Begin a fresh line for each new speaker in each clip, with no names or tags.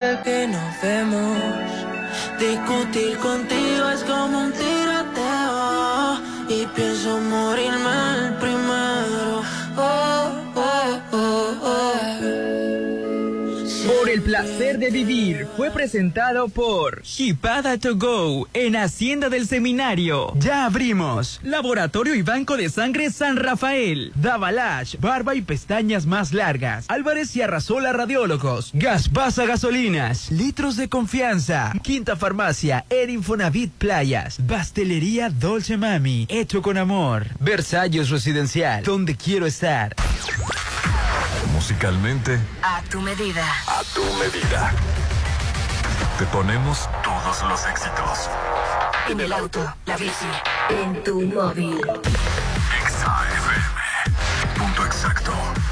que nos vemos. Discutir contigo es como un tiroteo.
De vivir fue presentado por Hipada to Go en Hacienda del Seminario. Ya abrimos. Laboratorio y Banco de Sangre San Rafael. Davalash, barba y pestañas más largas. Álvarez y Arrasola Radiólogos. Gaspasa Gasolinas. Litros de confianza. Quinta Farmacia. Erinfonavit Playas. Pastelería Dolce Mami. Hecho con amor. Versalles Residencial. Donde quiero estar.
Musicalmente.
A tu medida.
A tu medida. Te ponemos todos los éxitos.
En el auto, la bici, en tu móvil.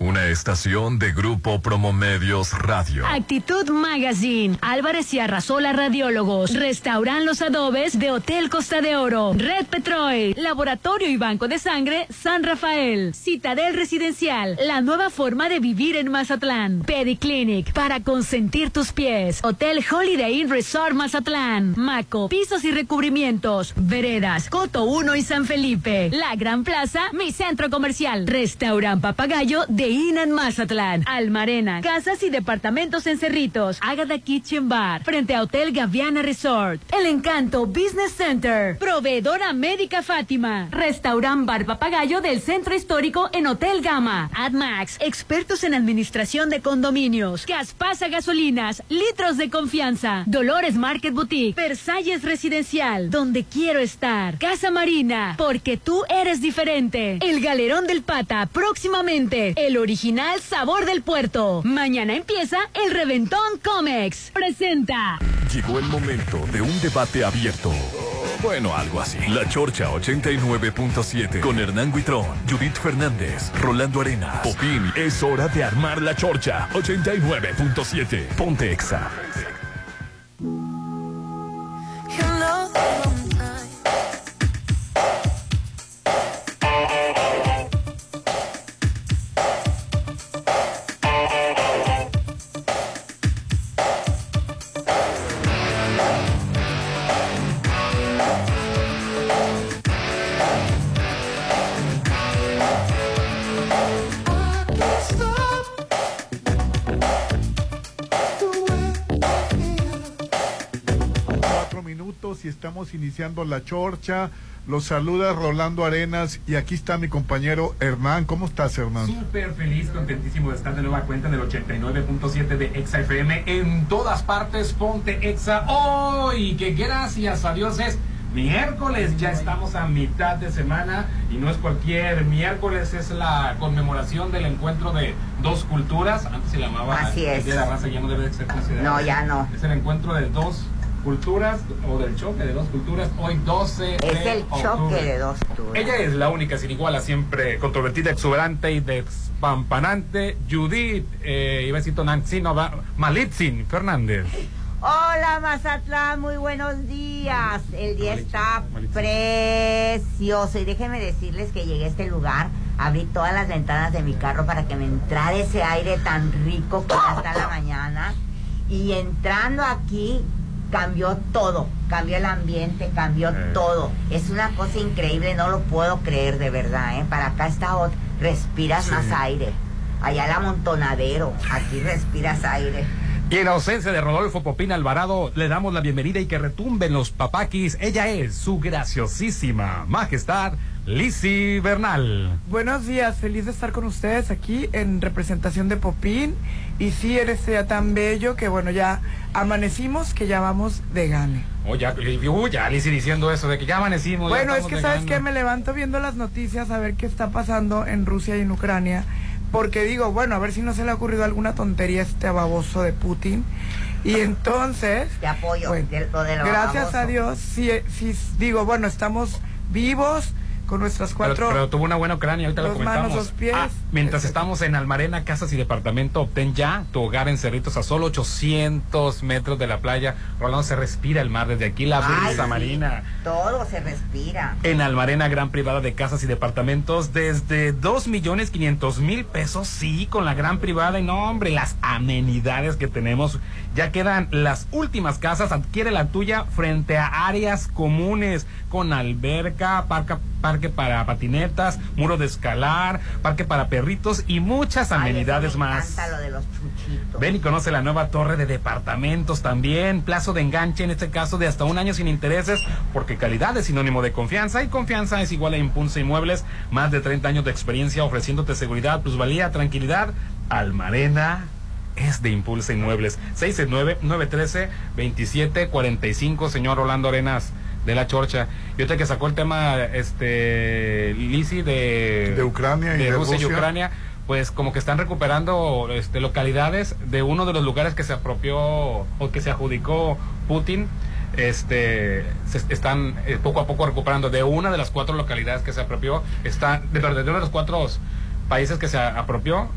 Una estación de Grupo Promomedios Radio.
Actitud Magazine. Álvarez y Arrasola Radiólogos. Restauran los adobes de Hotel Costa de Oro. Red Petrol. Laboratorio y Banco de Sangre San Rafael. Citadel Residencial. La nueva forma de vivir en Mazatlán. Pediclinic. Para consentir tus pies. Hotel Holiday Inn Resort Mazatlán. Maco. Pisos y recubrimientos. Veredas. Coto 1 y San Felipe. La Gran Plaza. Mi centro comercial. Restaurant Papagayo de Inan Mazatlán, Almarena, casas y departamentos en Cerritos, Agada Kitchen Bar, frente a Hotel Gaviana Resort, El Encanto Business Center, Proveedora Médica Fátima, Restaurant Bar Papagayo del Centro Histórico en Hotel Gama, AdMax, expertos en administración de condominios, Gaspasa Gasolinas, litros de confianza, Dolores Market Boutique, Versalles Residencial, donde quiero estar, Casa Marina, porque tú eres diferente, El Galerón del Pata, próximamente, el original sabor del puerto. Mañana empieza el Reventón Comex. Presenta.
Llegó el momento de un debate abierto. Bueno, algo así. La Chorcha 89.7 con Hernán Guitrón, Judith Fernández, Rolando Arenas, Popín. Es hora de armar la Chorcha 89.7. Ponte Exa.
Y estamos iniciando la chorcha. Los saluda Rolando Arenas y aquí está mi compañero Hernán. ¿Cómo estás, Hernán?
Súper feliz, contentísimo de estar de nueva cuenta en el 89.7 de Exa FM. En todas partes, ponte Exa hoy, que gracias a Dios es miércoles. Ya estamos a mitad de semana y no es cualquier miércoles, es la conmemoración del encuentro de dos culturas. Antes se llamaba
Así es.
el Día de la Raza, ya no debe ser considerado.
No, ya no.
Es el encuentro de dos culturas o del choque de dos culturas hoy 12
es
de
el
octubre.
choque de dos culturas.
Ella es la única sin igual siempre controvertida exuberante y despampanante. Judith eh, iba a decir Malitzin Fernández.
Hola Mazatlán, muy buenos días. El día está precioso y déjenme decirles que llegué a este lugar, abrí todas las ventanas de mi carro para que me entrara ese aire tan rico que hasta la mañana. Y entrando aquí cambió todo, cambió el ambiente, cambió
Eh.
todo. Es una cosa increíble, no lo puedo creer de verdad, ¿eh? Para acá está ot- respiras más aire. Allá el amontonadero, aquí respiras aire.
y en ausencia de Rodolfo Popín Alvarado le damos la bienvenida y que retumben los papaquis ella es su graciosísima majestad Lizzy Bernal
Buenos días, feliz de estar con ustedes aquí en representación de Popín. Y sí, eres ya tan bello que bueno, ya amanecimos que ya vamos de gane.
Oh, ya, uy, ya Lizzy diciendo eso de que ya amanecimos. ya
Bueno, es que sabes que me levanto viendo las noticias a ver qué está pasando en Rusia y en Ucrania. Porque digo, bueno, a ver si no se le ha ocurrido alguna tontería a este baboso de Putin. Y entonces,
Te apoyo.
Bueno,
de- lo de lo
gracias
baboso.
a Dios, sí, sí, digo, bueno, estamos vivos con nuestras cuatro...
pero tuvo una buena Ucrania, ahorita lo comentamos.
manos, dos pies.
Ah, mientras
Etcétera.
estamos en Almarena, Casas y Departamento, obtén ya tu hogar en Cerritos a solo 800 metros de la playa. Rolando, se respira el mar desde aquí, la
Ay,
brisa
sí.
marina.
Todo se respira.
En Almarena, gran privada de casas y departamentos, desde 2 millones 500 mil pesos, sí, con la gran privada. Y no, hombre, las amenidades que tenemos. Ya quedan las últimas casas. Adquiere la tuya frente a áreas comunes, con alberca, parque para patinetas, muro de escalar, parque para perritos y muchas
Ay,
amenidades
me
más.
lo de los chuchitos.
Ven y conoce la nueva torre de departamentos también, plazo de enganche en este caso de hasta un año sin intereses, porque calidad es sinónimo de confianza y confianza es igual a Impulsa Inmuebles, más de 30 años de experiencia ofreciéndote seguridad, plusvalía, tranquilidad. Almarena es de Impulsa Inmuebles. 669-913-2745, señor Rolando Arenas de la Chorcha. Y ahorita que sacó el tema, este, Lisi de,
De Ucrania y de
Rusia y
Rusia.
Ucrania pues como que están recuperando este, localidades de uno de los lugares que se apropió o que se adjudicó Putin. Este, se están eh, poco a poco recuperando de una de las cuatro localidades que se apropió, está de, de uno de los cuatro países que se apropió.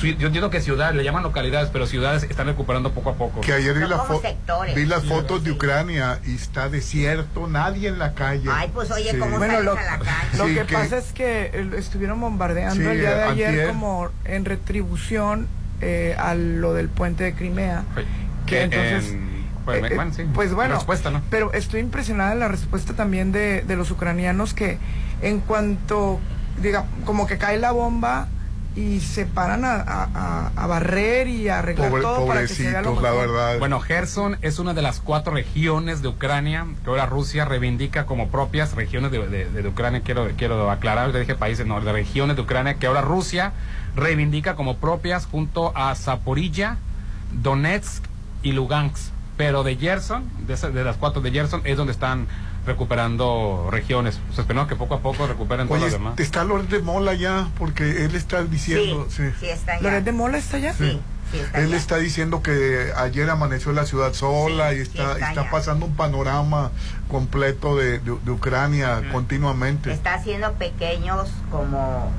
Yo entiendo que ciudades, le llaman localidades, pero ciudades están recuperando poco a poco.
Que ayer vi, la fo-
sectores.
vi las
Sí,
fotos de
sí.
Ucrania y está desierto, nadie en la calle.
Ay, pues oye,
Sí.
¿cómo
Bueno, lo,
a la calle?
lo
Sí,
que,
que-
pasa es que eh, estuvieron bombardeando
Sí,
el día de
eh,
ayer
antier.
como en retribución eh, a lo del puente de Crimea.
Que
Que entonces,
en- pues,
eh,
bueno, sí,
pues bueno,
respuesta, ¿no?
pero estoy impresionada de la respuesta también de, de los ucranianos que en cuanto, diga, como que cae la bomba y se paran a, a- a- a barrer y a arreglar
Pobre-
todo para que se vea lo
pobrecitos, la
mejor.
verdad.
Bueno, Gerson es una de las cuatro regiones de Ucrania que ahora Rusia reivindica como propias regiones de, de- de Ucrania. Quiero, quiero aclarar, yo dije países, no, de regiones de Ucrania que ahora Rusia reivindica como propias junto a Zaporilla, Donetsk y Lugansk. Pero de Gerson, de, de las cuatro de Gerson, es donde están recuperando regiones. O sea, esperemos que poco a poco recuperen todo
Oye,
lo demás.
está Loret de Mola ya, porque él está diciendo,
Sí,
sí.
sí está ya.
¿Loret de Mola está allá?
Sí, sí está
Él
ya.
está diciendo que ayer amaneció la ciudad sola
Sí,
y
sí
está,
está
pasando un panorama completo de, de- de Ucrania continuamente.
Está haciendo pequeños como,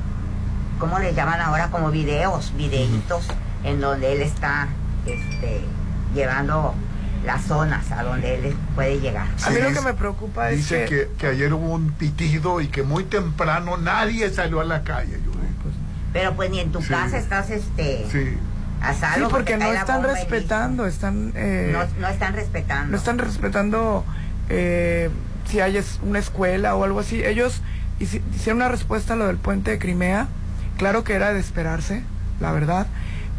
¿cómo le llaman ahora? Como videos, videitos, en donde él está este, llevando las zonas a donde él puede llegar.
A mí lo que me preocupa es
Dice
que,
que, que ayer hubo un pitido y que muy temprano nadie salió a la calle. Yo digo.
Pero pues ni en tu
Sí.
casa estás este,
Sí.
a
Sí, porque no están respetando, están... eh.
No, no están respetando.
no están respetando eh, si hay es- una escuela o algo así. Ellos hici- hicieron una respuesta a lo del puente de Crimea. Claro que era de esperarse, la verdad.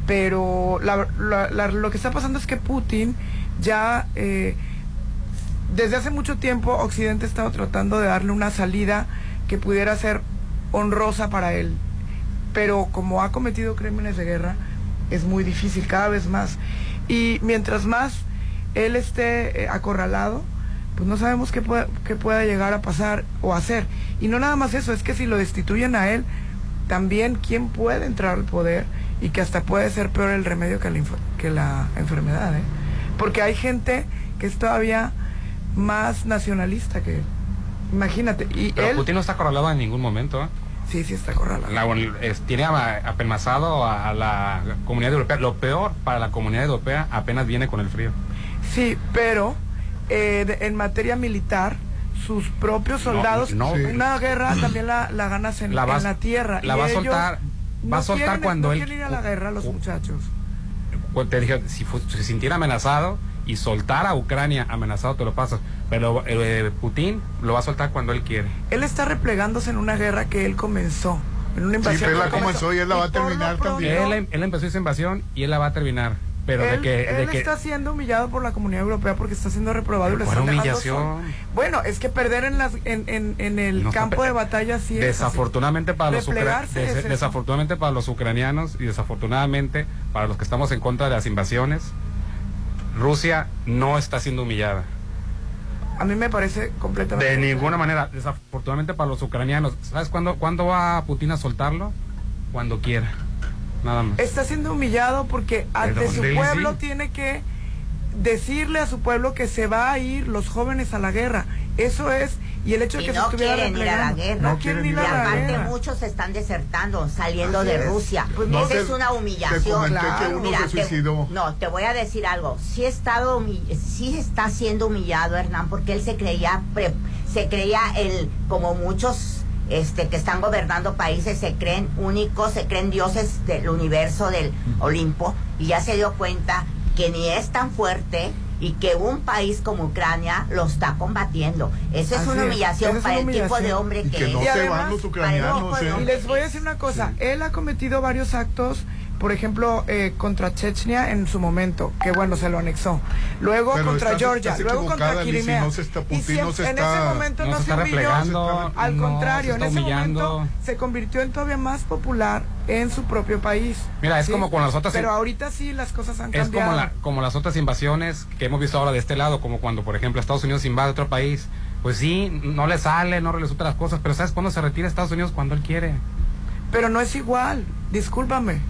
Pero la- la- la- lo que está pasando es que Putin ya, eh, desde hace mucho tiempo, Occidente ha estado tratando de darle una salida que pudiera ser honrosa para él. Pero como ha cometido crímenes de guerra, es muy difícil cada vez más. Y mientras más él esté eh, acorralado, pues no sabemos qué pueda, qué pueda llegar a pasar o hacer. Y no nada más eso, es que si lo destituyen a él, también quién puede entrar al poder y que hasta puede ser peor el remedio que la, que la enfermedad. ¿eh? Porque hay gente que es todavía más nacionalista que él. Imagínate. Y
Pero
él...
Putin no está acorralado en ningún momento. ¿eh?
Sí, sí está acorralado.
La- es- tiene apelmazado a, a la comunidad europea. Lo peor para la comunidad europea apenas viene con el frío.
Sí, pero eh, de- en materia militar, sus propios
No,
soldados,
no.
Sí.
una guerra también la, la ganas en,
La
en la tierra.
la
y
va a soltar- va a
no
soltar
quieren-
cuando
no
él-
ir a la guerra los muchachos.
Pues te dije, si se sintiera amenazado y soltara a Ucrania amenazado, te lo pasas. Pero eh, Putin lo va a soltar cuando él quiere.
Él está replegándose en una guerra que él comenzó. En una
Sí,
invasión
pero él la comenzó y él la va a terminar también.
Él, em- él empezó esa invasión y él la va a terminar. Pero de
él,
que... de
él
que
está siendo humillado por la comunidad europea porque está siendo reprobado y
¿Cuál
están
humillación?
Bueno, es que perder en, las, en, en, en el
No
campo de batalla sí es así.
Desafortunadamente para los ucra-
es
des-
eso.
desafortunadamente para los ucranianos y desafortunadamente para los que estamos en contra de las invasiones, Rusia no está siendo humillada.
A mí me parece completamente...
De ninguna manera, desafortunadamente para los ucranianos. ¿Sabes cuándo, cuándo va Putin a soltarlo? Cuando quiera. Nada más.
Está siendo humillado porque ante
¿De
su pueblo
sí?
tiene que decirle a su pueblo que se va a ir los jóvenes a la guerra. Eso es, y el hecho de
Y
que se
no
estuviera
quieren ir a la guerra.
No quieren ir
y
a la
aparte
guerra.
muchos están desertando, saliendo
Así
de
es.
Rusia.
Pues no,
Esa
te-
es una
te
humillación.
comenté que uno
Mira,
se
te-
suicidó.
no, te voy a decir algo. Sí, he estado sí está siendo humillado Hernán porque él se creía, pre- se creía el, como muchos este, que están gobernando países se creen únicos, se creen dioses del universo, del Olimpo, y ya se dio cuenta que ni es tan fuerte y que un país como Ucrania lo está combatiendo. Eso es
Así
una humillación
es
para
una
el tipo de hombre
Y
que,
que no
es.
Y
se van los ucranianos. ¿eh?
Y les voy a decir una cosa, él ha cometido varios actos, por ejemplo, eh, contra Chechnya en su momento, que bueno, se lo anexó. Luego
Pero
contra
estás-
Georgia,
estás
luego contra Crimea.
no se está-
y siempre-
no se
en
está-
ese momento
no se
se
está
humilló, al
no
contrario,
se
en ese momento se convirtió en todavía más popular en su propio país.
Mira, es como con las otras-
Pero ahorita sí las cosas han
Es
cambiado.
como, la, como las otras invasiones que hemos visto ahora de este lado, como cuando, por ejemplo, Estados Unidos invade otro país. Pues sí, no le sale, no le resultan las cosas, pero ¿sabes cuándo se retira Estados Unidos? Cuando él quiere.
Pero no es igual, discúlpame.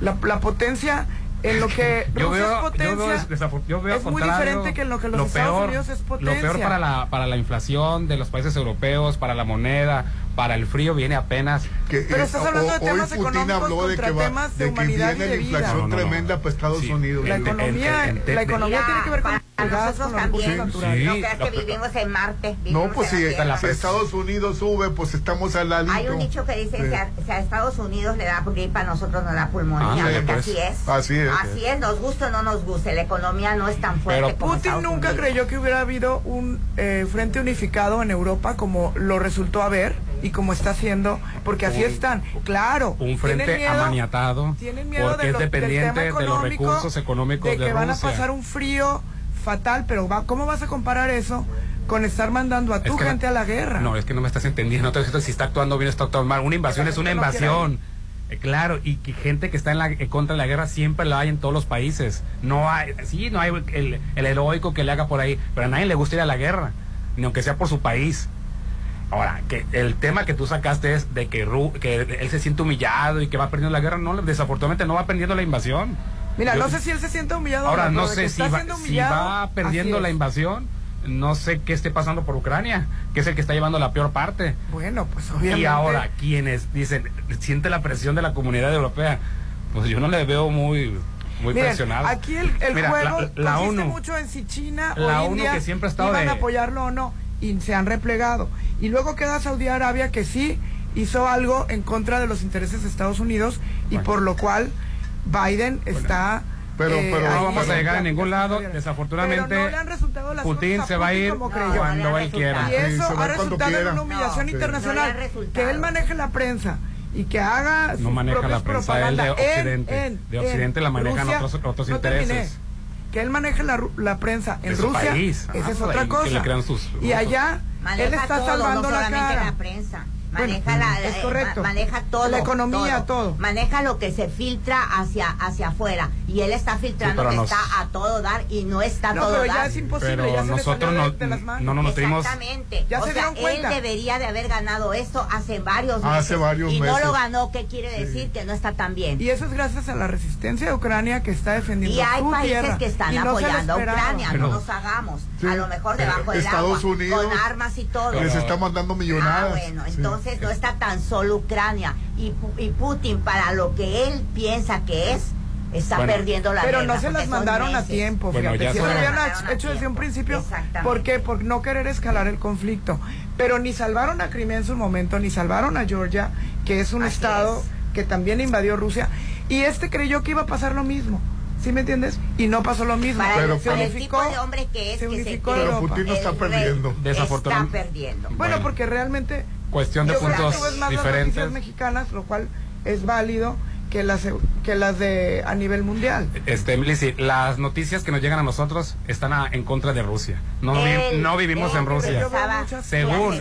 La, la potencia en lo que
Yo
Rusia
veo,
es potencia
yo veo, yo veo
es muy diferente que en lo que los
lo
Estados
peor,
Unidos es
Lo
potencia.
peor para la, para la inflación de los países europeos, para la moneda, para el frío viene apenas.
Que,
Pero estás hablando de
hoy
temas
Putin
económicos
habló de
contra
que, va-
temas de
de que viene
de
la
vida.
inflación
No, no, no.
tremenda para Estados
Sí,
Unidos.
La economía,
en- en-
la economía tiene que ver con gas,
nosotros también.
Sí.
naturales.
No creas que vivimos en Marte.
No,
vivimos
pues
en
si,
la
si Estados Unidos sube, pues estamos al ladito.
Hay un dicho que dice,
Sí.
si, a, si a Estados Unidos le da gripa, a nosotros nos da pulmonía,
Ah, sí,
porque
pues.
así es.
Así es.
Así es, nos guste o no nos guste, la economía no es tan fuerte
Pero
como
Putin
Estados
nunca
Unidos.
creyó que hubiera habido un eh, frente unificado en Europa como lo resultó haber y como está haciendo, porque así
Un-
están. Claro.
Un
tienen
frente
miedo-
amaniatado,
tienen miedo
porque
de
es
lo- del
dependiente
tema
de los recursos económicos
de
de,
que van a
Rusia.
pasar un frío fatal, pero va, ¿cómo vas a comparar eso con estar mandando a
Es
tu
que-
gente a la guerra?
No, es que no me estás entendiendo. No te estoy diciendo si está actuando bien o está actuando mal. Una invasión es una
no
invasión. Eh, claro, y que gente que está en la, en contra de la guerra siempre la hay en todos los países. No hay, sí, no hay el, el heroico que le haga por ahí, pero a nadie le gusta ir a la guerra, ni aunque sea por su país. Ahora, que el tema que tú sacaste es de que, Ru- que él se siente humillado y que va perdiendo la guerra. No, desafortunadamente no va perdiendo la invasión.
Mira,
Yo-
no sé si él se siente humillado.
Ahora, no sé si va, si va perdiendo la invasión. No sé qué esté pasando por Ucrania, que es el que está llevando la peor parte.
Bueno, pues obviamente.
Y ahora, quienes dicen, siente la presión de la comunidad europea, pues yo no le veo muy, muy
Miren,
presionado.
aquí el, el
Mira,
juego
la, la
consiste
ONU,
mucho en si China
La
o
ONU
India
que siempre ha estado
iban
de-
a apoyarlo o no y se han replegado. Y luego queda Saudi Arabia que sí hizo algo en contra de los intereses de Estados Unidos y
Bueno.
por lo cual Biden está...
Pero-
eh,
pero-
no vamos a
en
llegar a ningún lado. Desafortunadamente,
no le han resultado las
Putin se va a ir
como creyó.
cuando él quiera.
Y eso ha resultado en una humillación
No,
internacional. que él maneje la prensa y que haga
No
sus
maneja la prensa, él de
propaganda en-
Occidente.
en-
De
en
Occidente la manejan
Rusia.
otros- otros
No terminé.
intereses.
Que él maneje la, ru- la prensa en
De
Rusia,
país.
esa
Ah,
es otra
ahí que
cosa.
le crean sus
y allá
Maneja
él está
todo,
salvando
no
la cara.
la prensa.
Bueno,
Maneja la,
es
eh,
correcto.
ma- maneja todo.
La economía, todo.
Maneja lo que se filtra hacia, hacia afuera. Y él está filtrando que
nos-
está a todo dar y no está a
No,
todo
pero
dar.
ya es imposible,
Pero
ya se
nosotros no-
de las manos.
no nos nutrimos.
Exactamente.
Ya
o
se
sea,
dieron cuenta.
él debería de haber ganado esto hace varios
Hace
meses.
varios
y no lo ganó, ¿qué quiere decir? Que no está tan bien.
Y eso es gracias a la resistencia de Ucrania que está defendiendo
Y hay
su
países
tierra.
que están
no
apoyando a. Ucrania,
Pero-
no nos hagamos.
Sí.
A lo mejor debajo del
Estados
agua,
Unidos
con armas y todo.
Les está mandando
Ah,
millonadas.
bueno,
Sí.
Entonces no está tan solo Ucrania. Y, Pu- y Putin, para lo que él piensa que es, está
Bueno,
perdiendo la
Pero
guerra,
no se las mandaron a tiempo,
Bueno,
fíjate.
ya
Si
se
lo habían hecho desde un principio. ¿por qué? Por no querer escalar el conflicto. Pero ni salvaron a Crimea en su momento, ni salvaron a Georgia, que es un
Así
estado
es.
que también invadió Rusia. Y este creyó que iba a pasar lo mismo. ¿Sí me entiendes? Y no pasó lo mismo.
Para,
Pero-
el, para el
Se
tipo
unificó-
de hombre que es,
se
que se
unificó
cree
Pero. Putin no está
el
perdiendo.
Desafortunadamente-
Está perdiendo.
Bueno,
Bueno.
porque realmente
Cuestión de puntos
más
diferentes.
noticias mexicanas, lo cual es válido que las que las de a nivel mundial.
Este, Lizzy, las noticias que nos llegan a nosotros están a- en contra de Rusia. No, vi- no vivimos
él
en Rusia. Según-
Sí,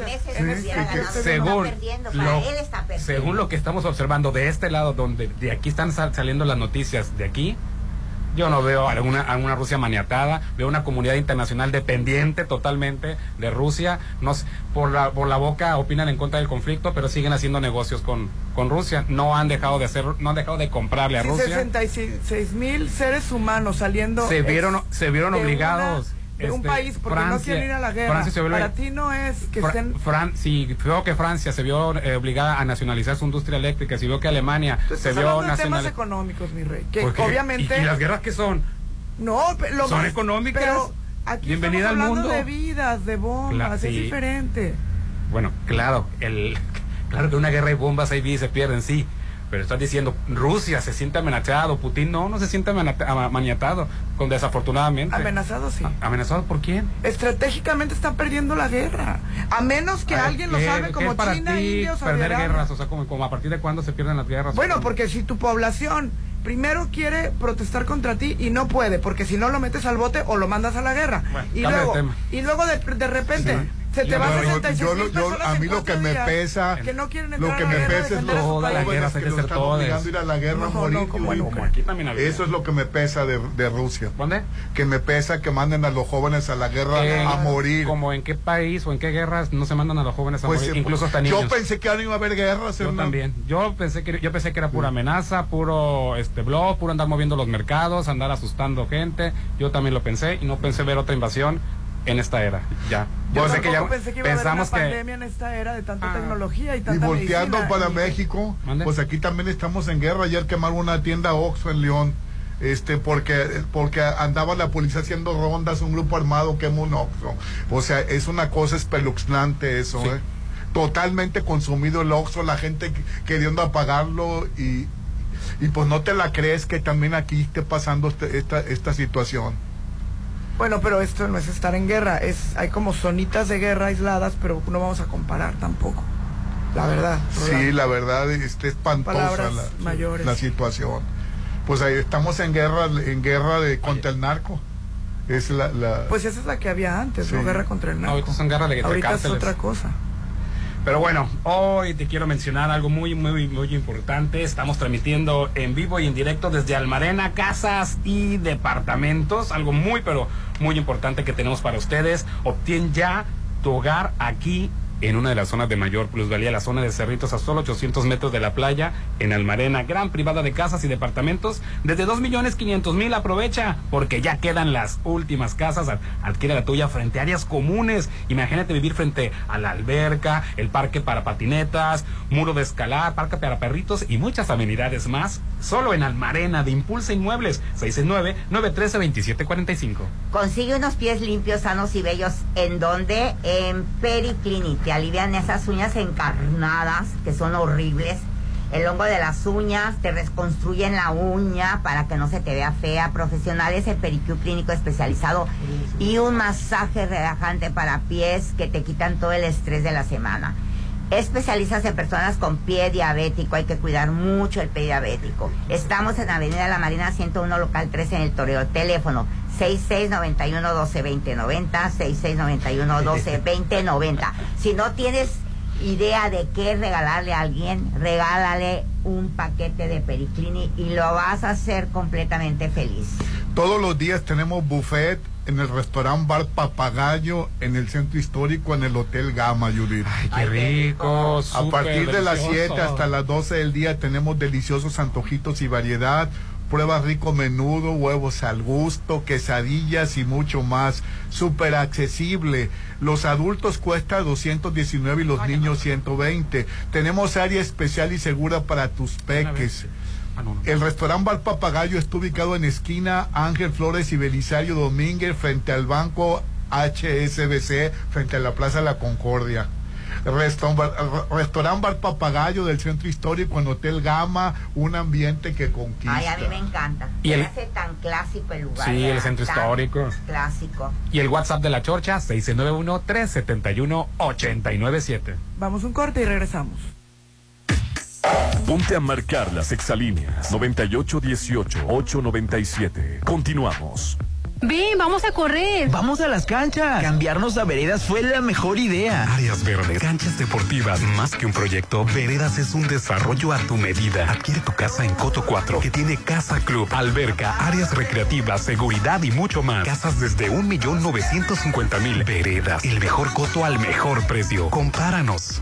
según,
para
lo,
él está perdiendo.
según lo que estamos observando de este lado, donde de aquí están sal- saliendo las noticias de aquí, Yo no veo alguna, alguna Rusia maniatada, veo una comunidad internacional dependiente totalmente de Rusia. No, sé, por, la, por la boca opinan en contra del conflicto, pero siguen haciendo negocios con, con Rusia. No han dejado de hacer, no han dejado de comprarle a
Sí,
Rusia.
66 mil seres humanos saliendo.
Se vieron, se vieron
una- de un
este,
país porque no
Francia-
quieren ir a la guerra.
Francia se vio
Para ti no es que
Fra-
estén.
Fran- sí, veo que Francia se vio eh, obligada a nacionalizar su industria eléctrica, si veo que Alemania
Tú
se vio
de temas económicos, mi rey. Que obviamente.
¿Y, y las guerras que son?
No, lo
son
más-
económicas.
Pero aquí
Bienvenida
estamos
al
hablando
mundo.
de vidas, de bombas,
Cla-
es
sí.
diferente.
Bueno, claro, el, claro que una guerra de bombas ahí vi y se pierden, sí. Pero estás diciendo, Rusia se siente amenazado, Putin no, no se siente maniatado, con desafortunadamente.
Amenazado sí.
¿Amenazado por quién?
Estratégicamente está perdiendo la guerra. A menos que
A ver,
alguien lo
¿qué-
sabe como
para
China, India o
perder
Arabia.
guerras, o sea, como, como a partir de cuándo se pierden las guerras.
Bueno, porque si tu población primero quiere protestar contra ti y no puede, porque si no lo metes al bote o lo mandas a la guerra.
Bueno,
y, luego, y luego de, de repente
Sí.
Se te
Yo
va
no-
66
yo- yo-
personas
a mí lo que me pesa-
que no quieren
Lo que
a
me pesa es
a
los
Toda la guerra
que lo
hace
están obligando a ir a la guerra a morir.
no, como
Yuri.
nunca.
Como aquí también había.
Eso es lo que me pesa de, de Rusia.
¿Dónde?
Que me pesa que manden a los jóvenes a la guerra
Eh,
a morir.
Como en qué país o en qué guerras no se mandan a los jóvenes a
Pues,
morir, incluso hasta niños.
yo pensé que no iba a haber guerras.
Yo
Hernán.
también. Yo pensé que yo pensé que era pura amenaza, puro este blog, puro andar moviendo los mercados, andar asustando gente. Yo también lo pensé y no pensé ver otra invasión en esta era. Ya.
Yo
sé
pensé que iba a haber una
que
pandemia en esta era de tanta
Ah.
tecnología y
Y
tanta
volteando
medicina
para
y-
México,
¿Mande?
pues aquí también estamos en guerra. Ayer quemaron una tienda Oxxo en León. Este, porque, porque andaba la policía haciendo rondas, un grupo armado quemó un Oxxo. O sea, es una cosa espeluznante eso,
Sí.
¿eh? Totalmente consumido el Oxxo, la gente qu- queriendo apagarlo y, y pues no te la crees que también aquí esté pasando este- esta, esta situación.
Bueno, pero esto no es estar en guerra, es hay como zonitas de guerra aisladas, pero no vamos a comparar tampoco. La verdad.
Sí, la verdad está espantosa la,
mayores.
la situación. Pues ahí estamos en guerra, en guerra de contra el narco. Es la, la-
Pues esa es la que había antes,
Sí.
¿no? Guerra contra el narco.
ahorita son guerras de,
Ahorita es otra cosa.
Pero bueno, hoy te quiero mencionar algo muy, muy, muy importante. Estamos transmitiendo en vivo y en directo desde Almarena, casas y departamentos. Algo muy, pero muy importante que tenemos para ustedes. Obtien ya tu hogar aquí en una de las zonas de mayor plusvalía, la zona de Cerritos a solo 800 metros de la playa, en Almarena, gran privada de casas y departamentos, desde 2 millones 500 mil, aprovecha, porque ya quedan las últimas casas, Ad- adquiere la tuya frente a áreas comunes, imagínate vivir frente a la alberca, el parque para patinetas, muro de escalar, parque para perritos y muchas amenidades más, solo en Almarena de Impulsa Inmuebles, 669-913-2745.
Consigue unos pies limpios, sanos y bellos. ¿En donde En Periclinic. Alivian esas uñas encarnadas que son horribles. El hongo de las uñas, te reconstruyen la uña para que no se te vea fea. Profesionales en pericure clínico especializado y un masaje relajante para pies que te quitan todo el estrés de la semana. Especialistas en personas con pie diabético, hay que cuidar mucho el pie diabético. Estamos en Avenida La Marina 101, local 13 en el Toreo. Teléfono 6691-122090, 6691-122090. Si no tienes idea de qué regalarle a alguien, regálale un paquete de Periclini y lo vas a hacer completamente feliz.
Todos los días tenemos buffet en el restaurante Bar Papagayo, en el centro histórico, en el Hotel Gama, Judith.
Ay, qué rico.
A partir de las
delicioso.
7 hasta las 12 del día tenemos deliciosos antojitos y variedad. Prueba rico menudo, huevos al gusto, quesadillas y mucho más. Súper accesible. Los adultos cuesta 219 y los niños 120. Tenemos área especial y segura para tus peques.
Ah, no, no.
El restaurante Bar Papagayo está ubicado en esquina Ángel Flores y Belisario Domínguez frente al banco HSBC, frente a la Plaza La Concordia. Restaurante Restaurant Bar Papagayo del Centro Histórico en Hotel Gama, un ambiente que conquista.
Ay, a mí me encanta.
Y
Se
el-
me hace tan clásico el lugar.
Sí, el centro histórico.
Clásico.
Y el WhatsApp de la Chorcha, 691-371-897.
Vamos un corte y regresamos.
Ponte a marcar las exalíneas 9818-897. Continuamos.
Ven, vamos a correr.
Vamos a las canchas. Cambiarnos a veredas fue la mejor idea.
Áreas verdes, canchas deportivas, más que un proyecto, Veredas es un desarrollo a tu medida. Adquiere tu casa en Coto 4, que tiene casa club, alberca, áreas recreativas, seguridad y mucho más. Casas desde 1.950.000. Veredas, el mejor coto al mejor precio. Compáranos.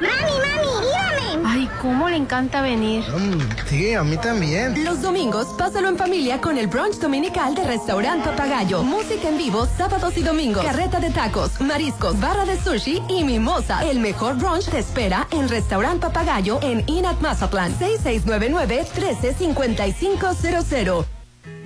¡Mami, mami, mírame!
Ay, cómo le encanta venir.
sí, a mí también.
Los domingos, pásalo en familia con el brunch dominical de Restaurante Papagayo. Música en vivo, sábados y domingos. Carreta de tacos, mariscos, barra de sushi y mimosa. El mejor brunch te espera en Restaurante Papagayo en Inat Mazatlan. 6699-135500.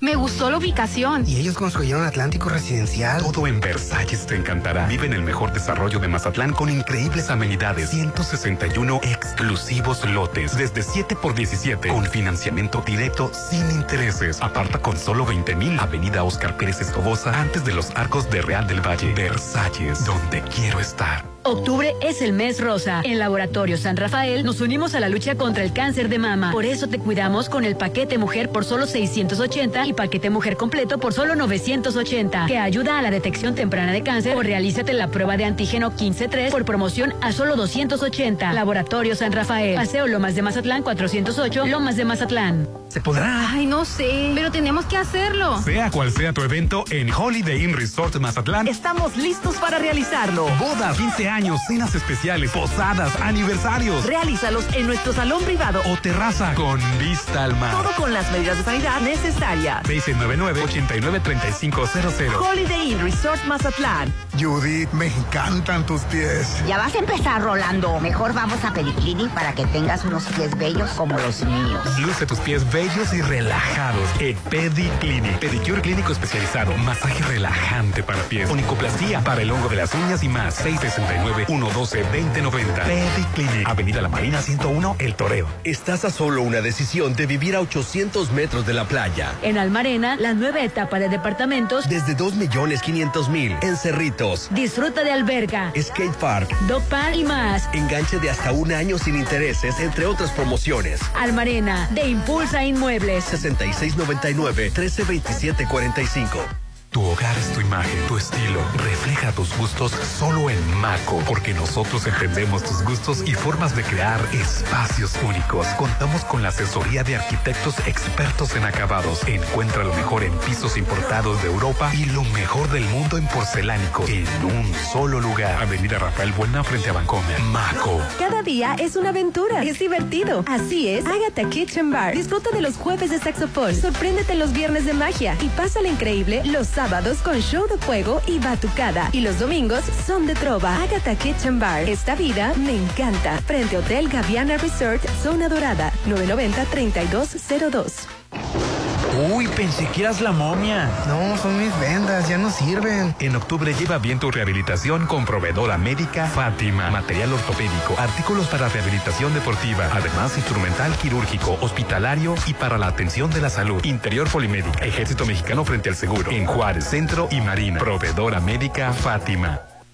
Me gustó la ubicación.
Y ellos construyeron Atlántico Residencial.
Todo en Versalles te encantará. Vive en el mejor desarrollo de Mazatlán con increíbles amenidades. 161 exclusivos lotes. Desde 7 por 17. Con financiamiento directo sin intereses. Aparta con solo 20 mil. Avenida Oscar Pérez Escobosa. Antes de los arcos de Real del Valle. Versalles. Donde quiero estar.
Octubre es el mes rosa. En Laboratorio San Rafael nos unimos a la lucha contra el cáncer de mama. Por eso te cuidamos con el paquete mujer por solo 680 y paquete mujer completo por solo 980, que ayuda a la detección temprana de cáncer o realízate la prueba de antígeno 15-3 por promoción a solo 280. Laboratorio San Rafael. Paseo Lomas de Mazatlán 408, Lomas de Mazatlán.
¿Se podrá?
Ay, no sé, pero tenemos que hacerlo.
Sea cual sea tu evento, en Holiday Inn Resort Mazatlán
Estamos listos para realizarlo.
Bodas, 15 años, cenas especiales, posadas, aniversarios
Realízalos en nuestro salón privado
o terraza con vista al mar.
Todo con las medidas de sanidad necesarias.
699-893500.
Holiday Inn Resort Mazatlán.
Judith, me encantan tus pies.
Ya vas a empezar, Rolando. Mejor vamos a Pediclinic para que tengas unos pies bellos como los míos.
Luce tus pies bellos y relajados en Pediclinic. Pedicure clínico especializado, masaje relajante para pies, onicoplastía para el hongo de las uñas y más. 669-112-2090. Pediclinic. Avenida La Marina 101, El Toreo.
Estás a solo una decisión de vivir a 800 metros de la playa.
En Almarena, la nueva etapa de departamentos.
Desde 2.500.000 en Cerritos.
Disfruta de alberga,
Skate Park.
dog park y más.
Enganche de hasta un año sin intereses, entre otras promociones.
Almarena, de Impulsa Inmuebles.
6699-132745.
Tu hogar es tu imagen, tu estilo. Refleja tus gustos solo en Maco, porque nosotros entendemos tus gustos y formas de crear espacios únicos. Contamos con la asesoría de arquitectos expertos en acabados. Encuentra lo mejor en pisos importados de Europa y lo mejor del mundo en porcelánico en un solo lugar. Avenida Rafael Buena frente a Vancomer. Maco.
Cada día es una aventura. Es divertido. Así es, Agatha Kitchen Bar. Disfruta de los jueves de saxofón. Sorpréndete los viernes de magia. Y pásala increíble los sábados con show de fuego y batucada. Y los domingos son de trova. Agatha Kitchen Bar. Esta vida me encanta. Frente Hotel Gaviana Resort, Zona Dorada. 990-3202.
Uy, pensé que eras la momia.
No, son mis vendas, ya no sirven.
En octubre lleva bien tu rehabilitación con proveedora médica Fátima. Material ortopédico, artículos para rehabilitación deportiva, además instrumental quirúrgico, hospitalario y para la atención de la salud. Interior Polimédica, Ejército Mexicano frente al Seguro. En Juárez, Centro y Marina. Proveedora médica Fátima.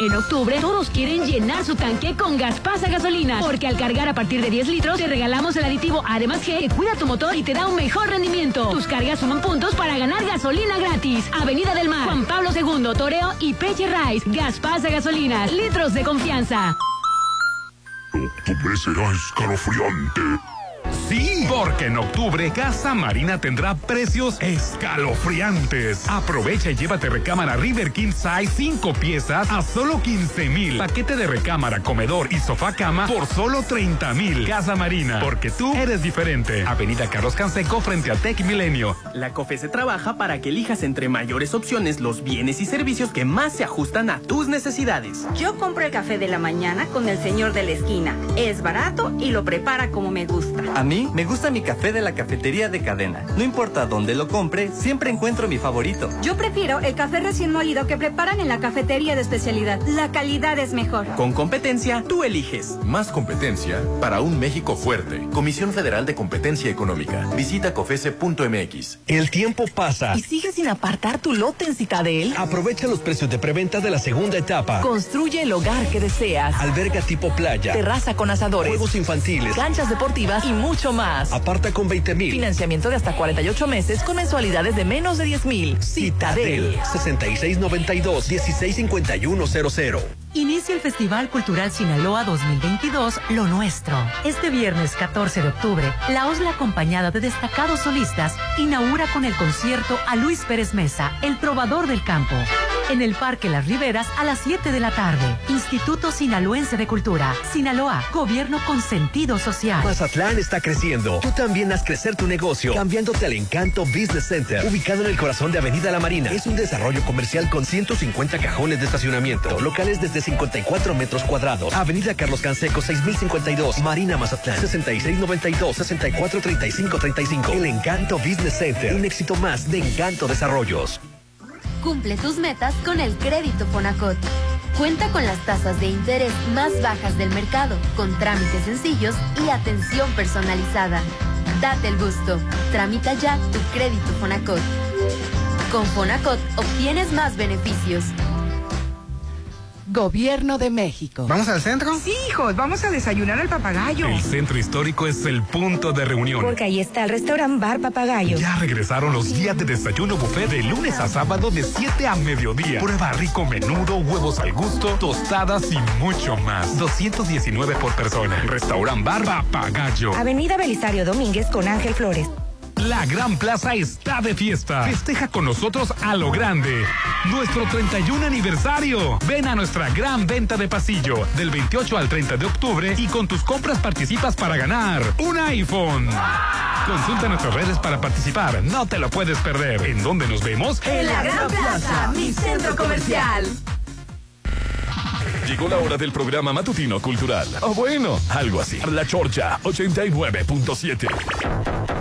En octubre, todos quieren llenar su tanque con Gaspasa Gasolina, porque al cargar a partir de 10 litros, te regalamos el aditivo Además G que cuida tu motor y te da un mejor rendimiento. Tus cargas suman puntos para ganar gasolina gratis. Avenida del Mar, Juan Pablo II, Toreo y Peche Rice. Gaspasa Gasolina, litros de confianza.
Octubre será escalofriante.
Sí, porque en octubre Casa Marina tendrá precios escalofriantes. Aprovecha y llévate recámara River King Size 5 piezas a solo 15 mil. Paquete de recámara, comedor y sofá cama por solo 30 mil. Casa Marina, porque tú eres diferente. Avenida Carlos Canseco frente a Tech Milenio.
La COFE se trabaja para que elijas entre mayores opciones los bienes y servicios que más se ajustan a tus necesidades.
Yo compro el café de la mañana con el señor de la esquina. Es barato y lo prepara como me gusta.
A mí me gusta mi café de la cafetería de cadena. No importa dónde lo compre, siempre encuentro mi favorito.
Yo prefiero el café recién molido que preparan en la cafetería de especialidad. La calidad es mejor.
Con competencia, tú eliges.
Más competencia para un México fuerte. Comisión Federal de Competencia Económica. Visita cofese.mx.
El tiempo pasa.
¿Y sigues sin apartar tu lote en Citadel?
Aprovecha los precios de preventa de la segunda etapa.
Construye el hogar que deseas.
Alberga tipo playa.
Terraza con asadores.
Juegos infantiles.
Canchas deportivas y mucho más.
Aparta con 20 mil.
Financiamiento de hasta 48 meses con mensualidades de menos de 10 mil.
Citadel. 6692-165100.
Inicia el Festival Cultural Sinaloa 2022, Lo Nuestro. Este viernes 14 de octubre, la OSLA acompañada de destacados solistas inaugura con el concierto a Luis Pérez Mesa, el trovador del campo. En el Parque Las Riberas a las 7 de la tarde. Instituto Sinaloense de Cultura. Sinaloa, gobierno con sentido social.
Mazatlán está creciendo. Tú también haz crecer tu negocio, cambiándote al Encanto Business Center, ubicado en el corazón de Avenida La Marina. Es un desarrollo comercial con 150 cajones de estacionamiento, locales desde 54 metros cuadrados. Avenida Carlos Canseco 6052, Marina Mazatlán 6692-643535. El Encanto Business Center, un éxito más de Encanto Desarrollos.
Cumple tus metas con el crédito Fonacot. Cuenta con las tasas de interés más bajas del mercado, con trámites sencillos y atención personalizada. Date el gusto. Tramita ya tu crédito Fonacot. Con Fonacot obtienes más beneficios.
Gobierno de México.
¿Vamos al centro?
Sí, hijos, vamos a desayunar al papagayo.
El centro histórico es el punto de reunión.
Porque ahí está el restaurant Bar Papagayo.
Ya regresaron los días de desayuno buffet de lunes a sábado de 7 a mediodía. Prueba rico menudo, huevos al gusto, tostadas y mucho más. 219 por persona. Restaurant Bar Papagayo.
Avenida Belisario Domínguez con Ángel Flores.
La Gran Plaza está de fiesta. Festeja con nosotros a lo grande. Nuestro 31 aniversario. Ven a nuestra gran venta de pasillo del 28 al 30 de octubre y con tus compras participas para ganar un iPhone. Consulta nuestras redes para participar. No te lo puedes perder. ¿En dónde nos vemos?
En la Gran Plaza, mi centro comercial.
Llegó la hora del programa matutino cultural. O bueno, algo así. La Chorcha 89.7.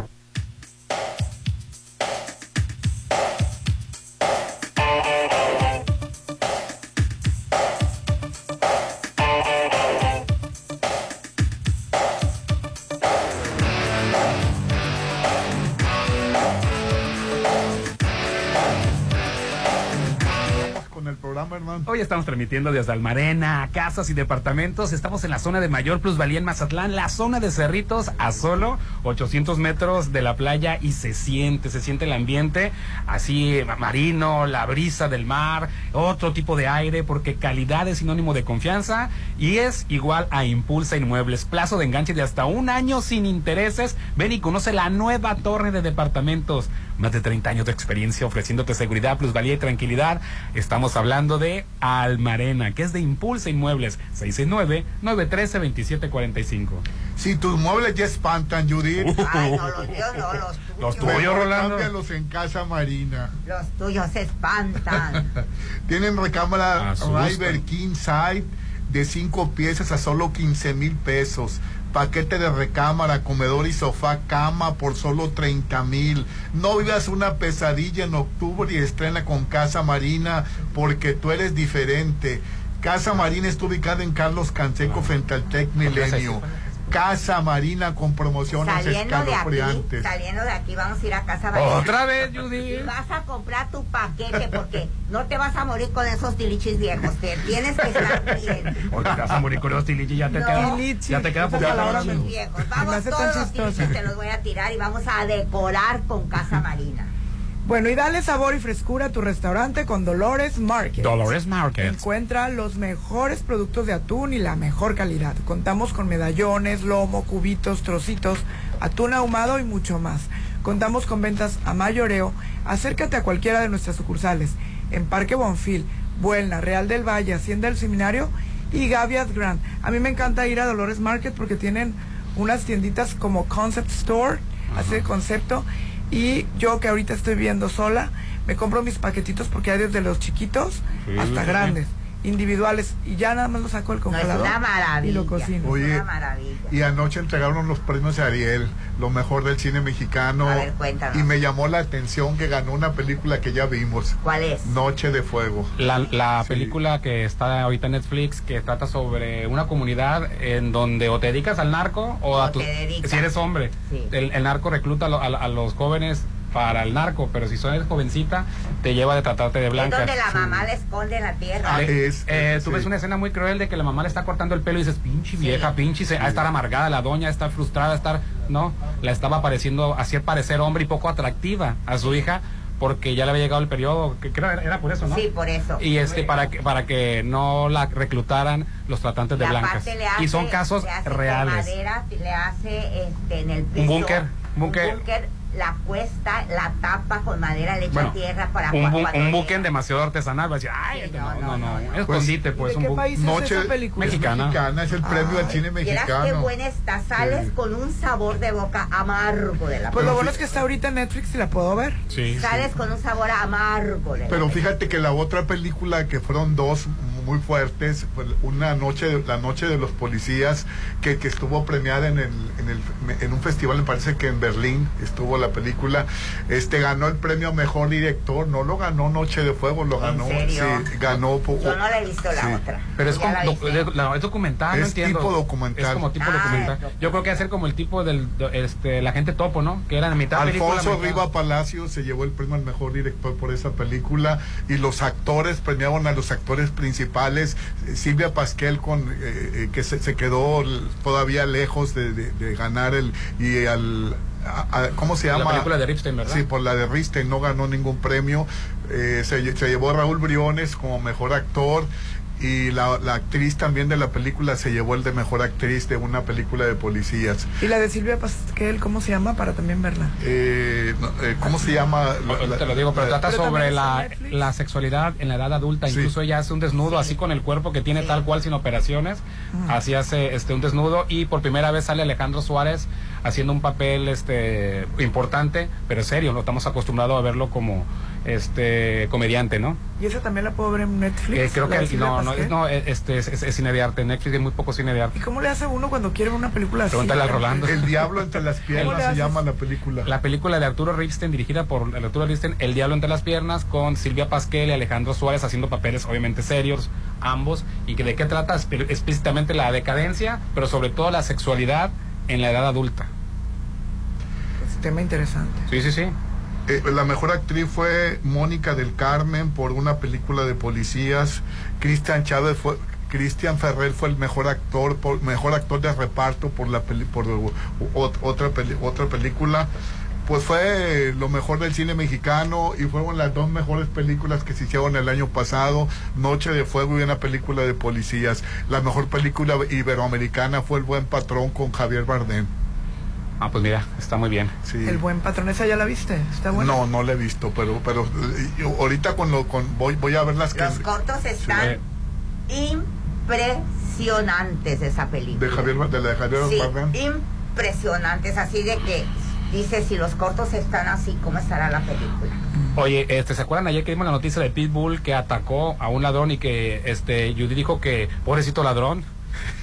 Estamos transmitiendo desde Almarena, casas y departamentos. Estamos en la zona de mayor plusvalía en Mazatlán, la zona de Cerritos, a solo 800 metros de la playa y se siente, se siente el ambiente así marino, la brisa del mar, otro tipo de aire, porque calidad es sinónimo de confianza y es igual a Impulsa Inmuebles. Plazo de enganche de hasta un año sin intereses. Ven y conoce la nueva torre de departamentos. Más de 30 años de experiencia ofreciéndote seguridad, plusvalía y tranquilidad. Estamos hablando de Almarena, que es de Impulsa Inmuebles, 669-913-2745.
Si tus muebles ya espantan, Judith.
Ay, no, los míos no, los tuyos.
Los tuyos, Rolando.
Cámbialos en Casa Marina.
Los tuyos se espantan.
Tienen recámara
Asustan.
River King Side de cinco piezas a solo 15 mil pesos. Paquete de recámara, comedor y sofá, cama por solo 30 mil. No vivas una pesadilla en octubre y estrena con Casa Marina porque tú eres diferente. Casa Marina está ubicada en Carlos Canseco frente al Tec Milenio. Casa Marina con promociones
Saliendo de aquí, saliendo de aquí vamos a ir a Casa Marina.
Otra vez, Judy.
Y vas a comprar tu paquete porque no te vas a morir con esos tilichis viejos. Te tienes que estar bien.
Porque te vas a morir con los tilichis ya te
No.
queda. Ya te queda
tilichis viejos. Vamos todos los tilichis te los voy a tirar y vamos a decorar con Casa Marina.
Bueno, y dale sabor y frescura a tu restaurante con Dolores Market.
Dolores Market.
Encuentra los mejores productos de atún y la mejor calidad. Contamos con medallones, lomo, cubitos, trocitos, atún ahumado y mucho más. Contamos con ventas a mayoreo. Acércate a cualquiera de nuestras sucursales en Parque Bonfil, Buelna, Real del Valle, Hacienda del Seminario y Gavias Grand. A mí me encanta ir a Dolores Market porque tienen unas tienditas como Concept Store, así de concepto. Y yo que ahorita estoy viviendo sola, me compro mis paquetitos porque hay desde los chiquitos
Sí,
hasta
sí.
grandes, individuales. Y ya nada más lo saco del congelador
una maravilla.
y lo.
Oye,
maravilla.
y anoche entregaron los premios de Ariel, lo mejor del cine mexicano.
A ver, cuéntanos.
y me llamó la atención que ganó una película que ya vimos.
¿Cuál es?
Noche de Fuego.
La, la película que está ahorita en Netflix que trata sobre una comunidad en donde o te dedicas al narco o,
O
a tu,
te dedicas.
si eres hombre
Sí.
el, el narco recluta a, lo- a- a los jóvenes para el narco pero si eres jovencita te lleva de tratarte de
Es
blanca
donde la mamá le esconde en la tierra.
Le- eh, tú ves una escena muy cruel de que la mamá le está cortando el pelo y dices, pinche vieja, pinche, se, a estar amargada la doña, a estar frustrada, a estar, no, la estaba pareciendo, hacía parecer hombre y poco atractiva a su hija porque ya le había llegado el periodo, que creo era, era por eso, ¿no?
Sí, por eso.
Y este para que para que no la reclutaran los tratantes de blancas.
aparte le hace-
y son casos
le hace con
reales.
madera, le hace este, en el piso.
Un búnker, un búnker.
La cuesta, la tapa con madera, le echa
Bueno,
tierra para
un, bu- un buque demasiado artesanal, va a decir, ay, no, no, no, es escondite, pues, un buque.
Noche
Mexicana.
mexicana es el premio al cine
Vieras qué
mexicano.
buena está, sales
Sí.
con un sabor de boca amargo de la
Pues lo bueno es que está ahorita en Netflix y la puedo ver.
Sales con un sabor amargo de la
Pero fíjate que la otra película que fueron dos muy fuertes, fue una noche, la noche de los policías, que, que estuvo premiada en el, en el en un festival, me parece que en Berlín estuvo la película, este ganó el premio mejor director, no lo ganó Noche de Fuego, lo ganó,
serio?
sí, ganó
Yo no la he visto la
sí.
otra.
Pero es, como
la
doc-
viste.
de- la- es documental, no
Es
entiendo.
tipo documental.
Es como tipo
Ah,
documental. Yo creo que va a ser como el tipo del de- este la gente topo, ¿no? Que era la mitad película,
Alfonso
mitad-
Riva Palacio se llevó el premio al mejor director por esa película y los actores premiaban a los actores principales Silvia Pasquel con eh, eh, que se, se quedó todavía lejos de, de- de ganar el y al a- a- ¿cómo se
La
llama?
película de Ripstein, ¿verdad?
Sí, por la de Ripstein no ganó ningún premio. Eh, se, se llevó Raúl Briones como mejor actor y la, la actriz también de la película se llevó el de mejor actriz de una película de policías.
Y la de Silvia Pasquel, ¿cómo se llama? Para también verla.
Eh, no, eh, ¿Cómo se llama?
Ahorita te lo digo, pero trata
Pero
sobre la, la sexualidad en la edad adulta. Incluso ella hace un desnudo así con el cuerpo que tiene tal cual sin operaciones. Así hace este un desnudo y por primera vez sale Alejandro Suárez haciendo un papel este importante, pero serio. No estamos acostumbrados a verlo como este comediante, ¿no?
Y esa también la puedo ver en Netflix.
Eh, creo que el- no, no, no, este es, es- es cine de arte. En Netflix hay muy poco cine de arte.
¿Y cómo le hace uno cuando quiere ver una película así?
Pregúntale al Rolando.
El diablo entre las
¿Cómo
piernas se llama la película.
La película de Arturo Ripstein, dirigida por Arturo Ripstein, El Diablo entre las Piernas, con Silvia Pasquel y Alejandro Suárez haciendo papeles obviamente serios, ambos, y que de qué trata explícitamente la decadencia, pero sobre todo la sexualidad en la edad adulta.
Es tema interesante.
Sí, sí, sí.
Eh, la mejor actriz fue Mónica del Carmen por una película de policías. Cristian Chávez fue Ferrer fue el mejor actor por mejor actor de reparto por la peli- por otra otra película. Pues fue lo mejor del cine mexicano y fueron las dos mejores películas que se hicieron el año pasado, Noche de Fuego y una película de policías. La mejor película iberoamericana fue El Buen Patrón con Javier Bardem.
Ah, pues mira, está muy bien.
Sí.
El buen patrón, ¿esa ya la viste? ¿Está buena?
No, no la he visto, pero pero eh, yo ahorita con lo con voy voy a ver las que
Los cortos están impresionantes de esa película.
de Javier de la de Javier
Sí,
Bardem.
impresionantes, así de que dice si los cortos están así, ¿cómo estará la película?
Oye, este, ¿se acuerdan ayer que vimos la noticia de Pitbull que atacó a un ladrón y que este Judy dijo que pobrecito ladrón?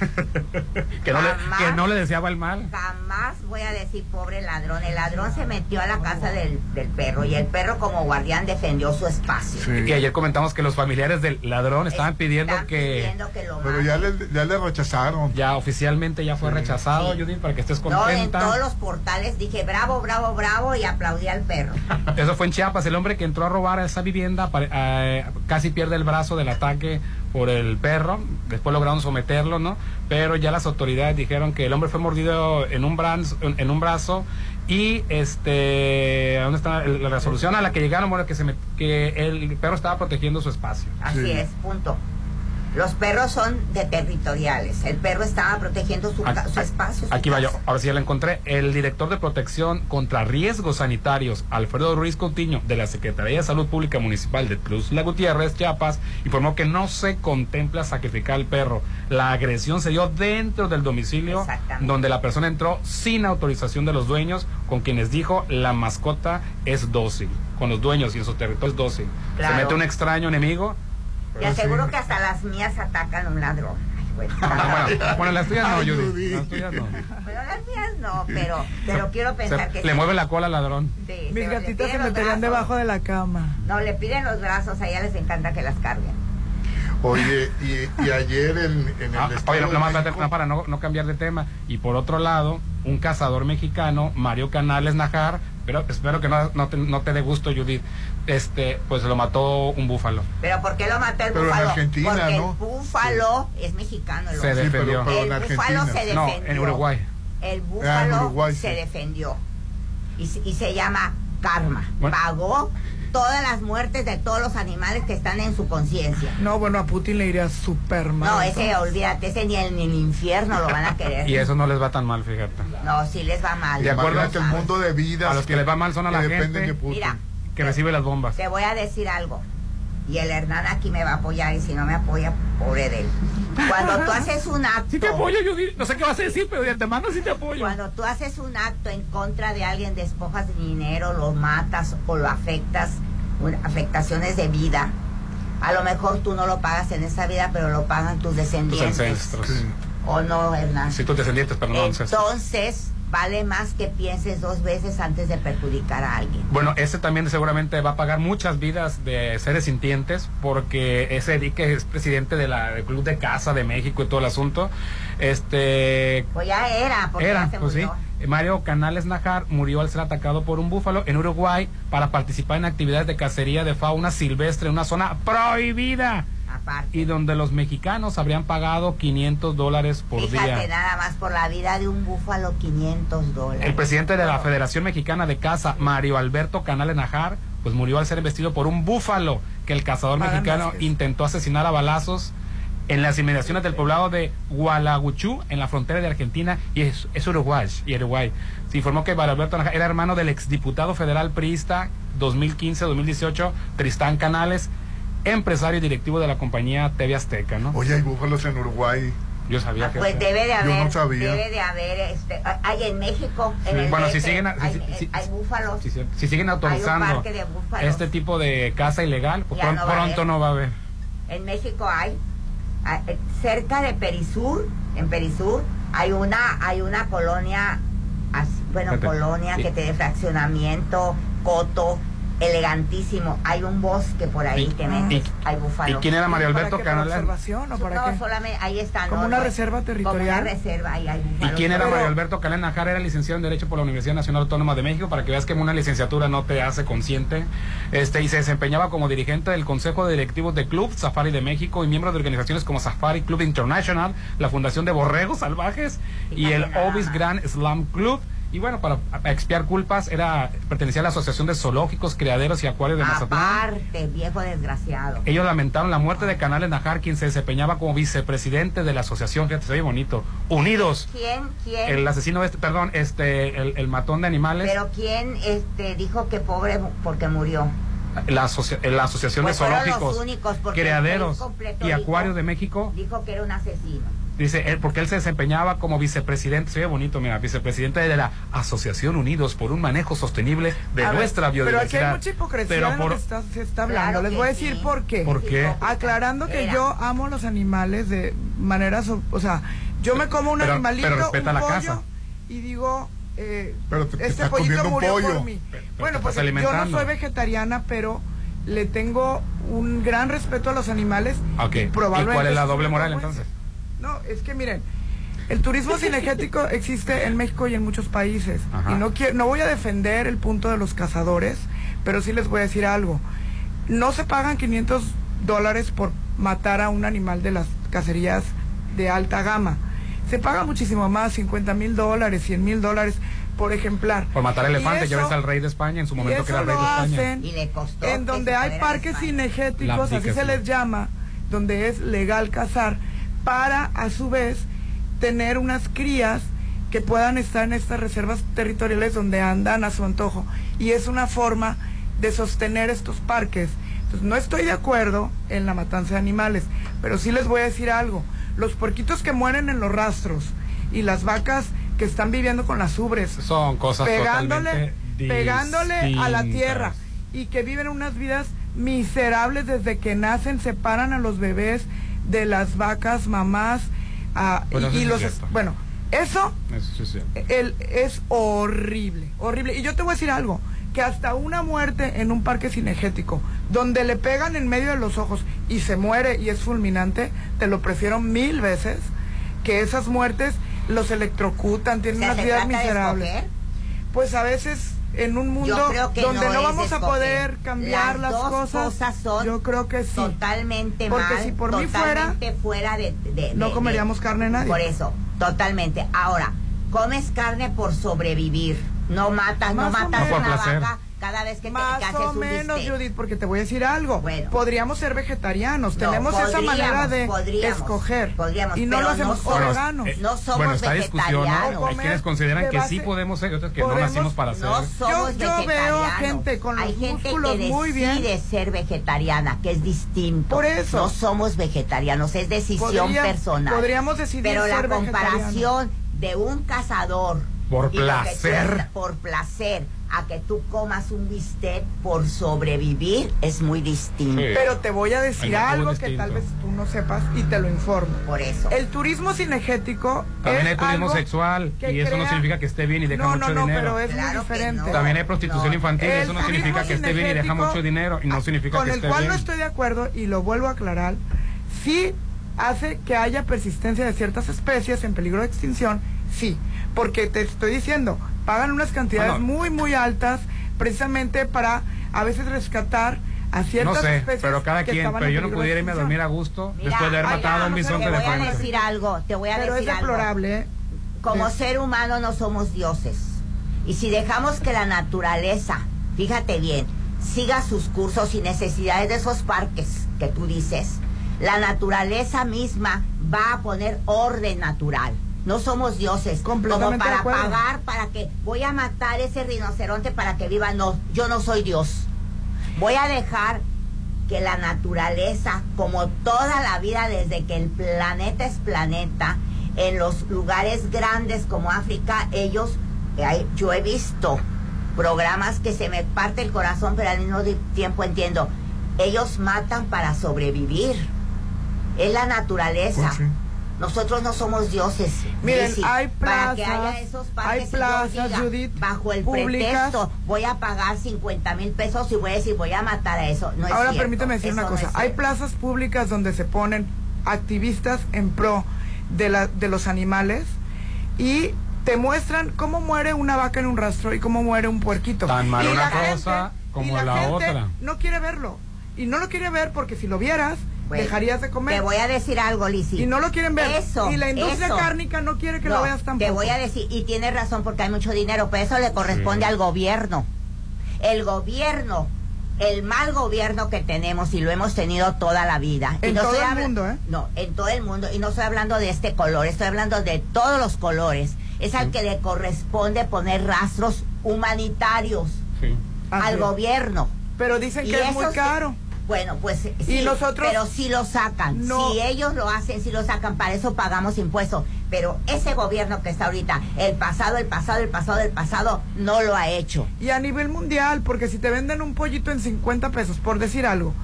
que, no le,
Jamás.
que no le deseaba el mal.
Jamás voy a decir pobre ladrón. El ladrón se metió a la casa del, del perro y el perro como guardián defendió su espacio.
Y ayer comentamos que los familiares del ladrón estaban pidiendo que...
pidiendo que lo
Pero ya le, ya le rechazaron.
Ya oficialmente ya fue rechazado, Judith, para que estés
No, en
contenta.
todos los portales dije bravo, bravo, bravo y aplaudí al perro.
Eso fue en Chiapas. El hombre que entró a robar a esa vivienda eh, casi pierde el brazo del ataque por el perro. Después lograron someterlo, ¿no? Pero ya las autoridades dijeron que el hombre fue mordido en un brazo, en un brazo y este, ¿dónde está la resolución a la que llegaron? Bueno, que se met- que el perro estaba protegiendo su espacio.
Así es, punto. Los perros son de territoriales. El perro estaba protegiendo su, espacio. su
Aquí va yo,
casa.
ahora sí ya la encontré. El director de protección contra riesgos sanitarios, Alfredo Ruiz Coutinho, de la Secretaría de Salud Pública Municipal de La Gutiérrez, Chiapas, informó que no se contempla sacrificar al perro. La agresión se dio dentro del domicilio, donde la persona entró sin autorización de los dueños, con quienes dijo la mascota es dócil. Con los dueños y en su territorio es dócil.
Claro.
Se mete un extraño enemigo.
Te aseguro que hasta las mías atacan a un ladrón. Ay, bueno.
bueno, bueno, las tuyas no,
Ay,
Judy. Las tuyas no.
Pero las mías no, pero, pero quiero pensar
Se-
que
le
sí.
mueve la cola al ladrón.
Sí,
Mis
se-
gatitas se meterían debajo de la cama.
No, le piden los brazos, a ella les encanta que las carguen.
Oye, y, y ayer en, en el
Ah,
estado
oye,
México-
para no, no cambiar de tema. Y por otro lado, un cazador mexicano, Mario Canales Najar, pero espero que no, no te, no te dé gusto, Judith, este, pues lo mató un búfalo.
Pero ¿por qué lo mató el
Pero en
búfalo?
Argentina,
Porque
¿no?
el búfalo es mexicano. el
Se defendió.
el búfalo se defendió.
No, en Uruguay.
El
Ah,
búfalo
en Uruguay,
se
sí.
defendió. Y, se- y se llama karma.
Bueno.
Pagó todas las muertes de todos los animales que están en su conciencia.
No, bueno, a Putin le iría súper mal.
No, ese,
entonces.
olvídate, ese ni en el infierno lo van a querer.
Y eso no les va tan mal, fíjate.
No, sí les va mal.
De acuerdo
el mundo de vidas
A los que,
que-
les va mal son a
que
la
dependen
gente
de Putin.
Mira.
Que recibe las bombas.
Te voy a decir algo. Y el Hernán aquí me va a apoyar y si no me apoya, pobre de él. Cuando tú haces un acto...
Sí te apoyo, Judith. No sé qué vas a decir, pero de antemano sí te apoyo.
Cuando tú haces un acto en contra de alguien, despojas de dinero, lo matas o lo afectas, afectaciones de vida, a lo mejor tú no lo pagas en esta vida, pero lo pagan tus
Tus
descendientes.
ancestros.
¿O no, Hernán?
Sí, tus descendientes, pero no ancestros.
Vale más que pienses dos veces antes de perjudicar a alguien.
Bueno, ese también seguramente va a pagar muchas vidas de seres sintientes, porque ese Eddie que es presidente de la, del Club de Casa de México y todo el asunto, este...
Pues ya era, porque
Era,
ya se
pues sí. Mario Canales Najar murió al ser atacado por un búfalo en Uruguay para participar en actividades de cacería de fauna silvestre en una zona prohibida
Aparte.
y donde los mexicanos habrían pagado 500 dólares por
Fíjate
día.
nada más por la vida de un búfalo 500 dólares.
El presidente de la Federación Mexicana de Caza, Mario Alberto Canales Najar, pues murió al ser embestido por un búfalo que el cazador mexicano
Vázquez.
intentó asesinar a balazos en las inmediaciones del poblado de Gualaguchú, en la frontera de Argentina, y es, es Uruguay, y Uruguay. Se informó que Mario Alberto Najar era hermano del exdiputado federal priista 2015-2018, Tristán Canales, empresario y directivo de la compañía TV Azteca, ¿no?
Oye, hay búfalos en Uruguay.
Yo sabía que...
Pues debe de
Yo
haber,
no sabía.
debe de haber, este, hay en México, en el
bueno, si siguen si-
hay,
si-
hay búfalos.
Si, siguen
Hay
autorizando
un parque de búfalos.
este tipo de caza ilegal, pues
Ya
pron-
no va a
pronto
haber.
no va a haber.
En México hay, ah, eh, cerca de Perisur, en Perisur, hay una, hay una colonia, bueno, colonia
Sí.
que te de fraccionamiento, coto, elegantísimo. Hay un bosque por ahí
Y-
que metes,
y-
hay búfalos.
¿y quién era Mario
¿Para
Alberto Canales?
observación o para
no,
qué?
solamente ahí está.
¿Como
no,
una
no,
reserva territorial?
Como una reserva, ahí hay
¿Y quién era Mario Alberto Calén Najar? Era licenciado en Derecho por la Universidad Nacional Autónoma de México, para que veas que una licenciatura no te hace consciente. Este, y se desempeñaba como dirigente del Consejo de Directivos de Club Safari de México y miembro de organizaciones como Safari Club International, la Fundación de Borregos Salvajes y el Ovis Grand Slam Club. Y bueno, para expiar culpas, era pertenecía a la Asociación de Zoológicos, Criaderos y Acuarios de Mazatlán.
Aparte, viejo desgraciado.
Ellos lamentaron la muerte de Canales Najar, quien se desempeñaba como vicepresidente de la asociación, fíjate, se oye bonito, Unidos.
¿Quién, quién?
El asesino, este, perdón, este, el, el matón de animales,
Pero quién este, dijo que pobre porque murió.
la, asocia- la Asociación
Pues
de Zoológicos, Criaderos y Acuarios de México
Dijo que era un asesino.
Dice, él, porque él se desempeñaba como vicepresidente, se ve bonito, mira, vicepresidente de la Asociación Unidos por un Manejo Sostenible de
A ver,
nuestra
Pero aquí
biodiversidad.
hay mucha hipocresía
Pero
en lo que está- se está hablando.
Claro
Les voy a decir
sí.
por qué.
¿Por qué?
Aclarando que yo amo los animales de manera, so- o sea, yo me como un
Pero-
animalito,
pero respeta
un
la
pollo,
casa.
y digo, eh,
Pero te- te
este pollito murió
pollo.
por mí.
Pero- pero
bueno, pues
estás
yo no soy vegetariana, pero le tengo un gran respeto a los animales.
Ok,
y
¿y
probablemente
cuál es la doble moral
convence.
entonces?
No, es que miren, el turismo cinegético existe en México y en muchos países.
Ajá.
Y no, quiero, no voy a defender el punto de los cazadores, pero sí les voy a decir algo. No se pagan 500 dólares por matar a un animal de las cacerías de alta gama. Se paga muchísimo más, 50 mil dólares, 100 mil dólares por ejemplar.
Por matar elefantes, ya
eso-
ves al rey de España en su momento que era rey de España.
hacen
Y le costó
en donde hay parques cinegéticos, así se les llama, donde es legal cazar, para a su vez tener unas crías que puedan estar en estas reservas territoriales donde andan a su antojo. Y es una forma de sostener estos parques. Entonces, no estoy de acuerdo en la matanza de animales, pero sí les voy a decir algo. Los puerquitos que mueren en los rastros y las vacas que están viviendo con las ubres,
Son cosas
pegándole, pegándole a la tierra y que viven unas vidas miserables desde que nacen, separan a los bebés de las vacas mamás ah,
Bueno,
y,
es
los bueno eso
Eso sí es
el- es horrible, horrible. Y yo te voy a decir algo, que hasta una muerte en un parque cinegético, donde le pegan en medio de los ojos y se muere y es fulminante, te lo prefiero mil veces que esas muertes los electrocutan, tienen
O sea,
unas
¿se
vidas miserables. Pues a veces en un mundo donde no, vamos a poder cambiar las,
dos
cosas,
son
yo creo que sí.
totalmente
Porque
mal,
si por mí fuera,
totalmente fuera de, de-
no comeríamos
de-
carne nadie.
Por eso, totalmente. Ahora, comes carne por sobrevivir. No matas, no
Más
matas una vaca cada vez que te
Más
que haces
o
un
menos,
bistec.
Judith, porque te voy a decir algo.
Bueno.
Podríamos ser vegetarianos,
No,
tenemos esa manera de
podríamos,
escoger.
podríamos,
y no lo hacemos
no
veganos.
eh,
No somos
bueno, está discusión,
vegetarianos.
¿no? Hay quienes consideran
de
que sí podemos ser y otros que no
podemos-
nacimos para ser.
No somos
Yo- yo veo a gente con los
Hay gente
músculos
que
muy bien.
decide ser vegetariana, que es distinto.
Por eso.
No somos vegetarianos, es decisión
Podría-
personal.
podríamos decidir
Pero la comparación de un cazador
Por placer.
por placer a que tú comas un bistec por sobrevivir es muy distinto.
Sí.
Pero te voy a decir
Hay algo
algo que
distinto.
tal vez tú no sepas y te lo informo.
Por eso.
El turismo cinegético
También
es
hay turismo
algo
sexual
que
y eso no
crea-
significa que esté bien y deja
no,
mucho
no, no,
dinero.
pero es
Claro
muy diferente.
no.
También hay prostitución
No.
infantil y
El
eso no significa que esté bien y deja mucho dinero y no significa
con
que
el
esté
cual
bien.
no estoy de acuerdo y lo vuelvo a aclarar, sí hace que haya persistencia de ciertas especies en peligro de extinción, sí, porque te estoy diciendo, pagan unas cantidades
Bueno.
muy, muy altas precisamente para a veces rescatar a
No
ciertas
sé,
especies.
pero cada
que
quien, pero yo no pudiera irme a dormir a gusto
Mira,
después de haber
ay,
matado a un bisonte
Te
de
voy a decir algo, te voy a
Pero es
decir algo.
deplorable, ¿eh?
Como ser humano no somos dioses. Y si dejamos que la naturaleza, fíjate bien, siga sus cursos y necesidades de esos parques que tú dices, la naturaleza misma va a poner orden natural. No somos dioses. Como para pagar, para que voy a matar ese rinoceronte para que viva. No, yo no soy Dios. Voy a dejar que la naturaleza, como toda la vida desde que el planeta es planeta, en los lugares grandes como África, ellos, hay- yo he visto programas que se me parte el corazón, pero al mismo tiempo entiendo, ellos matan para sobrevivir. Es la naturaleza.
Pues sí.
Nosotros no somos dioses.
Miren, hay
para que
plazas,
haya esos parques
hay plazas,
diga,
Judith,
bajo el
públicas.
pretexto voy a pagar 50 mil pesos y voy a decir voy a matar a eso. No es
Ahora
cierto,
permíteme decir
eso
una cosa.
es
Hay plazas públicas donde se ponen activistas en pro de, la, de los animales y te muestran cómo muere una vaca en un rastro y cómo muere un puerquito.
Tan mal
Y
una
la gente-
cosa como
y la,
la
gente
otra.
No quiere verlo. Y no lo quiere ver porque si lo vieras,
Bueno,
dejarías de comer.
Te voy a decir algo, Lizzy.
Y no lo quieren ver.
Eso.
y la industria
eso.
cárnica no quiere que
No,
lo veas tampoco.
Te voy a decir, y tienes razón porque hay mucho dinero, pero eso le corresponde
Sí.
al gobierno. El gobierno, el mal gobierno que tenemos y lo hemos tenido toda la vida. Y
En
no
todo el mundo, ¿eh?
No, en todo el mundo. Y no estoy hablando de este color, estoy hablando de todos los colores. Es al que le corresponde poner rastros humanitarios
Sí.
Al gobierno.
Pero dicen
Y
que es muy
que-
caro.
Bueno, pues sí,
Y nosotros-
pero si lo sacan.
No.
Si ellos lo hacen, si lo sacan, para eso pagamos impuestos. Pero ese gobierno que está ahorita, el pasado, el pasado, el pasado, el pasado, no lo ha hecho.
Y a nivel mundial, porque si te venden un pollito en 50 pesos, por decir algo,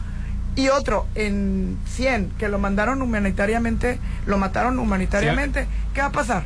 y otro en 100, que lo mandaron humanitariamente, lo mataron humanitariamente, ¿qué va a pasar?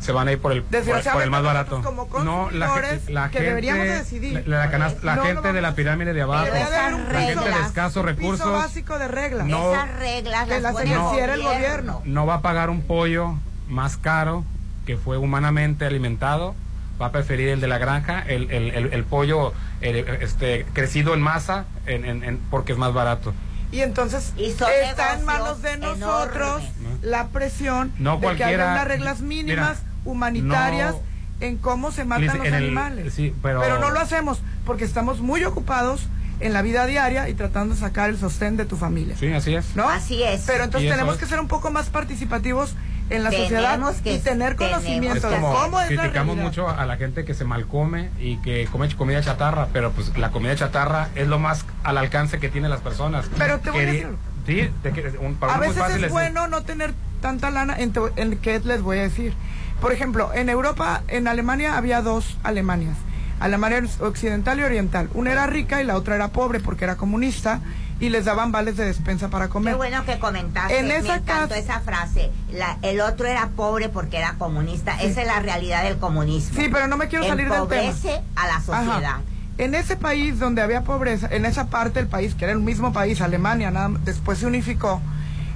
Se van a ir por el, por, el más barato.
como
no, la, la
que
gente,
deberíamos de decidir.
La, la canas- la
No, no
gente de la pirámide de abajo, la gente de escasos
un piso
recursos,
básico de reglas.
No.
Esas reglas las
las
el gobierno.
no va a pagar un pollo más caro que fue humanamente alimentado. Va a preferir el de la granja, el, el, el, el pollo el, este, crecido en masa, en, en- en- porque es más barato.
Y entonces
Y
está en manos de nosotros la presión
No
de que
cualquiera-
haya unas reglas mínimas
Mira,
humanitarias
no-
en cómo se matan los
el-
animales.
sí, pero-
no lo hacemos porque estamos muy ocupados en la vida diaria y tratando de sacar el sostén de tu familia.
Sí, así es.
¿No?
Así es.
Pero entonces tenemos
es.
que ser un poco más participativos en la
Tenemos
sociedad
que-
y tener conocimiento
Es
de
como
cómo es
criticamos mucho a la gente que se malcome y que come comida chatarra, pero pues la comida chatarra es lo más al alcance que tienen las personas.
Pero te voy a decir algo.
Sí, te que- un, para
A veces es bueno no tener tanta lana. En, te- en qué les voy a decir. Por ejemplo, en Europa, en Alemania había dos Alemanias. Alemania occidental y oriental. Una era rica y la otra era pobre porque era comunista y les daban vales de despensa para comer.
Qué bueno que comentaste.
En esa
Me encantó
casa-
esa frase. La- el otro era pobre porque era comunista. Esa es la realidad del comunismo.
Sí, pero no me quiero salir del tema.
A la sociedad.
Ajá. En ese país donde había pobreza, en esa parte del país, que era el mismo país, Alemania, nada, después se unificó,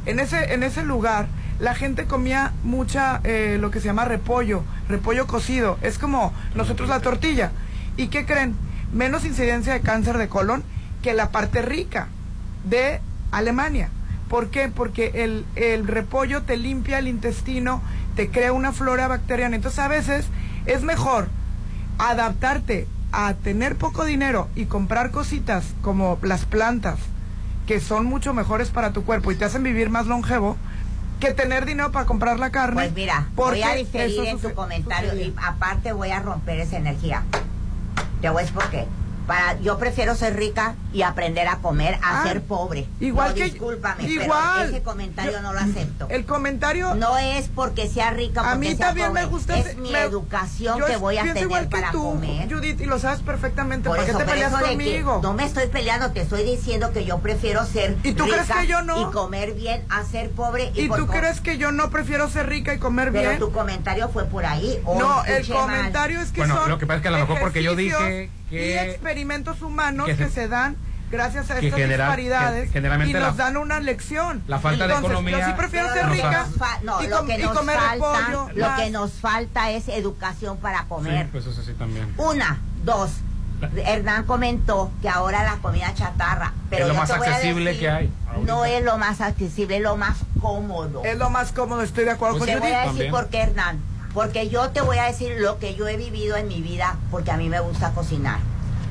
en ese, en ese lugar la gente comía mucha, eh, lo que se llama repollo, repollo cocido, es como nosotros la tortilla. ¿Y qué creen? Menos incidencia de cáncer de colon que la parte rica de Alemania. ¿Por qué? Porque el, el repollo te limpia el intestino, te crea una flora bacteriana. Entonces a veces es mejor adaptarte a tener poco dinero y comprar cositas como las plantas que son mucho mejores para tu cuerpo y te hacen vivir más longevo que tener dinero para comprar la carne.
Pues mira, voy a diferir en tu comentario y aparte voy a romper esa energía. Te voy a decir por qué. Para, yo prefiero ser rica y aprender a comer a
Ah,
ser pobre.
igual
No,
que-
discúlpame,
igual.
pero ese comentario
Yo-
no lo acepto.
El comentario
No es porque sea rica,
a
porque
mí
sea
también
pobre.
me gusta
Es mi
me-
educación que voy a tener
igual que
para
tú,
comer.
Judith, y lo sabes perfectamente.
Por
¿Por qué te
pero
peleas conmigo?
no me estoy peleando, te estoy diciendo que yo prefiero ser
¿Y tú crees
rica
que yo no?
y comer bien a ser pobre.
¿Y
por
tú crees que yo no prefiero ser rica y comer
Pero
bien?
tu comentario fue por ahí.
No, el
mal.
comentario es que
Bueno,
son
lo que pasa es que a lo mejor porque yo dije que-
y experimentos humanos
que
que,
se-
dan gracias a estas
genera-
disparidades
que generalmente
y nos
la-
dan una lección.
la falta de
Entonces,
economía
Yo sí prefiero ser rica
no,
y, com- comer
falta,
repollo.
lo
más.
que nos falta es educación para comer.
Sí, pues eso sí también.
Una, dos. Hernán comentó que ahora la comida chatarra, pero
Es lo
yo
más
te voy a
accesible
decir,
que hay ahorita.
No es lo más accesible, es lo más cómodo.
Es lo más cómodo, estoy de acuerdo
Pues
te
con
voy
Judith.
a decir
También.
por qué, Hernán. Porque yo te voy a decir lo que yo he vivido en mi vida, porque a mí me gusta cocinar.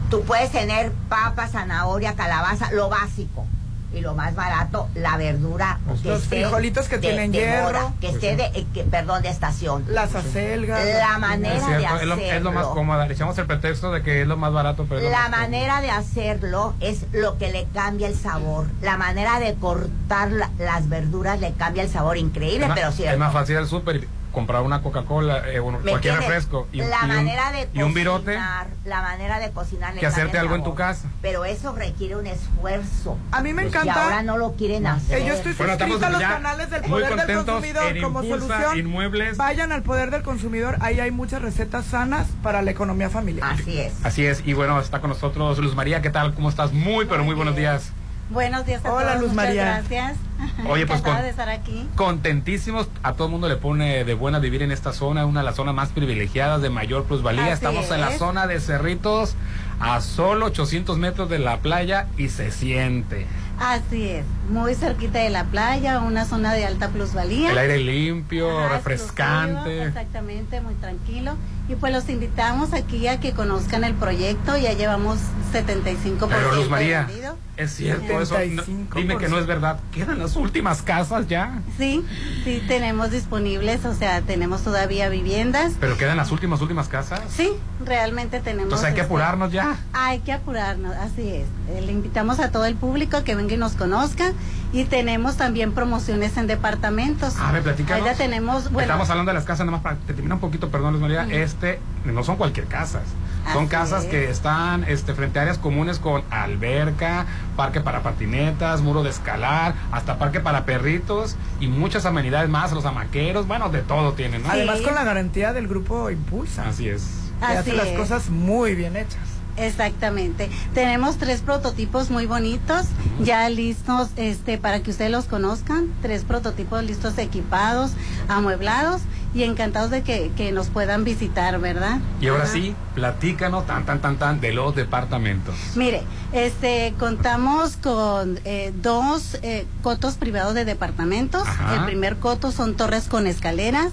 Tú puedes tener papa, zanahoria, calabaza, lo básico. Y lo más barato, la verdura. que
Los
esté
frijolitos que
de-
tienen
de
hierro.
moda, que
Pues
esté de, eh, que- perdón, de estación.
Las acelgas.
La manera
Es
de
cierto, es lo, es lo más
hacerlo.
cómodo. Le echamos el pretexto de que es lo más barato, pero
La
cómodo.
manera de hacerlo es lo que le cambia el sabor. La manera de cortar la- las verduras le cambia el sabor. Increíble,
es más,
pero cierto.
es más fácil al súper y comprar una Coca-Cola, eh, un-
¿Me
cualquier
entiendes?
refresco y, un-
la
y un,
manera de
y un virote
cocinar, la manera de cocinar
que hacerte algo en tu casa.
Pero eso requiere un esfuerzo.
A mí me
Y
encanta.
ahora no lo quieren hacer.
Eh, yo estoy
Bueno, estamos
suscrita a los canales del
muy
Poder del Consumidor como
Impulsa
solución.
Inmuebles.
Vayan al Poder del Consumidor, ahí hay muchas recetas sanas para la economía familiar.
Así es.
Así es, y bueno, está con nosotros Luz María, ¿qué tal? ¿Cómo estás? Muy, pero muy buenos días.
Buenos días a
Hola,
todos.
Luz
muchas
María.
Gracias.
Oye, pues, con-
de estar aquí.
Contentísimos, a todo el mundo le pone de buena vivir en esta zona, una de las zonas más privilegiadas de mayor plusvalía.
Así
Estamos en la zona de Cerritos, a solo 800 metros de la playa y se siente.
Así es, muy cerquita de la playa, una zona de alta plusvalía.
El aire limpio,
Ajá,
refrescante.
Exactamente, muy tranquilo. Y pues los invitamos aquí a que conozcan el proyecto. Ya llevamos 75%
Pero Luz María,
vendido.
Es cierto, eso. no- dime que no es verdad. Quedan las últimas casas ya.
Sí, sí, tenemos disponibles, o sea, tenemos todavía viviendas.
Pero quedan las últimas, últimas casas.
Sí, realmente tenemos.
Entonces hay que
este,
apurarnos ya.
Hay que apurarnos, así es. Eh, Le invitamos a todo el público que venga y nos conozca. Y tenemos también promociones en departamentos.
A ver, platícanos.
Ahí ya tenemos, bueno,
Estamos hablando de las casas, nada más para que termine un poquito, perdón, Luis María. Este, no son cualquier casas. Son
Así
casas
es.
que están este, frente a áreas comunes con alberca, parque para patinetas, muro de escalar, hasta parque para perritos y muchas amenidades más, los amaqueros, bueno, de todo tienen, ¿no?
Además con la garantía del grupo Impulsa.
Así es.
Que
Así
hace las
es.
cosas muy bien hechas.
Exactamente. Tenemos tres prototipos muy bonitos, ya listos este, para que ustedes los conozcan. Tres prototipos listos, equipados, amueblados y encantados de que, que nos puedan visitar, ¿verdad?
Y ahora
Ajá.
sí, platícanos tan, tan, tan, tan de los departamentos.
Mire, este, contamos con eh, dos eh, cotos privados de departamentos.
Ajá.
El primer coto son torres con escaleras.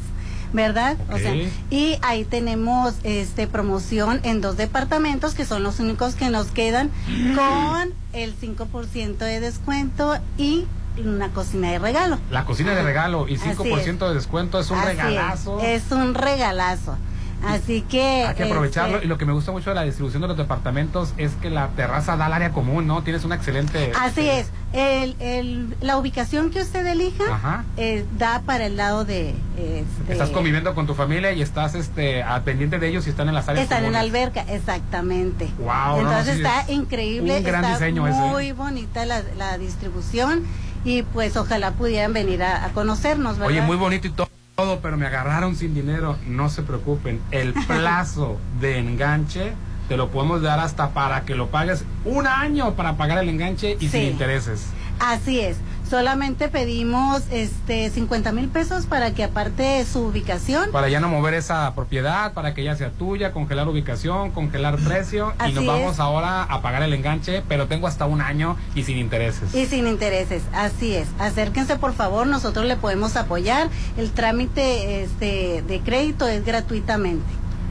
¿Verdad? O sea, y ahí tenemos este promoción en dos departamentos que son los únicos que nos quedan con el 5% de descuento y una cocina de regalo.
La cocina de regalo y
Así
5% de descuento es un
Así es,
regalazo.
Es, un regalazo. Así que
Hay que aprovecharlo
este,
y lo que me gusta mucho de la distribución de los departamentos es que la terraza da al área común, ¿no? Tienes una excelente...
Así
este,
es. El, el, la ubicación que usted elija eh, da para el lado de... este,
Estás conviviendo con tu familia y estás este, al pendiente de ellos y están en las áreas
Están en la alberca, exactamente.
Wow, no,
Entonces
sí,
está
es
increíble,
un gran
está
diseño ese,
muy bonita la, la distribución y pues ojalá pudieran venir a, a conocernos, ¿verdad?
Oye, muy bonito y to- todo, pero me agarraron sin dinero. No se preocupen. El plazo de enganche te lo podemos dar hasta para que lo pagues un año para pagar el enganche y sin intereses.
Así es. Solamente pedimos este 50 mil pesos para que aparte de su ubicación
Para ya no mover esa propiedad, para que ya sea tuya, congelar ubicación, congelar precio y nos vamos
es.
ahora a pagar el enganche, pero tengo hasta un año y sin intereses.
Y sin intereses, así es. Acérquense por favor, nosotros le podemos apoyar. El trámite este, de crédito es gratuitamente.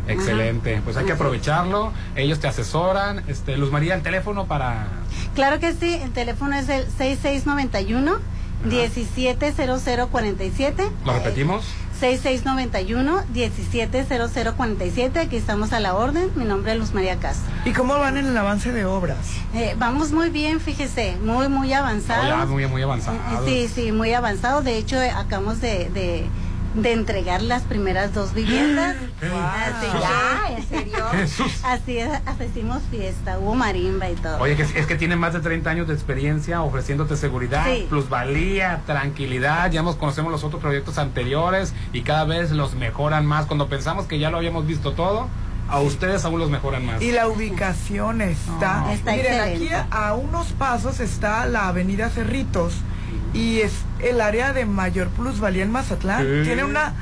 Excelente, pues hay que aprovecharlo. Ellos te asesoran. Este, Luz María, el teléfono para
Claro que sí, el teléfono es el 6691 170047.
¿Lo repetimos?
6691 170047. Aquí estamos a la orden. Mi nombre es Luz María Castro.
¿Y cómo van en el avance de obras?
Eh, vamos muy bien, fíjese, muy, muy avanzado.
Ya, muy, muy avanzado.
Sí, sí, muy avanzado. De hecho, acabamos de, de, de entregar las primeras dos viviendas. Así
Ya, ¿en serio?
Jesús.
Así es, hicimos fiesta, hubo marimba y todo.
Oye, es, es que tiene más de 30 años de experiencia ofreciéndote seguridad,
Sí.
plusvalía, tranquilidad. Ya nos conocemos los otros proyectos anteriores y cada vez los mejoran más. Cuando pensamos que ya lo habíamos visto todo, a ustedes aún los mejoran más.
Y la ubicación está.
No.
Está
Miren,
excelente.
aquí a, unos pasos está la avenida Cerritos y es el área de mayor plusvalía en Mazatlán.
Sí.
Tiene una,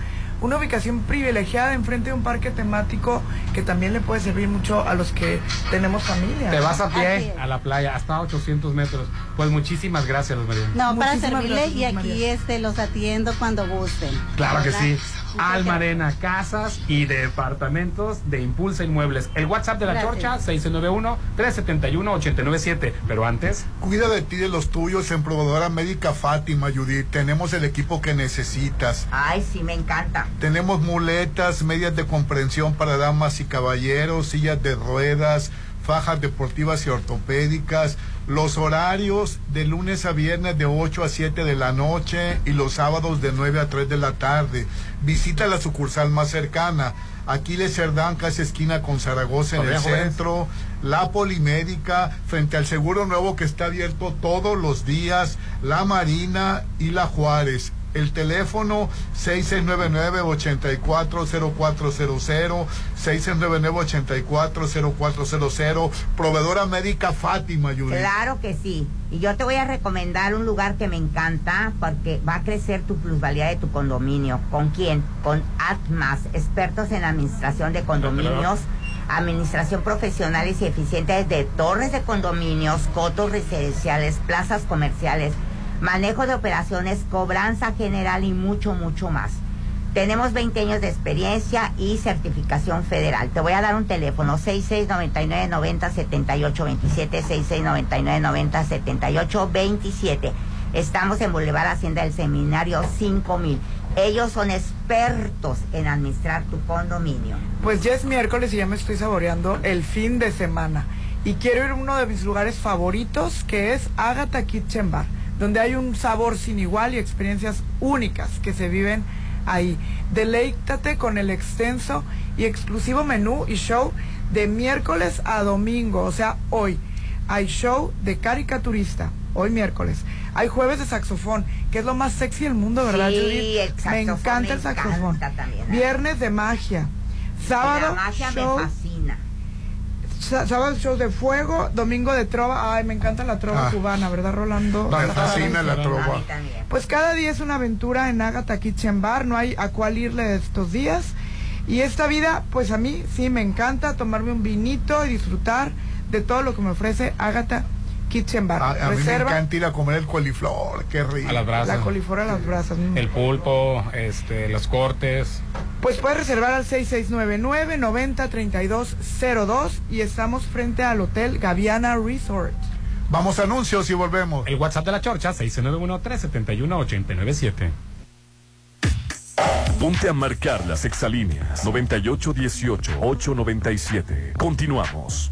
una ubicación privilegiada enfrente de un parque temático que también le puede servir mucho a los que tenemos familia.
Te vas a pie a la playa, hasta 800 metros. Pues muchísimas gracias, Luz María.
No, para servirle
gracias,
y aquí
María.
este los atiendo cuando gusten.
Claro que sí.
Muchas
Alma
gracias.
Arena, casas y departamentos de Impulsa Inmuebles. El WhatsApp de la
Gracias.
Chorcha, 691-371-897. Pero antes,
Cuida de ti y de los tuyos en Proveedora Médica Fátima, Judith. Tenemos el equipo que necesitas.
Ay, sí, me encanta.
Tenemos muletas, medias de comprensión para damas y caballeros, sillas de ruedas, fajas deportivas y ortopédicas. Los horarios de lunes a viernes de 8 a 7 de la noche y los sábados de 9 a 3 de la tarde. Visita la sucursal más cercana. Aquiles Cerdán, casi esquina con Zaragoza en el centro. La Polimédica, frente al Seguro Nuevo que está abierto todos los días. La Marina y la Juárez. El teléfono 6699-840400, 6699-840400, proveedora médica Fátima, Yuri.
Claro que sí. Y yo te voy a recomendar un lugar que me encanta porque va a crecer tu plusvalía de tu condominio. ¿Con quién? Con Atmas, expertos en administración de condominios, administración profesionales y eficientes de torres de condominios, cotos residenciales, plazas comerciales, manejo de operaciones, cobranza general y mucho, mucho más. Tenemos 20 años de experiencia y certificación federal. Te voy a dar un teléfono 6699907827, 6699907827. Estamos en Boulevard Hacienda del Seminario 5000. Ellos son expertos en administrar tu condominio.
Pues ya es miércoles y ya me estoy saboreando el fin de semana. Y quiero ir a uno de mis lugares favoritos, que es Agatha Kitchen Bar, donde hay un sabor sin igual y experiencias únicas que se viven ahí. Deleítate con el extenso y exclusivo menú y show de miércoles a domingo, o sea, hoy. Hay show de caricaturista, hoy miércoles. Hay jueves de saxofón, que es lo más sexy del mundo, ¿verdad,
Sí,
Judith?
el
Me encanta el saxofón.
encanta también.
Viernes de magia. Sábado,
magia
show, sábado show de fuego, domingo de trova. Ay, me encanta la trova
Ah.
cubana, ¿verdad, Rolando?
Me fascina la trova.
Pues cada día es una aventura en Agatha Kitchen Bar, no hay a cuál irle estos días. Y esta vida, pues a mí sí me encanta tomarme un vinito y disfrutar de todo lo que me ofrece Agatha Kitchen Bar.
A, a mí me encanta ir a comer el coliflor, qué rico.
A las brasas.
la coliflor a las brasas. mm.
El pulpo, este, los cortes.
Pues puedes reservar al 6699-903202 y estamos frente al Hotel Gaviana Resort.
Vamos a anuncios y volvemos.
El WhatsApp de la Chorcha, 691-371-897.
Ponte a marcar las exalíneas 9818-897. Continuamos.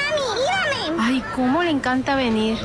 Ay, cómo le encanta venir.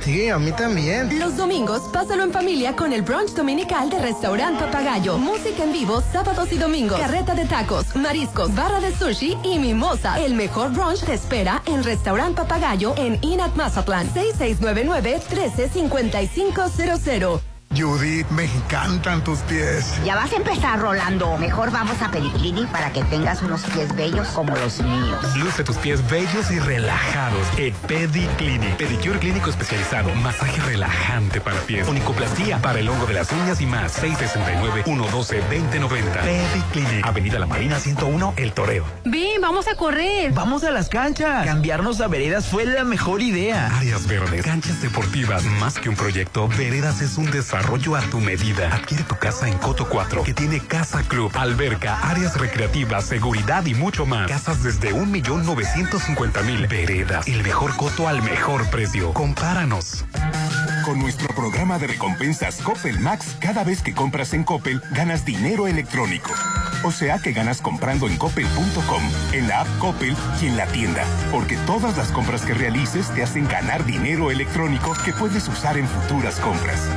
Sí, a mí también.
Los domingos, pásalo en familia con el brunch dominical de Restaurant Papagayo. Música en vivo sábados y domingos. Carreta de tacos, mariscos, barra de sushi y mimosa. El mejor brunch te espera en Restaurant Papagayo en Inat Mazatlán. 6699-135500.
Judith, me encantan tus pies.
Ya vas a empezar, Rolando. Mejor vamos a Pediclinic para que tengas unos pies bellos como los míos.
Luce tus pies bellos y relajados en Pediclinic. Pedicure clínico especializado. Masaje relajante para pies. Onicoplastía para el hongo de las uñas y más. 669-112-2090. Pediclinic. Avenida La Marina 101, El Toreo.
Ven, vamos a correr.
Vamos a las canchas. Cambiarnos a veredas fue la mejor idea.
Áreas verdes, canchas deportivas, más que un proyecto, Veredas es un desarrollo a tu medida. Adquiere tu casa en Coto 4, que tiene casa club, alberca, áreas recreativas, seguridad y mucho más. Casas desde 1.950.000. Veredas, el mejor coto al mejor precio. Compáranos.
Con nuestro programa de recompensas Coppel Max, cada vez que compras en Coppel, ganas dinero electrónico. O sea que ganas comprando en coppel.com, en la app Coppel y en la tienda. Porque todas las compras que realices te hacen ganar dinero electrónico que puedes usar en futuras compras.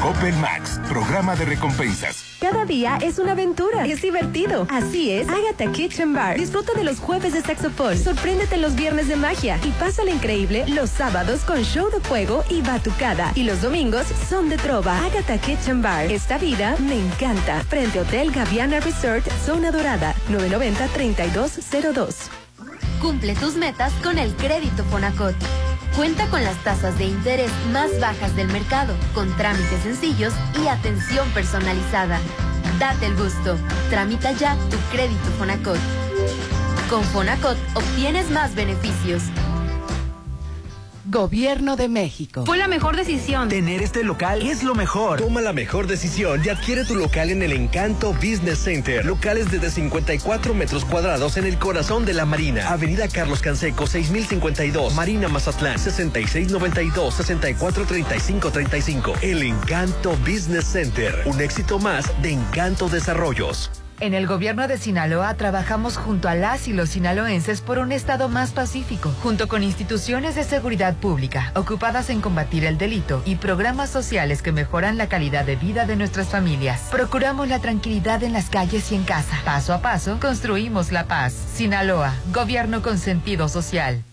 Coppel Max, programa de recompensas.
Cada día es una aventura. Es divertido. Así es, Agatha Kitchen Bar. Disfruta de los jueves de saxofón. Sorpréndete los viernes de magia. Y pásala increíble los sábados con show de fuego y batucada. Y los domingos son de trova. Agatha Kitchen Bar. Esta vida me encanta. Frente Hotel Gaviana Resort, Zona Dorada. 990-3202.
Cumple tus metas con el crédito Fonacot. Cuenta con las tasas de interés más bajas del mercado, con trámites sencillos y atención personalizada. Date el gusto. Tramita ya tu crédito Fonacot. Con Fonacot obtienes más beneficios.
Gobierno de México.
Fue la mejor decisión.
Tener este local es lo mejor.
Toma la mejor decisión y adquiere tu local en el Encanto Business Center. Locales desde 54 metros cuadrados en el corazón de la Marina. Avenida Carlos Canseco, 6052. Marina Mazatlán, 6692-643535. El Encanto Business Center. Un éxito más de Encanto Desarrollos.
En el gobierno de Sinaloa trabajamos junto a las y los sinaloenses por un estado más pacífico, junto con instituciones de seguridad pública ocupadas en combatir el delito y programas sociales que mejoran la calidad de vida de nuestras familias. Procuramos la tranquilidad en las calles y en casa. Paso a paso, construimos la paz. Sinaloa, gobierno con sentido social.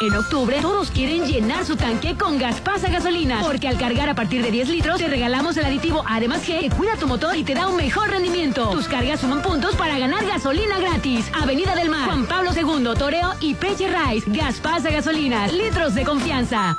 En octubre, todos quieren llenar su tanque con Gaspasa Gasolina, porque al cargar a partir de 10 litros, te regalamos el aditivo Además G que cuida tu motor y te da un mejor rendimiento. Tus cargas suman puntos para ganar gasolina gratis. Avenida del Mar, Juan Pablo II, Toreo y Peche Rice. Gaspasa Gasolina, litros de confianza.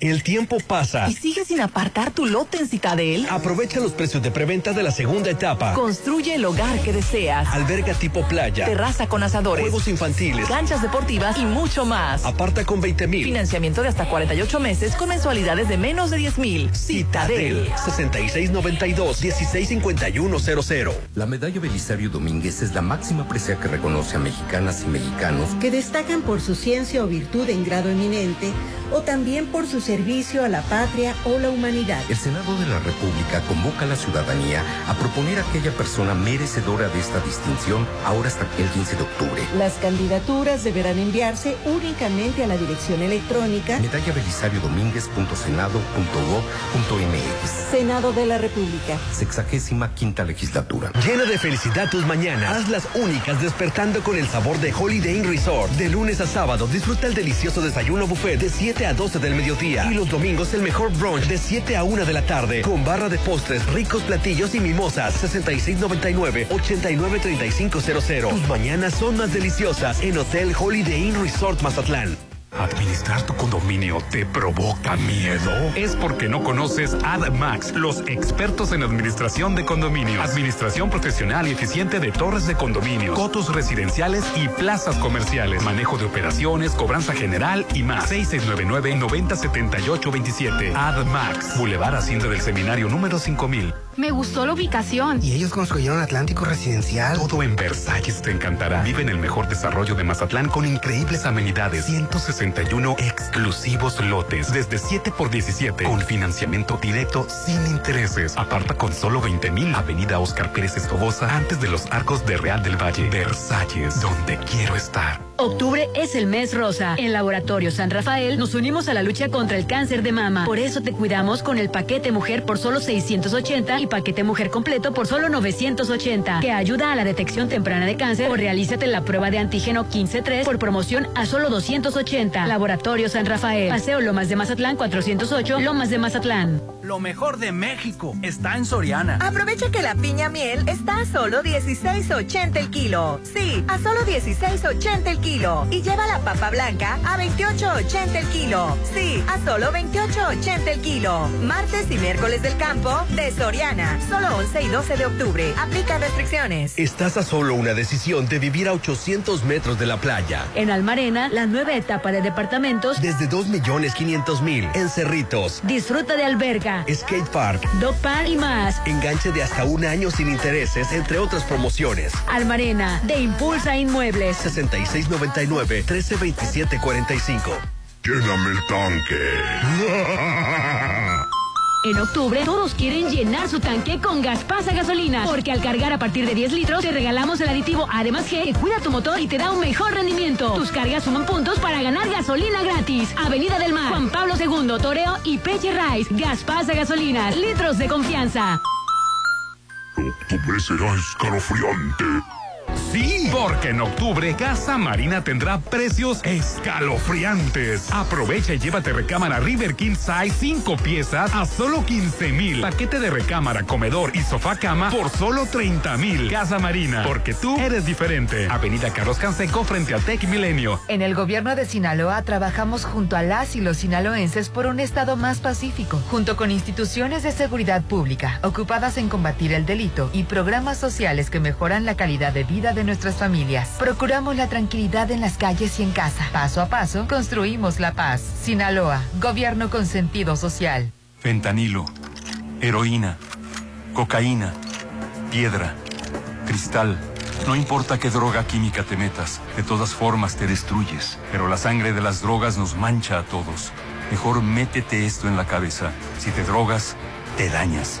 El tiempo pasa.
¿Y sigues sin apartar tu lote en Citadel?
Aprovecha los precios de preventa de la segunda etapa.
Construye el hogar que deseas.
Alberga tipo playa.
Terraza con asadores.
Juegos infantiles.
Canchas deportivas y mucho más.
Aparta con 20 mil.
Financiamiento de hasta 48 meses con mensualidades de menos de 10 mil.
Citadel. 6692-165100.
La medalla Belisario Domínguez es la máxima presea que reconoce a mexicanas y mexicanos
que destacan por su ciencia o virtud en grado eminente o también por sus servicio a la patria o la humanidad.
El Senado de la República convoca a la ciudadanía a proponer a aquella persona merecedora de esta distinción ahora hasta el 15 de octubre.
Las candidaturas deberán enviarse únicamente a la dirección electrónica
medalla Belisario
Senado de la República.
Sexagésima quinta legislatura.
Llena de felicidad tus mañanas. Hazlas únicas despertando con el sabor de Holiday Inn Resort. De lunes a sábado disfruta el delicioso desayuno buffet de 7 a 12 del mediodía y los domingos el mejor brunch de 7 a 1 de la tarde. Con barra de postres, ricos platillos y mimosas. 6699-893500. Tus mañanas son más deliciosas en Hotel Holiday Inn Resort Mazatlán.
¿Administrar tu condominio te provoca miedo? Es porque no conoces AdMax, los expertos en administración de condominios. Administración profesional y eficiente de torres de condominio, cotos residenciales y plazas comerciales. Manejo de operaciones, cobranza general y más. 6699-907827. AdMax, Boulevard Hacienda del Seminario número 5000.
Me gustó la ubicación.
Y ellos construyeron Atlántico Residencial.
Todo en Versalles te encantará. Vive en el mejor desarrollo de Mazatlán con increíbles amenidades. 161 exclusivos lotes. Desde 7 por 17. Con financiamiento directo sin intereses. Aparta con solo 20 mil. Avenida Oscar Pérez Escobosa. Antes de los arcos de Real del Valle. Versalles, donde quiero estar.
Octubre es el mes rosa. En Laboratorio San Rafael nos unimos a la lucha contra el cáncer de mama. Por eso te cuidamos con el paquete mujer por solo 680 y paquete mujer completo por solo 980, que ayuda a la detección temprana de cáncer o realízate la prueba de antígeno 15-3 por promoción a solo 280. Laboratorio San Rafael. Paseo Lomas de Mazatlán 408, Lomas de Mazatlán.
Lo mejor de México está en Soriana.
Aprovecha que la piña miel está a solo 16.80 el kilo. Sí, a solo 16.80 el kilo. Y lleva la papa blanca a 28.80 el kilo. Sí, a solo 28.80 el kilo. Martes y miércoles del campo de Soriana. Solo 11 y 12 de octubre. Aplica restricciones.
Estás a solo una decisión de vivir a 800 metros de la playa.
En Almarena, la nueva etapa de departamentos.
Desde 2.500.000 en Cerritos.
Disfruta de alberga
skate park,
dog park y más.
Enganche de hasta un año sin intereses, entre otras promociones.
Almarena, de Impulsa Inmuebles.
6699-132745.
Lléname el tanque.
En octubre, todos quieren llenar su tanque con Gaspasa Gasolina, porque al cargar a partir de 10 litros, te regalamos el aditivo Además G que cuida tu motor y te da un mejor rendimiento. Tus cargas suman puntos para ganar gasolina gratis. Avenida del Mar, Juan Pablo II, Toreo y Peche Rice. Gaspasa Gasolina, litros de confianza.
Octubre será escalofriante.
Sí, porque en octubre Casa Marina tendrá precios escalofriantes. Aprovecha y llévate recámara River King Size 5 piezas a solo 15 mil. Paquete de recámara, comedor y sofá cama por solo 30 mil. Casa Marina, porque tú eres diferente. Avenida Carlos Canseco frente al Tech Milenio.
En el gobierno de Sinaloa trabajamos junto a las y los sinaloenses por un estado más pacífico, junto con instituciones de seguridad pública ocupadas en combatir el delito y programas sociales que mejoran la calidad de vida de nuestras familias. Procuramos la tranquilidad en las calles y en casa. Paso a paso, construimos la paz. Sinaloa, gobierno con sentido social.
Fentanilo, heroína, cocaína, piedra, cristal. No importa qué droga química te metas, de todas formas te destruyes. Pero la sangre de las drogas nos mancha a todos.
Mejor métete esto en la cabeza. Si te drogas, te dañas.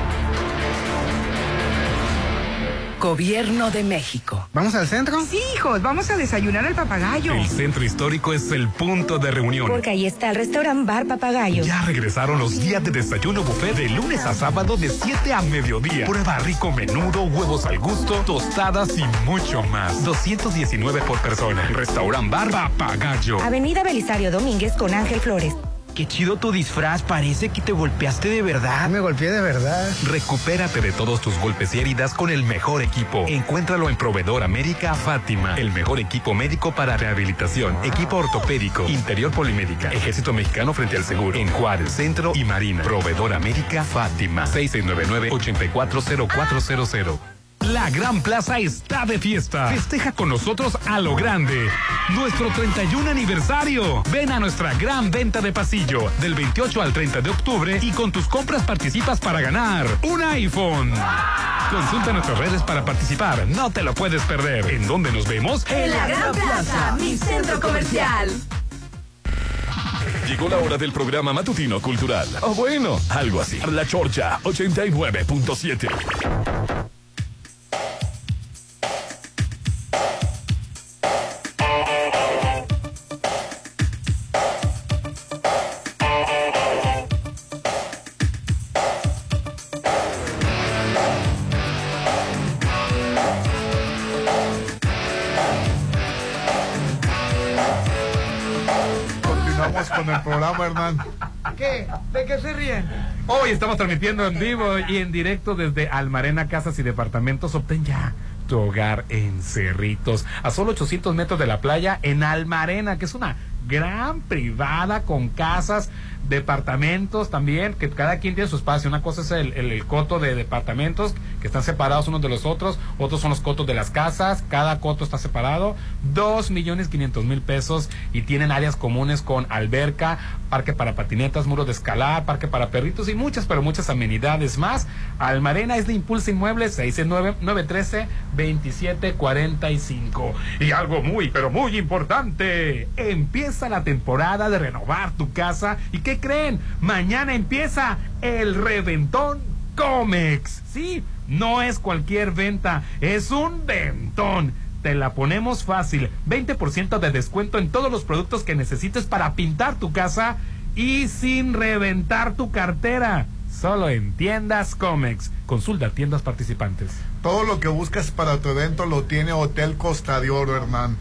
Gobierno de México.
¿Vamos al centro?
Sí, hijos, vamos a desayunar al papagayo.
El centro histórico es el punto de reunión.
Porque ahí está el restaurant Bar Papagayo.
Ya regresaron los días de desayuno buffet de lunes a sábado de 7 a mediodía. Prueba rico menudo, huevos al gusto, tostadas y mucho más. 219 por persona. Restaurant Bar Papagayo.
Avenida Belisario Domínguez con Ángel Flores.
Qué chido tu disfraz, parece que te golpeaste de verdad.
Me golpeé de verdad.
Recupérate de todos tus golpes y heridas con el mejor equipo. Encuéntralo en Proveedor América Fátima. El mejor equipo médico para rehabilitación, equipo ortopédico, interior polimédica, Ejército Mexicano frente al seguro, en Juárez, Centro y Marina. Proveedor América Fátima. 6699-840400. La Gran Plaza está de fiesta. Festeja con nosotros a lo grande. Nuestro 31 aniversario. Ven a nuestra gran venta de pasillo del 28 al 30 de octubre y con tus compras participas para ganar un iPhone. Consulta nuestras redes para participar. No te lo puedes perder. ¿En dónde nos vemos?
En la Gran Plaza, mi centro comercial.
Llegó la hora del programa matutino cultural. O bueno, algo así. La Chorcha 89.7.
Hernán.
¿Qué? ¿De qué se ríen?
Hoy estamos transmitiendo en vivo y en directo desde Almarena Casas y Departamentos. Obtén ya tu hogar en Cerritos, a solo 800 metros de la playa en Almarena, que es una gran privada con casas, departamentos también, que cada quien tiene su espacio. Una cosa es el, el- coto de departamentos, que están separados unos de los otros, otros son los cotos de las casas, cada coto está separado, dos millones quinientos mil pesos y tienen áreas comunes con alberca, parque para patinetas, muro de escalar, parque para perritos y muchas, pero muchas amenidades más. Almarena es de Impulsa Inmuebles, 669-913-2745. Y algo muy, pero muy importante, empieza la temporada de renovar tu casa. ¿Y qué creen? Mañana empieza el reventón Comex. Sí, no es cualquier venta, es un ventón. Te la ponemos fácil. 20% de descuento en todos los productos que necesites para pintar tu casa y sin reventar tu cartera. Solo en tiendas Comex. Consulta tiendas participantes.
Todo lo que buscas para tu evento lo tiene Hotel Costa de Oro, Hernán.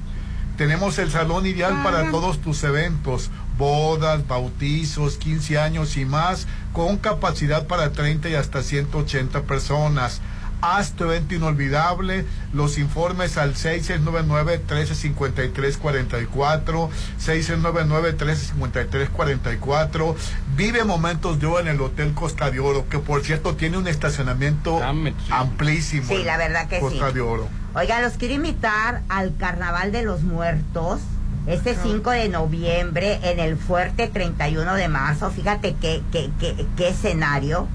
Tenemos el salón ideal para todos tus eventos, bodas, bautizos, 15 años y más, con capacidad para 30 y hasta 180 personas. Haz tu evento inolvidable. Los informes al 6699-1353-44, 6699-1353-44. Vive momentos de oro en el Hotel Costa de Oro, que por cierto tiene un estacionamiento amplísimo.
Sí, la verdad que
Costa
sí.
de Oro.
Oiga, los quiero invitar al Carnaval de los Muertos. Este 5 de noviembre en el Fuerte 31 de marzo. Fíjate qué, qué, qué, qué escenario.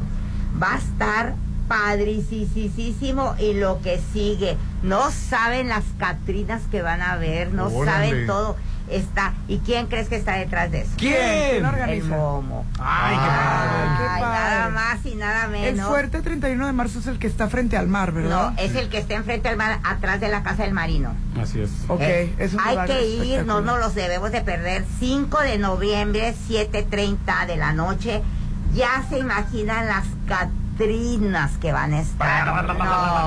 Va a estar padricísimo y lo que sigue. No saben las Catrinas que van a ver, no
Órale.
saben todo. Está. ¿Y quién crees que está detrás de eso?
¿Quién? ¿Quién
El momo.
Ay, qué padre. Qué
Ay,
padre.
nada más y nada menos.
El fuerte 31 de marzo es el que está frente al mar, ¿verdad?
No, es el que está enfrente al mar, atrás de la casa del marino.
Así es.
Ok,
Eh,
es un
hay que ir, no nos los debemos de perder. 5 de noviembre, 7.30 de la noche. Ya se imaginan las Que van a estar. No,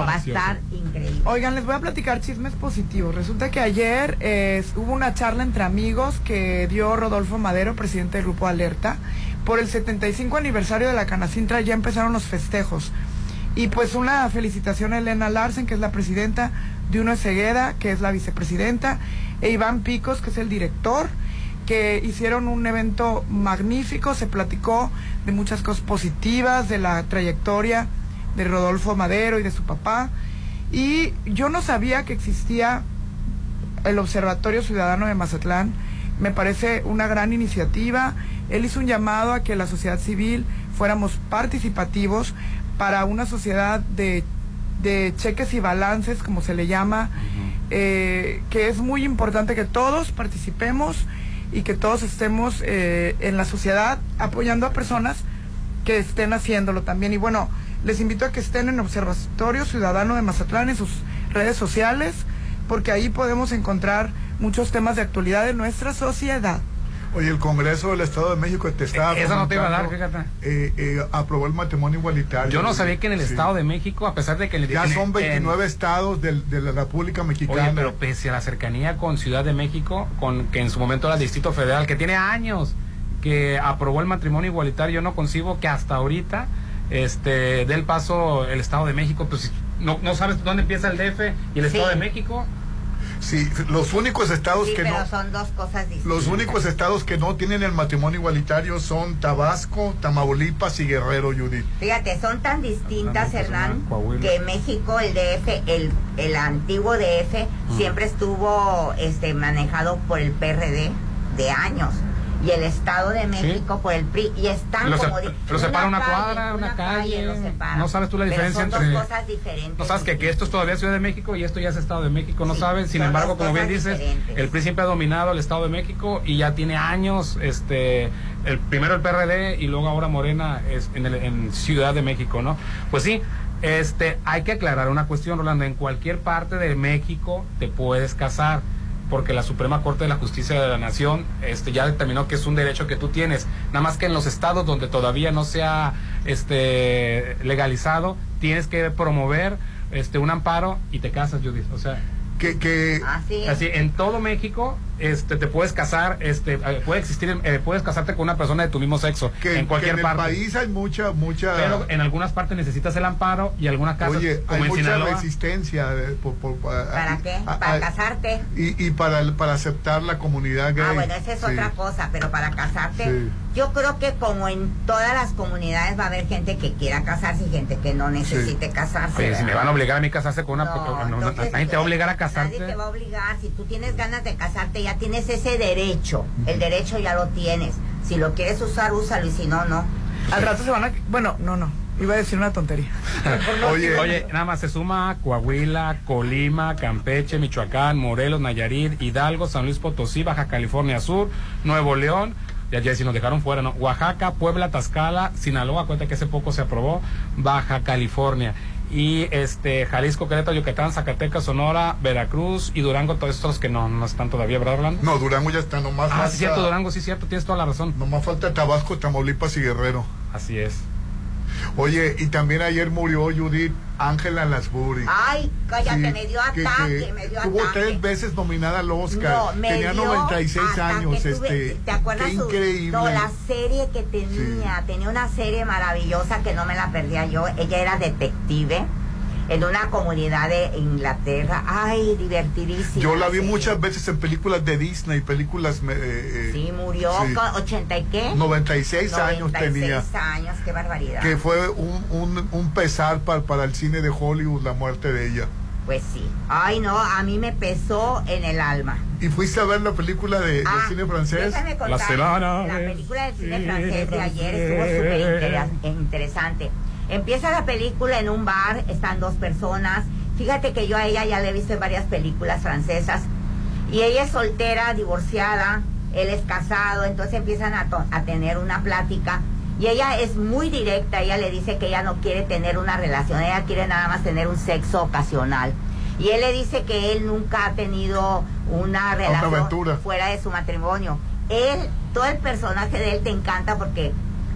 va a estar increíble.
Oigan, les voy a platicar chismes positivos. Resulta que ayer eh, hubo una charla entre amigos que dio Rodolfo Madero, presidente del Grupo Alerta. Por el 75 aniversario de la Canacintra ya empezaron los festejos. Y pues una felicitación a Elena Larsen, que es la presidenta, de Uno Cegueda, que es la vicepresidenta, e Iván Picos, que es el director, que hicieron un evento magnífico, se platicó de muchas cosas positivas, de la trayectoria de Rodolfo Madero y de su papá. Y yo no sabía que existía el Observatorio Ciudadano de Mazatlán. Me parece una gran iniciativa. Él hizo un llamado a que la sociedad civil fuéramos participativos para una sociedad de de cheques y balances, como se le llama, eh, que es muy importante que todos participemos y que todos estemos eh, en la sociedad apoyando a personas que estén haciéndolo también. Y bueno, les invito a que estén en Observatorio Ciudadano de Mazatlán en sus redes sociales, porque ahí podemos encontrar muchos temas de actualidad de nuestra sociedad.
Oye, el Congreso del Estado de México te estaba.
Eso no te iba a dar,
fíjate. Eh, eh, aprobó el matrimonio igualitario.
Yo no sabía que en el
Sí.
Estado de México, a pesar de que...
Ya
en-
son 29 estados del- de, la República Mexicana.
Oye, pero pese a la cercanía con Ciudad de México, con que en su momento era Distrito Federal, que tiene años que aprobó el matrimonio igualitario, yo no concibo que hasta ahorita este dé el paso el Estado de México, pues no, no sabes dónde empieza el DF y el Estado de México.
Sí, los únicos estados
Sí,
que
pero
no.
son dos cosas distintas.
Los únicos estados que no tienen el matrimonio igualitario son Tabasco, Tamaulipas y Guerrero, Judith.
Fíjate, son tan distintas, Hernán, que México, el DF, el, el antiguo DF, siempre estuvo este, manejado por el PRD de años. Y el Estado de México por el PRI. Y están
Lo,
como...
se- lo separa una
calle,
cuadra, una calle.
separa.
No sabes tú la
Pero
diferencia
son
entre.
dos cosas diferentes.
No sabes que, que esto es todavía Ciudad de México y esto ya es Estado de México, no
Sí,
sabes. Sin
son
embargo, como bien dices,
diferentes.
el PRI siempre ha dominado el Estado de México y ya tiene años, este, el primero el PRD y luego ahora Morena es en, el- en Ciudad de México, ¿no? Pues sí, este, hay que aclarar una cuestión, Rolando. En cualquier parte de México te puedes casar porque la Suprema Corte de la Justicia de la Nación este, ya determinó que es un derecho que tú tienes. Nada más que en los estados donde todavía no se ha este, legalizado, tienes que promover este, un amparo y te casas, Judith. O sea,
que, que
Así
en todo México este, te puedes casar, este, eh, puede existir, eh, puedes casarte con una persona de tu mismo sexo
Que,
en cualquier
que en
parte.
el país hay mucha, mucha.
Pero en algunas partes necesitas el amparo y algunas casas,
Oye,
como
hay
en
mucha
Sinaloa.
resistencia. eh, por- por-
¿Para qué?
a-
Para
a-
casarte.
Y, y para, el- para aceptar la comunidad gay.
Ah, bueno, esa es
Sí.
otra cosa, pero para casarte,
Sí.
yo creo que como en todas las comunidades va a haber gente que quiera casarse y gente que no necesite casarse.
Oye, si me van a obligar a mí casarse con una...
No,
no, no,
entonces,
nadie te va a obligar a
Nadie te
casarte.
va a obligar. Si tú tienes ganas de casarte, ya tienes ese derecho. El derecho ya lo tienes. Si lo quieres usar, úsalo y si no, no.
Al rato se van a... Bueno, no, no. Iba a decir una tontería.
Oye, oye, nada más se suma Coahuila, Colima, Campeche, Michoacán, Morelos, Nayarit, Hidalgo, San Luis Potosí, Baja California Sur, Nuevo León, ya, ya si nos dejaron fuera, ¿no? Oaxaca, Puebla, Tlaxcala, Sinaloa, cuenta que hace poco se aprobó, Baja California. Y este Jalisco, Querétaro, Yucatán, Zacatecas, Sonora, Veracruz y Durango, todos estos que no, no están todavía, ¿verdad, Orlando?
No, Durango ya está nomás.
Ah, sí, cierto, Durango, sí, cierto, tienes toda la razón.
Nomás falta Tabasco, Tamaulipas y Guerrero.
Así es.
Oye, y también ayer murió Judith Ángela Lasbury.
Ay, cállate,
Sí,
me dio
que-
ataque,
que
me dio
Tuvo
ataque.
tres veces nominada al Oscar.
No, me
Tenía
dio
96
ataque,
años.
tuve-
este,
¿Te acuerdas
qué
su-
increíble.
No, la serie que tenía, tenía una serie maravillosa que no me la perdía yo. Ella era detective en una comunidad de Inglaterra. Ay, divertidísima.
Yo la vi
serie.
muchas veces en películas de Disney, películas... eh, eh,
Sí, murió
sí.
con 80 y qué?
96 años
96
tenía.
años, qué barbaridad.
Que fue un, un, un pesar para, para el cine de Hollywood la muerte de ella.
Pues sí. Ay, no, a mí me pesó en el alma.
¿Y fuiste a ver la película de, de
Ah,
cine francés?
Contar, la película del cine francés de ayer estuvo súper interesante. Empieza la película en un bar, están dos personas. Fíjate que yo a ella ya la he visto en varias películas francesas. Y ella es soltera, divorciada, él es casado, entonces empiezan a, to- a tener una plática. Y ella es muy directa, ella le dice que ella no quiere tener una relación, ella quiere nada más tener un sexo ocasional. Y él le dice que él nunca ha tenido una relación fuera de su matrimonio. Él, todo el personaje de él te encanta porque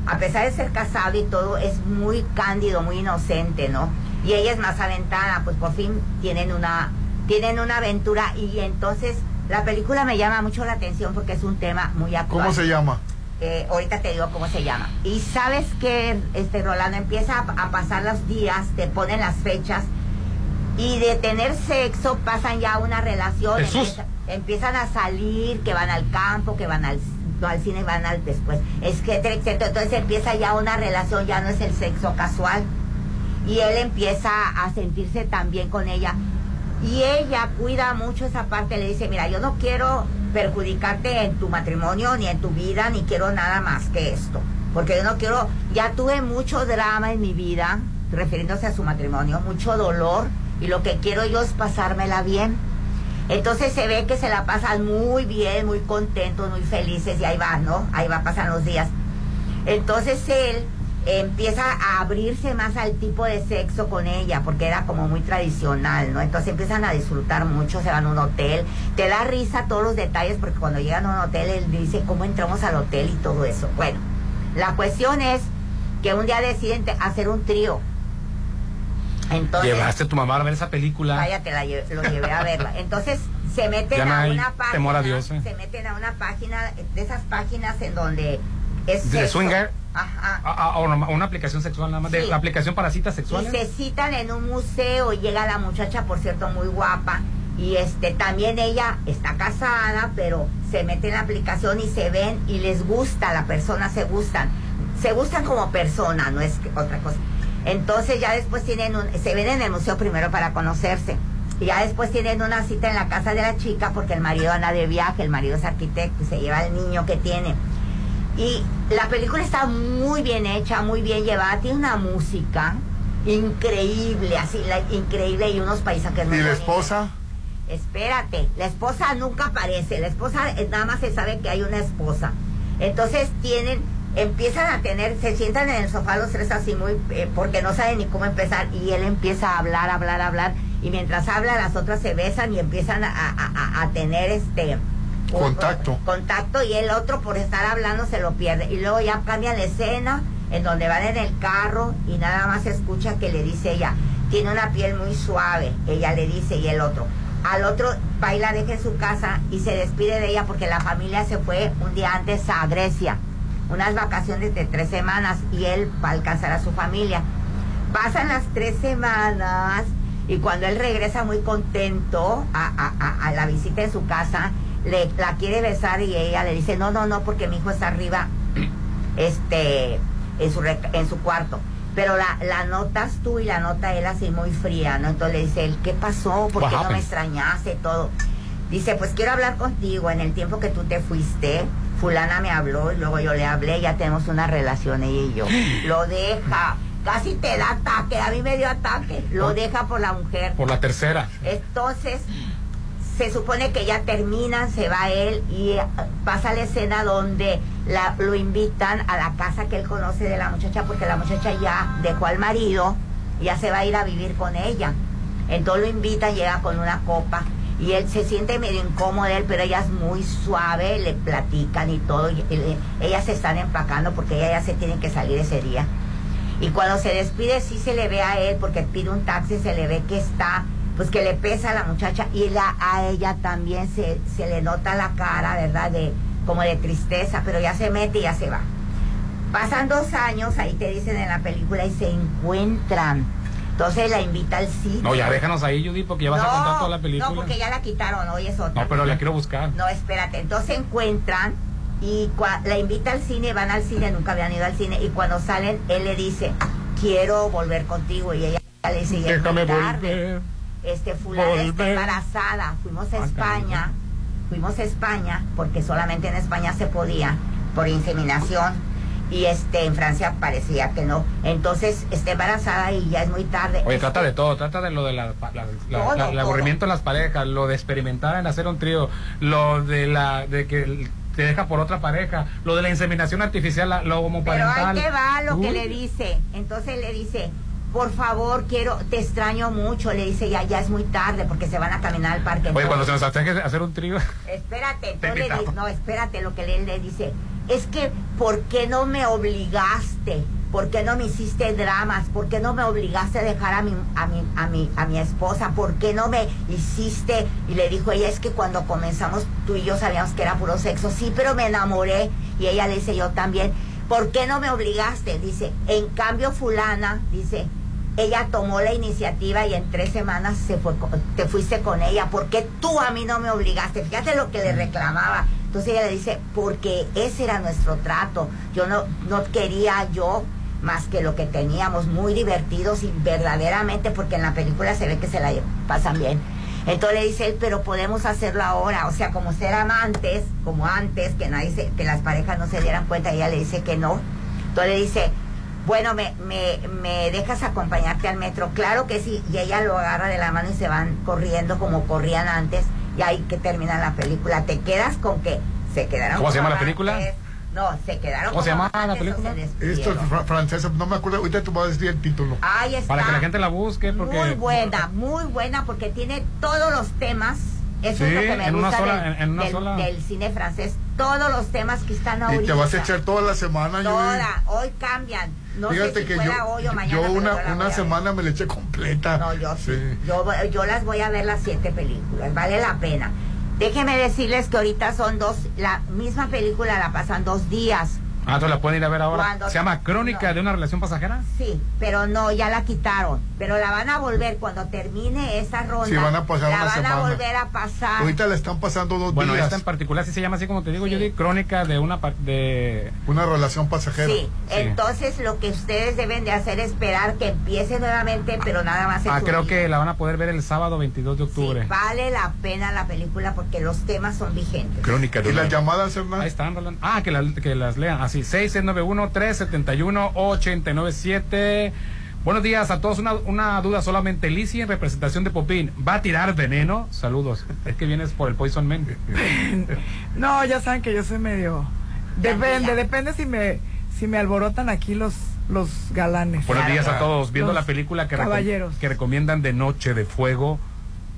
a pesar de ser casado y todo, es muy cándido, muy inocente, ¿no? Y ella es más aventada, pues por fin tienen una, tienen una aventura y entonces la película me llama mucho la atención porque es un tema muy actual.
¿Cómo se llama?
Eh, ahorita te digo cómo se llama. Y sabes que, este Rolando, empieza a, a pasar los días, te ponen las fechas y de tener sexo pasan ya a una relación. Empieza- empiezan a salir, que van al campo, que van al, al cine, van al después, etcétera, etcétera. Entonces empieza ya una relación, ya no es el sexo casual. Y él empieza a sentirse tan bien con ella. Y ella cuida mucho esa parte, le dice, mira, yo no quiero perjudicarte en tu matrimonio, ni en tu vida, ni quiero nada más que esto. Porque yo no quiero, ya tuve mucho drama en mi vida, refiriéndose a su matrimonio, mucho dolor y lo que quiero yo es pasármela bien. Entonces se ve que se la pasan muy bien, muy contentos, muy felices y ahí va, ¿no? Ahí va, pasan los días. Entonces él empieza a abrirse más al tipo de sexo con ella, porque era como muy tradicional, ¿no? Entonces empiezan a disfrutar mucho, se van a un hotel, te da risa todos los detalles, porque cuando llegan a un hotel él dice cómo entramos al hotel y todo eso. Bueno, la cuestión es que un día deciden hacer un trío. Entonces,
Llevaste a tu mamá a ver esa película.
Vaya, te la lle- lo llevé a verla. Entonces se meten
Ya
a una página.
temor a Dios, ¿eh?
Se meten a una página, de esas páginas en donde es
¿De
sexo.
swinger?
Ajá.
Ah, ah, o no, una aplicación sexual nada más. De la aplicación para citas
Y
sexuales.
se citan en un museo y llega la muchacha, por cierto, muy guapa. Y este también ella está casada, pero se mete en la aplicación y se ven y les gusta, la persona se gustan. Se gustan como persona, no es otra cosa. Entonces ya después tienen un, se ven en el museo primero para conocerse. Y ya después tienen una cita en la casa de la chica porque el marido anda de viaje, el marido es arquitecto y se lleva al niño que tiene. Y la película está muy bien hecha, muy bien llevada, tiene una música increíble, así, la, increíble y unos paisajes muy
¿Y la esposa?
Espérate, la esposa nunca aparece, la esposa eh, nada más se sabe que hay una esposa. Entonces tienen, empiezan a tener, se sientan en el sofá los tres así muy, eh, porque no saben ni cómo empezar y él empieza a hablar, hablar, hablar y mientras habla las otras se besan y empiezan a, a- a- tener este un-
Contacto.
contacto y el otro por estar hablando se lo pierde. Y luego ya cambian la escena en donde van en el carro y nada más se escucha que le dice ella tiene una piel muy suave ella le dice y el otro. Al otro va y la deja en su casa y se despide de ella porque la familia se fue un día antes a Grecia unas vacaciones de tres semanas y él va a alcanzar a su familia pasan las tres semanas y cuando él regresa muy contento a, a- a- a la visita en su casa, le, la quiere besar y ella le dice, no, no, no, porque mi hijo está arriba este, en, su, en su cuarto. Pero la, la notas tú y la nota él así muy fría, ¿no? Entonces le dice él, ¿qué pasó? ¿Por qué no me extrañaste? Todo. Dice, pues quiero hablar contigo. En el tiempo que tú te fuiste, fulana me habló y luego yo le hablé, ya tenemos una relación ella y yo. Lo deja. Casi te da ataque, a mí me dio ataque. Lo
Por-
deja por la mujer.
Por la tercera.
Entonces, se supone que ya terminan, se va él y eh, pasa la escena donde la, lo invitan a la casa que él conoce de la muchacha porque la muchacha ya dejó al marido, ya se va a ir a vivir con ella. Entonces lo invitan, llega con una copa y él se siente medio incómodo él, pero ella es muy suave, le platican y todo. ellas se están empacando porque ella ya se tiene que salir ese día. Y cuando se despide sí se le ve a él porque pide un taxi, se le ve que está, pues que le pesa a la muchacha y la, a ella también se, se le nota la cara, ¿verdad? De, como de tristeza, pero ya se mete y ya se va. Pasan dos años, ahí te dicen en la película, y se encuentran. Entonces la invita al cine.
No, ya déjanos ahí, Judy, porque ya vas a contar toda la película.
No, porque ya la quitaron, hoy es otra.
No, pero la quiero buscar.
No, espérate. Entonces se encuentran y cua- la invita al cine, van al cine, nunca habían ido al cine. Y cuando salen, él le dice, quiero volver contigo. Y ella le dice, "Ya es muy
Déjame
tarde.
volver.
Este, fulana está embarazada. Fuimos a
Ah,
España. Fuimos a España, porque solamente en España se podía, por inseminación. Y este, en Francia parecía que no. Entonces, está embarazada y ya es muy tarde.
Oye, trata de todo, trata de lo de la, la- la-
Todo,
la- el aburrimiento en las parejas, lo de experimentar en hacer un trío, lo de la de que te deja por otra pareja, lo de la inseminación artificial, la- lo
Pero
homoparental.
ahí te va lo que le dice. Entonces le dice, por favor, quiero, te extraño mucho. Le dice, ya, ya es muy tarde porque se van a caminar al parque.
Oye, cuando se nos acerque a hacer un trío.
Espérate, entonces le no, espérate, lo que le, le dice, es que, ¿por qué no me obligaste? ¿Por qué no me hiciste dramas? ¿Por qué no me obligaste a dejar a mi, a mi, a mi, a mi esposa? ¿Por qué no me hiciste? Y le dijo ella, es que cuando comenzamos tú y yo sabíamos que era puro sexo. Sí, pero me enamoré. Y ella le dice, yo también. ¿Por qué no me obligaste? Dice, en cambio fulana, dice, ella tomó la iniciativa y en tres semanas se fue, te fuiste con ella. ¿Por qué tú a mí no me obligaste? Fíjate lo que le reclamaba. Entonces ella le dice, porque ese era nuestro trato. Yo no, no quería yo más que lo que teníamos, muy divertidos y verdaderamente, porque en la película se ve que se la pasan bien. Entonces le dice él, pero podemos hacerlo ahora, o sea, como ser amantes, como antes, que nadie se- que las parejas no se dieran cuenta, ella le dice que no. Entonces le dice, bueno, me, me, me dejas acompañarte al metro. Claro que sí. Y ella lo agarra de la mano y se van corriendo como corrían antes. Y ahí que termina la película. Te quedas con que se quedaron.
¿Cómo se llama la película?
No, se quedaron
¿Cómo se llama la película?
Esto es fra- francesa, no me acuerdo, ahorita te voy a decir el título.
Ahí está.
Para que la gente la busque, porque.
Muy buena, muy buena porque tiene todos los temas. Eso es lo que me
en
gusta
sola-
del,
en- en una
del-
sola.
del cine francés. Todos los temas que están ahorita.
Y te vas a echar toda la semana.
Toda, hoy cambian. No
Fíjate
sé si
que
fuera
yo,
hoy o mañana.
yo una,
yo
semana me la eché completa.
No, yo sí. Yo, voy- yo las voy a ver las siete películas, vale la pena. Déjenme decirles que ahorita son dos, la misma película la pasan dos días.
Ah, entonces la pueden ir a ver ahora.
Cuando-
¿Se llama Crónica de una relación pasajera?
Sí, pero no, ya la quitaron. Pero la van a volver cuando termine esa ronda.
Sí, van a pasar
la
una
van
semana.
a volver a pasar.
Ahorita la están pasando dos
Bueno,
días.
esta en particular sí se llama así como te digo, yo digo Crónica de una de
Una relación pasajera.
Sí, entonces lo que ustedes deben de hacer es esperar que empiece nuevamente, pero nada más en
Ah,
su
creo que la van a poder ver el sábado 22 de octubre.
Vale la pena la película porque los temas son vigentes.
Crónica de
¿Y
una-
las llamadas, Hernán?
Ahí están, Roland. Ah, que, la- que las lean. Así, 6691-371-897. Buenos días a todos. Una, una duda solamente. Lizzie en representación de Popín, ¿va a tirar veneno? Saludos. Es que vienes por el Poison Man.
No, ya saben que yo soy medio... Depende, depende si me, si me alborotan aquí los, los galanes.
Buenos días a todos. Viendo
Los
la película que, recom-
caballeros.
que recomiendan de Noche de Fuego,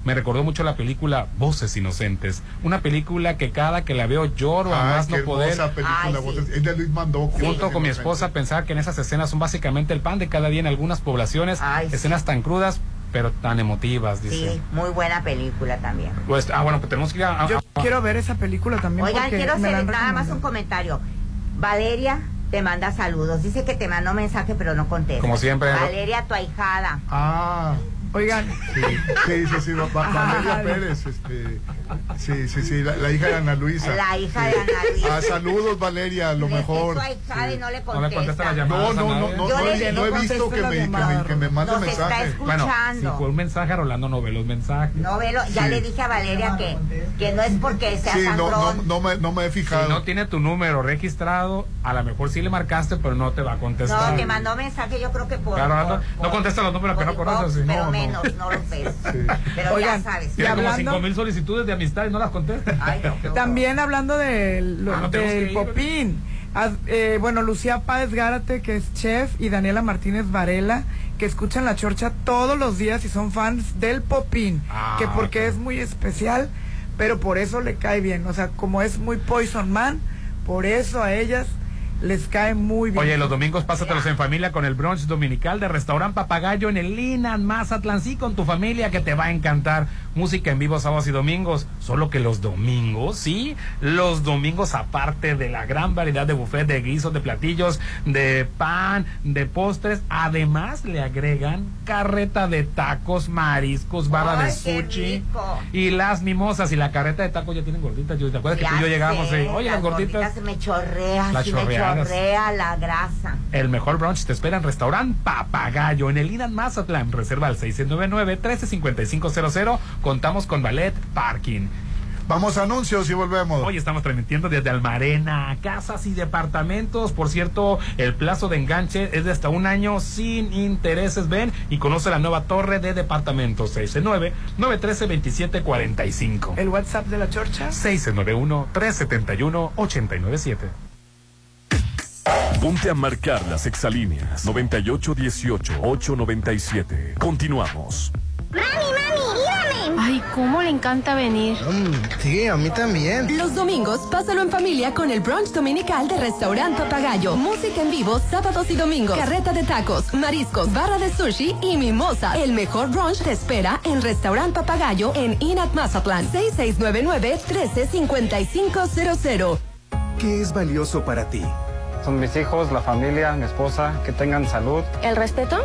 me recordó mucho la película Voces Inocentes. Una película que cada que la veo lloro a
Ah,
más
qué
no poder.
película. Voces- Es de Luis Mandoco.
Junto con mi esposa pensar que en esas escenas son básicamente el pan de cada día en algunas poblaciones, escenas tan crudas pero tan emotivas, dice.
Sí, muy buena película también.
Pues, ah, bueno, pues tenemos que ir a... a-
Yo
a-
quiero ver esa película también
Oigan, quiero hacer nada más un comentario. Valeria te manda saludos. Dice que te mandó mensaje, pero no contesta.
Como siempre.
Valeria, tu ahijada.
Ah.
Oigan.
Sí, sí, sí, sí, Va- Va- Valeria Pérez, este, sí, sí, sí, la, la hija de Ana Luisa.
La hija de Ana Luisa.
Ah, saludos, Valeria, lo
Le
mejor.
y no le
No
contesta.
No,
llamadas.
no,
a
no, no,
Yo
no,
le
no he
no
visto que me, que me, que me mande
Nos está
mensaje.
Bueno, si fue un mensaje, Rolando no ve los mensajes.
No velo, ya
Sí.
le dije a Valeria que, que no es porque sea
Sí, no, no, no, me, no me he
Si
fijado.
no tiene tu número registrado, a lo mejor sí le marcaste, pero no te va a
No,
contestar.
te mandó mensaje, yo creo que por.
Claro, Rolando,
por-
no contesta los números que no
por
conoces. sí.
Pero
No, no.
Menos, no los ves. Pero
Oigan,
ya sabes.
Tiene
Y
como
hablando-
cinco mil solicitudes de amistad y no las contesta.
Ay, no.
También hablando del, lo-
Ah, no
del
ir,
Popín. Eh, bueno, Lucía Páez Gárate, que es chef, y Daniela Martínez Varela, que escuchan la chorcha todos los días y son fans del Popín.
Ah,
que porque es muy especial, pero por eso le cae bien. O sea, como es muy Poison Man, por eso a ellas les cae muy bien.
Oye, los domingos pásatelos en familia con el brunch dominical de Restaurant Papagayo en el Linan Mazatlán. Sí, con tu familia que te va a encantar. Música en vivo sábados y domingos. Solo que los domingos, sí, los domingos aparte de la gran variedad de buffet de guisos, de platillos, de pan, de postres, además le agregan carreta de tacos, mariscos, barra de sushi y las mimosas y la carreta de tacos ya tienen gorditas. ¿Te acuerdas que tú y yo llegamos
sé,
y, oye, las gorditas?
se me chorrea,
Las
sí me chorrea la grasa.
El mejor brunch te espera en Restaurant Papagayo en el Inan Mazatlán. Reserva al 699-135500. Contamos con ballet parking.
Vamos a anuncios y volvemos.
Hoy estamos transmitiendo desde Almarena, casas y departamentos. Por cierto, el plazo de enganche es de hasta un año sin intereses. Ven y conoce la nueva torre de departamentos 669-913-2745.
El WhatsApp de la chorcha.
691-371-897.
Ponte a marcar las exalíneas 9818-897. Continuamos.
Ay, cómo le encanta venir.
sí, a mí también.
Los domingos, pásalo en familia con el brunch dominical de Restaurant Papagayo. Música en vivo sábados y domingos. Carreta de tacos, mariscos, barra de sushi y mimosa. El mejor brunch te espera en Restaurant Papagayo en Inat Mazatlán. 6699-135500.
¿Qué es valioso para ti?
Son mis hijos, la familia, mi esposa, que tengan salud.
El respeto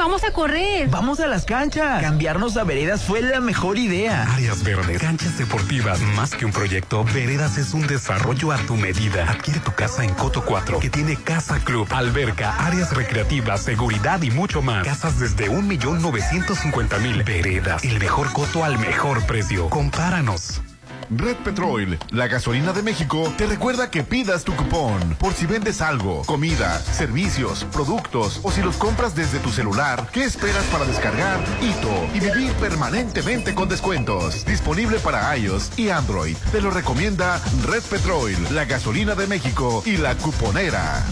Vamos
vamos a correr.
Vamos a las canchas. Cambiarnos a veredas fue la mejor idea.
Áreas verdes, canchas deportivas, más que un proyecto, Veredas es un desarrollo a tu medida. Adquiere tu casa en Coto 4, que tiene Casa Club, alberca, áreas recreativas, seguridad y mucho más. Casas desde 1.950.000. Veredas, el mejor coto al mejor precio. Compáranos.
Red Petrol, la gasolina de México, te recuerda que pidas tu cupón por si vendes algo, comida, servicios, productos o si los compras desde tu celular. ¿Qué esperas para descargar Ito y vivir permanentemente con descuentos? Disponible para iOS y Android. Te lo recomienda Red Petrol, la gasolina de México y la cuponera.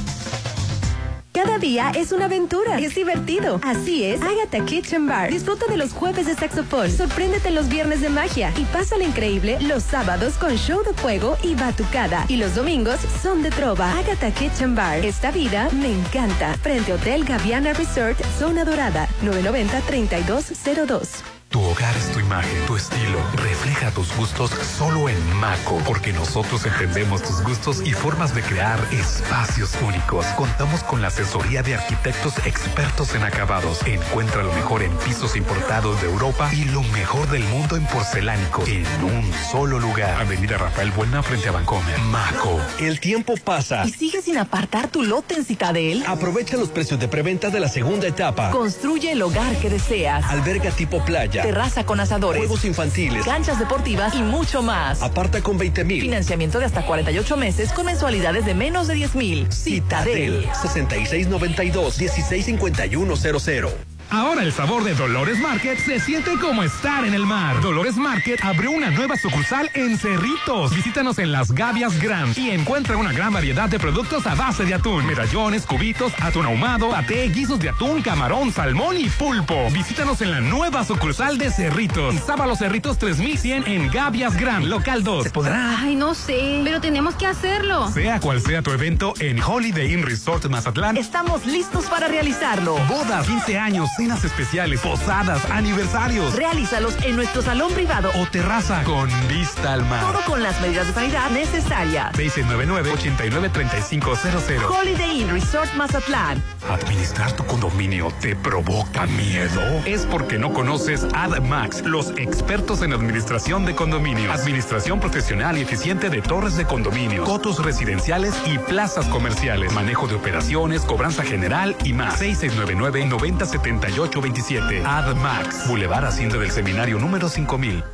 Cada día es una aventura. Es divertido. Así es, Agatha Kitchen Bar. Disfruta de los jueves de saxofón. Sorpréndete los viernes de magia. Y pásale increíble los sábados con show de fuego y batucada. Y los domingos son de trova. Agatha Kitchen Bar. Esta vida me encanta. Frente Hotel Gaviana Resort, Zona Dorada. 990-3202.
Tu hogar es tu imagen, tu estilo. Refleja tus gustos solo en Maco, porque nosotros entendemos tus gustos y formas de crear espacios únicos. Contamos con la asesoría de arquitectos expertos en acabados. Encuentra lo mejor en pisos importados de Europa y lo mejor del mundo en porcelánicos en un solo lugar. Avenida Rafael Buena frente a Vancomer. Maco.
El tiempo pasa.
¿Y sigues sin apartar tu lote en Citadel?
Aprovecha los precios de preventa de la segunda etapa.
Construye el hogar que deseas.
Alberga tipo playa.
Terraza con asadores.
Juegos infantiles.
Canchas deportivas y mucho más.
Aparta con 20 mil.
Financiamiento de hasta 48 meses con mensualidades de menos de 10 mil.
Citadel. 6692-165100.
Ahora el sabor de Dolores Market se siente como estar en el mar. Dolores Market abrió una nueva sucursal en Cerritos. Visítanos en Las Gavias Grand y encuentra una gran variedad de productos a base de atún, medallones, cubitos, atún ahumado, paté, guisos de atún, camarón, salmón y pulpo. Visítanos en la nueva sucursal de Cerritos. Sábalo Cerritos 3100 en Gavias Grand, local 2. ¿Se podrá?
Ay, no sé, pero tenemos que hacerlo.
Sea cual sea tu evento en Holiday Inn Resort Mazatlán,
Estamos listos para realizarlo.
bodas, 15 años, cenas especiales, posadas, aniversarios
Realízalos en nuestro salón privado
o terraza con vista al mar.
Todo con las medidas de sanidad necesarias.
699-893500.
Holiday Inn Resort Mazatlán.
¿Administrar tu condominio te provoca miedo?
Es porque no conoces AdMax, los expertos en administración de condominios. Administración profesional y eficiente de torres de condominio, cotos residenciales y plazas comerciales. Manejo de operaciones, cobranza general y más. 6699-907827. AdMax. Boulevard Hacienda del Seminario número 5000.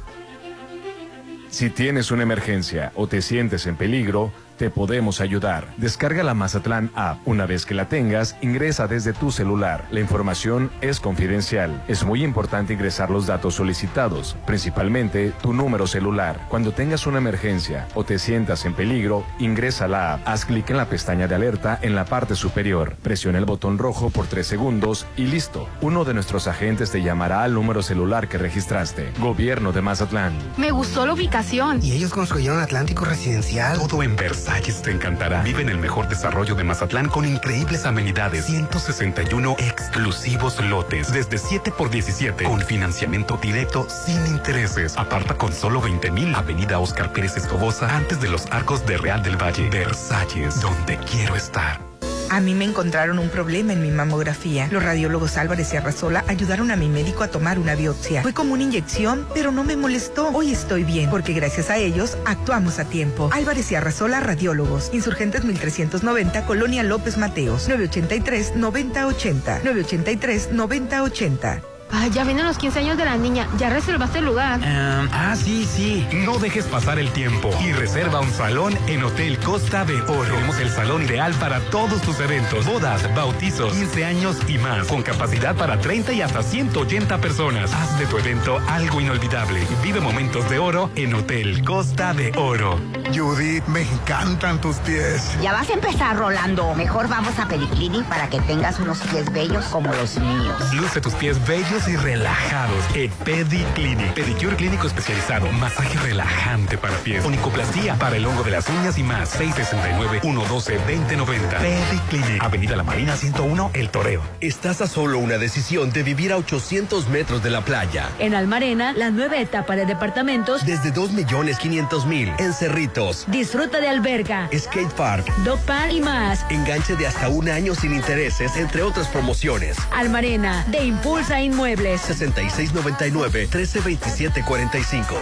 Si tienes una emergencia o te sientes en peligro, te podemos ayudar. Descarga la Mazatlán App. Una vez que la tengas, ingresa desde tu celular. La información es confidencial. Es muy importante ingresar los datos solicitados, principalmente tu número celular. Cuando tengas una emergencia o te sientas en peligro, ingresa la app. Haz clic en la pestaña de alerta en la parte superior. Presiona el botón rojo por tres segundos y listo. Uno de nuestros agentes te llamará al número celular que registraste. Gobierno de Mazatlán.
Me gustó la ubicación.
Y ellos construyeron Atlántico Residencial.
Todo en Versalles te encantará. Vive en el mejor desarrollo de Mazatlán con increíbles amenidades. 161 exclusivos lotes. Desde 7 por 17. Con financiamiento directo sin intereses. Aparta con solo 20 mil. Avenida Oscar Pérez Escobosa. Antes de los arcos de Real del Valle. Versalles. Donde quiero estar.
A mí me encontraron un problema en mi mamografía. Los radiólogos Álvarez y Arrasola ayudaron a mi médico a tomar una biopsia. Fue como una inyección, pero no me molestó. Hoy estoy bien, porque gracias a ellos actuamos a tiempo. Álvarez y Arrasola Radiólogos. Insurgentes 1390, Colonia López Mateos. 983-9080. 983-9080.
Ay, ya vienen los 15 años de la niña. Ya reservaste el lugar.
ah, sí, sí. No dejes pasar el tiempo y reserva un salón en Hotel Costa de Oro. Tenemos el salón ideal para todos tus eventos, bodas, bautizos, 15 años y más, con capacidad para 30 y hasta 180 personas. Haz de tu evento algo inolvidable. Vive momentos de oro en Hotel Costa de Oro.
Judith, me encantan tus pies.
Ya vas a empezar, Rolando. Mejor vamos a Periclini para que tengas unos pies bellos como los míos.
Luce tus pies bellos
y relajados en Pediclinic. Pedicure clínico especializado, masaje relajante para pies, onicoplastía para el hongo de las uñas y más. 669-112-2090. Pediclinic. Avenida La Marina 101, El Toreo.
Estás a solo una decisión de vivir a 800 metros de la playa.
En Almarena, la nueva etapa de departamentos
Desde 2 millones 500 mil en Cerritos.
disfruta de alberga,
Skate Park.
dog park y más.
Enganche de hasta un año sin intereses, entre otras promociones.
Almarena, de Impulsa Inmuebles.
6699-132745.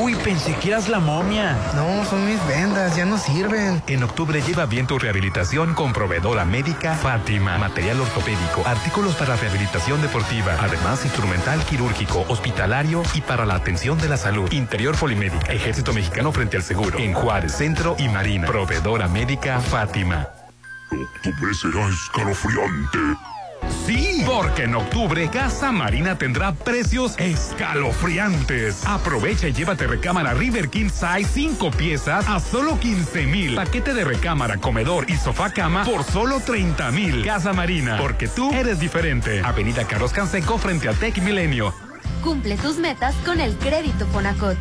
Uy, pensé que eras la momia.
No, son mis vendas, ya no sirven.
En octubre lleva bien tu rehabilitación con proveedora médica Fátima. Material ortopédico, artículos para rehabilitación deportiva, además instrumental quirúrgico, hospitalario y para la atención de la salud. Interior Polimédica, Ejército Mexicano frente al seguro. En Juárez, Centro y Marina. Proveedora médica Fátima.
Octubre será escalofriante.
Sí, porque en octubre Casa Marina tendrá precios escalofriantes. Aprovecha y llévate recámara River King Size 5 piezas a solo 15 mil. Paquete de recámara, comedor y sofá cama por solo 30 mil. Casa Marina, porque tú eres diferente. Avenida Carlos Canseco frente a Tech Milenio.
Cumple tus metas con el crédito Fonacot.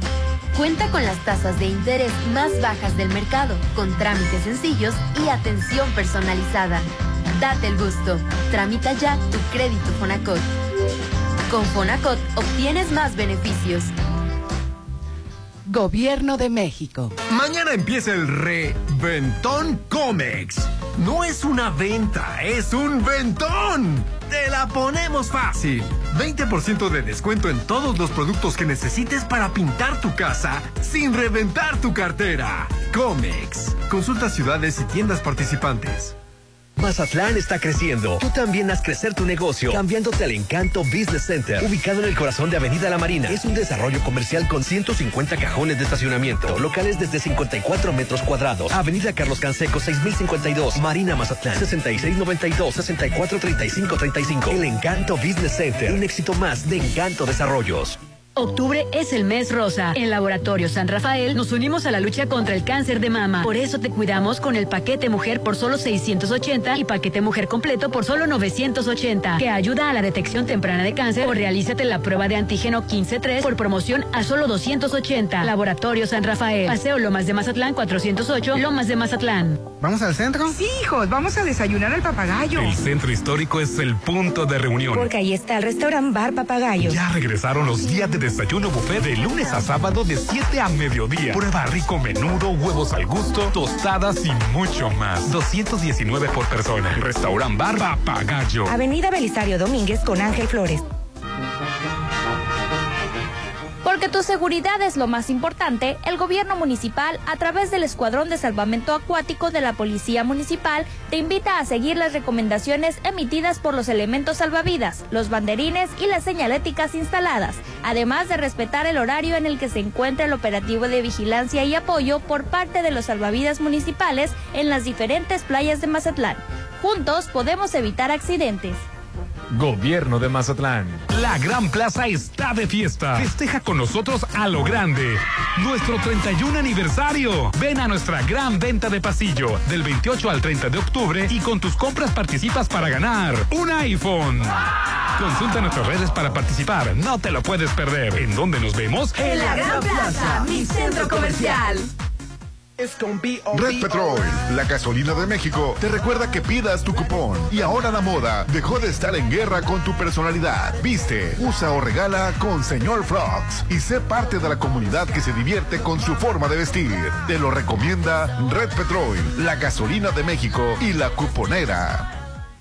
Cuenta con las tasas de interés más bajas del mercado, con trámites sencillos y atención personalizada. Date el gusto. Tramita ya tu crédito Fonacot. Con Fonacot obtienes más beneficios.
Gobierno de México.
Mañana empieza el Reventón Comex. No es una venta, es un ventón. Te la ponemos fácil. 20% de descuento en todos los productos que necesites para pintar tu casa sin reventar tu cartera. Comex. Consulta ciudades y tiendas participantes.
Mazatlán está creciendo. Tú también haz crecer tu negocio cambiándote al Encanto Business Center, ubicado en el corazón de Avenida La Marina. Es un desarrollo comercial con 150 cajones de estacionamiento, locales desde 54 metros cuadrados. Avenida Carlos Canseco 6052, Marina Mazatlán 6692-643535. El Encanto Business Center, un éxito más de Encanto Desarrollos.
Octubre es el mes rosa. En Laboratorio San Rafael nos unimos a la lucha contra el cáncer de mama. Por eso te cuidamos con el paquete mujer por solo 680 y paquete mujer completo por solo 980, que ayuda a la detección temprana de cáncer o realízate la prueba de antígeno 153 por promoción a solo 280. Laboratorio San Rafael. Paseo Lomas de Mazatlán 408, Lomas de Mazatlán.
¿Vamos al centro?
Sí, hijos, vamos a desayunar al papagayo.
El centro histórico es el punto de reunión.
Porque ahí está el restaurant Bar Papagayo.
Ya regresaron los días de desayuno buffet de lunes a sábado de 7 a mediodía. Prueba rico menudo, huevos al gusto, tostadas y mucho más. 219 por persona. Restaurant Bar Papagayo.
Avenida Belisario Domínguez con Ángel Flores.
Porque tu seguridad es lo más importante, el gobierno municipal, a través del Escuadrón de Salvamento Acuático de la Policía Municipal, te invita a seguir las recomendaciones emitidas por los elementos salvavidas, los banderines y las señaléticas instaladas, además de respetar el horario en el que se encuentra el operativo de vigilancia y apoyo por parte de los salvavidas municipales en las diferentes playas de Mazatlán. Juntos podemos evitar accidentes.
Gobierno de Mazatlán.
La Gran Plaza está de fiesta. Festeja con nosotros a lo grande. Nuestro 31 aniversario. Ven a nuestra gran venta de pasillo del 28 al 30 de octubre y con tus compras participas para ganar un iPhone. Consulta nuestras redes para participar. No te lo puedes perder. ¿En dónde nos vemos?
En la Gran Plaza, mi centro comercial.
Red Petrol, la gasolina de México, te recuerda que pidas tu cupón. Y ahora la moda dejó de estar en guerra con tu personalidad. Viste, usa o regala con Señor Frogs y sé parte de la comunidad que se divierte con su forma de vestir. Te lo recomienda Red Petrol, la gasolina de México y la cuponera.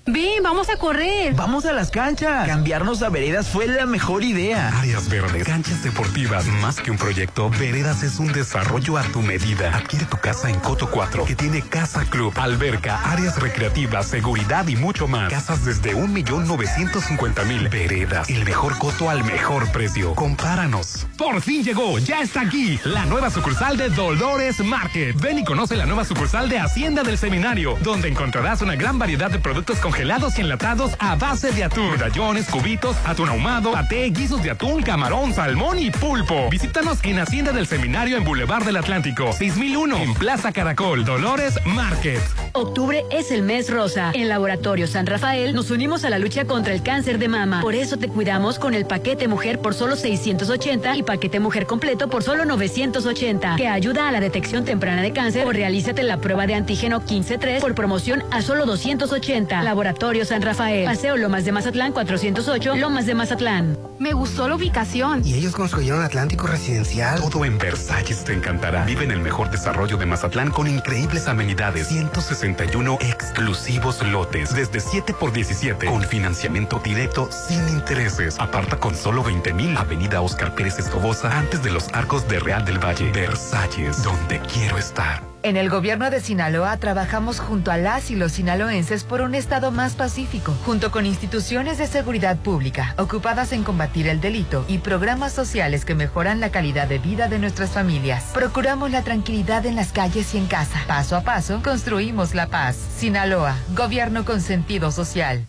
Ven, vamos a correr.
Vamos a las canchas. Cambiarnos a veredas fue la mejor idea.
Áreas verdes, canchas deportivas, más que un proyecto, Veredas es un desarrollo a tu medida. Adquiere tu casa en Coto 4, que tiene casa club, alberca, áreas recreativas, seguridad y mucho más. Casas desde un millón novecientos cincuenta mil. Veredas, el mejor coto al mejor precio. Compáranos. Por fin llegó, ya está aquí, la nueva sucursal de Dolores Market. Ven y conoce la nueva sucursal de Hacienda del Seminario, donde encontrarás una gran variedad de productos congelados y enlatados a base de atún, medallones, cubitos, atún ahumado, paté, guisos de atún, camarón, salmón y pulpo. Visítanos en Hacienda del Seminario en Boulevard del Atlántico, 6001, en Plaza Caracol, Dolores Market.
Octubre es el mes rosa. En Laboratorio San Rafael nos unimos a la lucha contra el cáncer de mama. Por eso te cuidamos con el paquete mujer por solo 680 y paquete mujer completo por solo 980, que ayuda a la detección temprana de cáncer o realízate la prueba de antígeno 153 por promoción a solo 280. Laboratorio San Rafael. Paseo Lomas de Mazatlán 408, Lomas de Mazatlán.
Me gustó la ubicación.
Y ellos construyeron Atlántico Residencial.
Todo en Versalles te encantará. Vive en el mejor desarrollo de Mazatlán con increíbles amenidades. 161 exclusivos lotes desde 7 por 17 con financiamiento directo sin intereses. Aparta con solo 20 mil. Avenida Oscar Pérez Escobosa antes de los arcos de Real del Valle. Versalles, donde quiero estar.
En el gobierno de Sinaloa trabajamos junto a las y los sinaloenses por un estado más pacífico, junto con instituciones de seguridad pública ocupadas en combatir el delito y programas sociales que mejoran la calidad de vida de nuestras familias. Procuramos la tranquilidad en las calles y en casa. Paso a paso, construimos la paz. Sinaloa, gobierno con sentido social.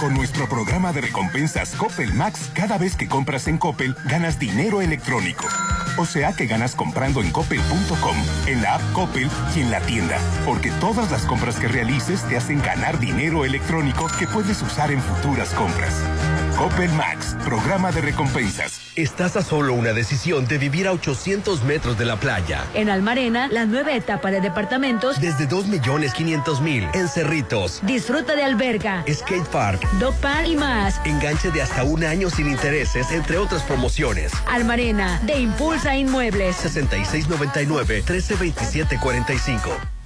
Con nuestro programa de recompensas Coppel Max, cada vez que compras en Coppel, ganas dinero electrónico. O sea que ganas comprando en coppel.com, en la app Coppel y en la tienda. Porque todas las compras que realices te hacen ganar dinero electrónico que puedes usar en futuras compras. Coppel Max, programa de recompensas.
Estás a solo una decisión de vivir a 800 metros de la playa.
En Almarena, la nueva etapa de departamentos.
Desde 2.500.000 en Cerritos.
Disfruta de alberga,
skate park,
dog park y más.
Enganche de hasta un año sin intereses, entre otras promociones.
Almarena, de Impulsa Inmuebles.
6699-132745.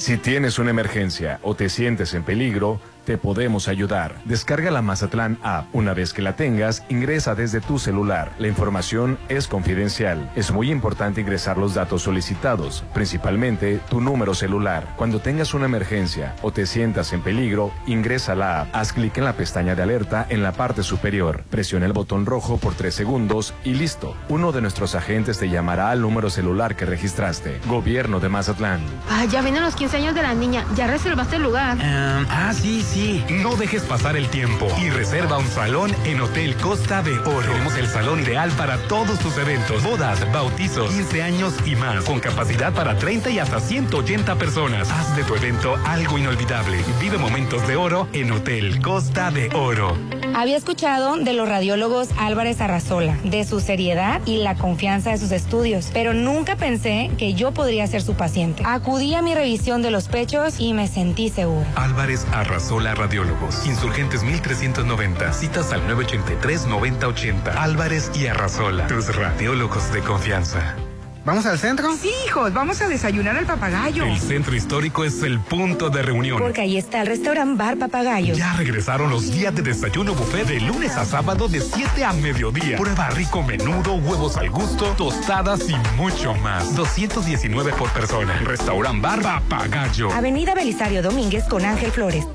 Si tienes una emergencia o te sientes en peligro, te podemos ayudar. Descarga la Mazatlán App. Una vez que la tengas, ingresa desde tu celular. La información es confidencial. Es muy importante ingresar los datos solicitados, principalmente tu número celular. Cuando tengas una emergencia o te sientas en peligro, ingresa la app. Haz clic en la pestaña de alerta en la parte superior. Presiona el botón rojo por tres segundos y listo. Uno de nuestros agentes te llamará al número celular que registraste. Gobierno de Mazatlán.
Ah, ya vienen los 15 años de la niña. ¿Ya reservaste el lugar?
ah, sí, sí. No dejes pasar el tiempo y reserva un salón en Hotel Costa de Oro. Tenemos el salón ideal para todos tus eventos, bodas, bautizos, 15 años y más, con capacidad para 30 y hasta 180 personas. Haz de tu evento algo inolvidable. Vive momentos de oro en Hotel Costa de Oro.
Había escuchado de los radiólogos Álvarez Arrazola, de su seriedad y la confianza de sus estudios, pero nunca pensé que yo podría ser su paciente. Acudí a mi revisión de los pechos y me sentí seguro.
Álvarez Arrazola Radiólogos. Insurgentes 1390. Citas al 983-9080. Álvarez y Arrazola. Tus radiólogos de confianza.
¿Vamos al centro?
Sí, hijos, vamos a desayunar al papagayo.
El centro histórico es el punto de reunión.
Porque ahí está el restaurant Bar Papagayo.
Ya regresaron los días de desayuno buffet de lunes a sábado de 7 a mediodía. Prueba rico menudo, huevos al gusto, tostadas y mucho más. 219 por persona. Restaurant Bar Papagayo.
Avenida Belisario Domínguez con Ángel Flores.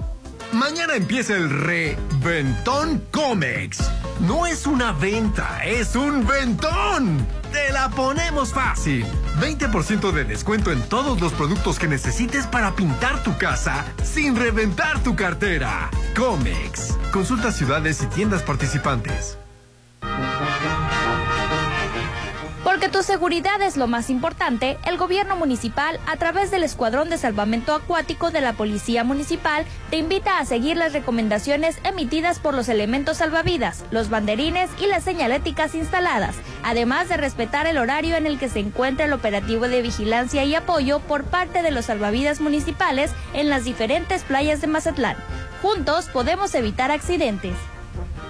Mañana empieza el reventón Comex. No es una venta, es un ventón. Te la ponemos fácil. 20% de descuento en todos los productos que necesites para pintar tu casa sin reventar tu cartera. Comex. Consulta ciudades y tiendas participantes.
Tu seguridad es lo más importante, el gobierno municipal, a través del Escuadrón de Salvamento Acuático de la Policía Municipal, te invita a seguir las recomendaciones emitidas por los elementos salvavidas, los banderines y las señaléticas instaladas, además de respetar el horario en el que se encuentra el operativo de vigilancia y apoyo por parte de los salvavidas municipales en las diferentes playas de Mazatlán. Juntos podemos evitar accidentes.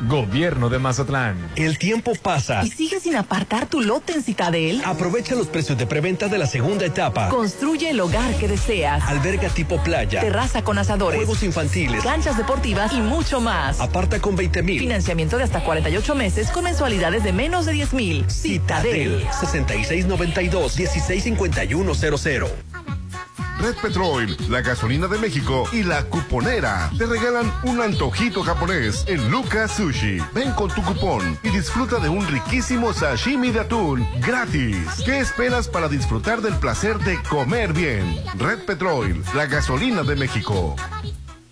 Gobierno de Mazatlán.
El tiempo pasa.
¿Y sigues sin apartar tu lote en Citadel?
Aprovecha los precios de preventa de la segunda etapa.
Construye el hogar que deseas.
Alberga tipo playa.
Terraza con asadores.
Juegos infantiles.
Canchas deportivas y mucho más.
Aparta con 20 mil.
Financiamiento de hasta 48 meses con mensualidades de menos de 10 mil.
Citadel. 6692 165100.
Red Petrol, la gasolina de México y la cuponera te regalan un antojito japonés en Lucas Sushi. Ven con tu cupón y disfruta de un riquísimo sashimi de atún gratis. ¿Qué esperas para disfrutar del placer de comer bien? Red Petrol, la gasolina de México.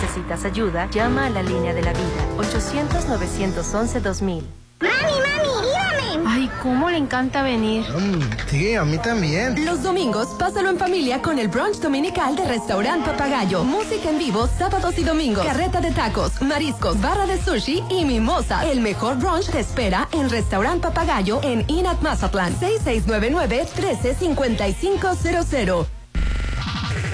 necesitas ayuda, llama a la línea de la vida 800-911-2000.
¡Mami, mami, dígame! Ay, cómo le encanta venir.
sí, a mí también.
Los domingos, pásalo en familia con el brunch dominical de Restaurant Papagayo. Música en vivo sábados y domingos. Carreta de tacos, mariscos, barra de sushi y mimosa. El mejor brunch te espera en Restaurant Papagayo en Inat Mazatlán. 6699-135500.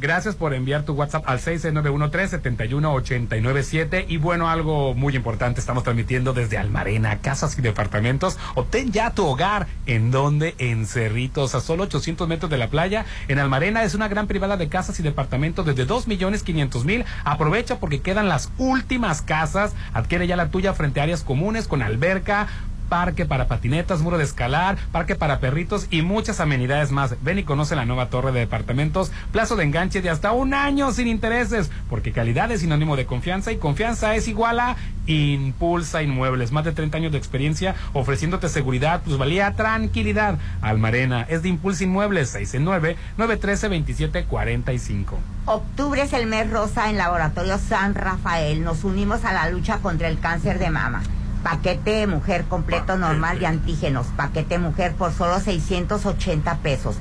Gracias por enviar tu WhatsApp al 6913-71897. Y bueno, algo muy importante, estamos transmitiendo desde Almarena, casas y departamentos. Obtén ya tu hogar. ¿En donde En Cerritos, a solo 800 metros de la playa. En Almarena es una gran privada de casas y departamentos desde 2 millones 500 mil. Aprovecha porque quedan las últimas casas. Adquiere ya la tuya frente a áreas comunes con alberca, parque para patinetas, muro de escalar, parque para perritos y muchas amenidades más. Ven y conoce la nueva torre de departamentos, plazo de enganche de hasta un año sin intereses, porque calidad es sinónimo de confianza y confianza es igual a Impulsa Inmuebles. Más de 30 años de experiencia ofreciéndote seguridad, plusvalía, tranquilidad. Almarena es de Impulsa Inmuebles 669-913-2745.
Octubre es el mes rosa en Laboratorio San Rafael. Nos unimos a la lucha contra el cáncer de mama. Paquete mujer completo normal de antígenos. Paquete mujer por solo 680 pesos.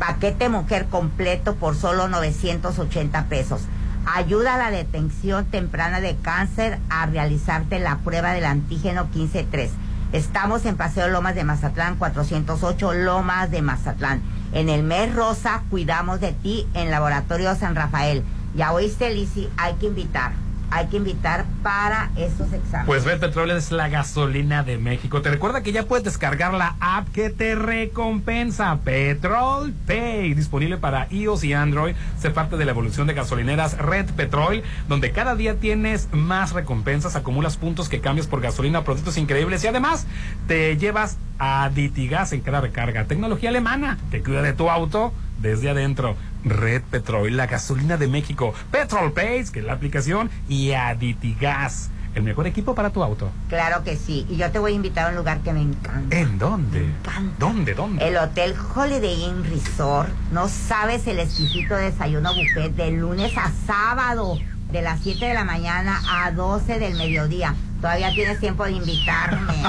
Paquete mujer completo por solo 980 pesos. Ayuda a la detención temprana de cáncer a realizarte la prueba del antígeno 153. Estamos en Paseo Lomas de Mazatlán 408 Lomas de Mazatlán. En el mes rosa cuidamos de ti en Laboratorio San Rafael. Ya oíste, Lisi, hay que invitar hay que invitar para estos exámenes.
Pues Red Petrol es la gasolina de México. Te recuerda que ya puedes descargar la app que te recompensa. Petrol Pay, disponible para iOS y Android. Sé parte de la evolución de gasolineras Red Petrol, donde cada día tienes más recompensas, acumulas puntos que cambias por gasolina, productos increíbles y además te llevas a Ditigas en cada recarga. Tecnología alemana, te cuida de tu auto desde adentro. Red Petrol, la gasolina de México. Petrol Pace, que es la aplicación, y Aditigas, el mejor equipo para tu auto.
Claro que sí. Y yo te voy a invitar a un lugar que me encanta.
¿En dónde?
Me encanta.
¿Dónde? ¿Dónde?
El Hotel Holiday Inn Resort. No sabes el exquisito desayuno buffet de lunes a sábado. De las 7 de la mañana a 12 del mediodía. Todavía tienes tiempo de invitarme.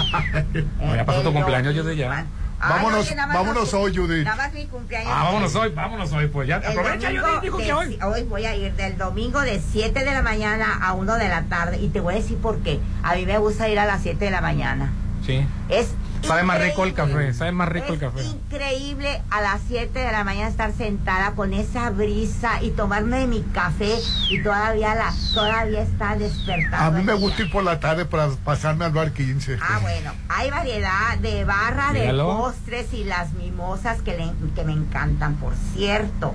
ya pasó tu cumpleaños, yo de ya.
Vámonos,
oye,
vámonos
no-
hoy, Judy.
Nada más mi cumpleaños.
Ah, vámonos hoy, vámonos hoy, pues ya.
El
Aprovecha,
de-
que hoy.
Hoy voy a ir del domingo de 7 de la mañana a 1 de la tarde. Y te voy a decir por qué. A mí me gusta ir a las 7 de la mañana.
Sí.
Es
Sabe más rico el café, sabe más rico el café.
Increíble a las 7 de la mañana estar sentada con esa brisa y tomarme mi café y todavía la todavía está despertando.
A mí me gusta ir por la tarde para pasarme al bar 15.
Ah, bueno, hay variedad de barra, de postres y las mimosas que, le- que me encantan, por cierto.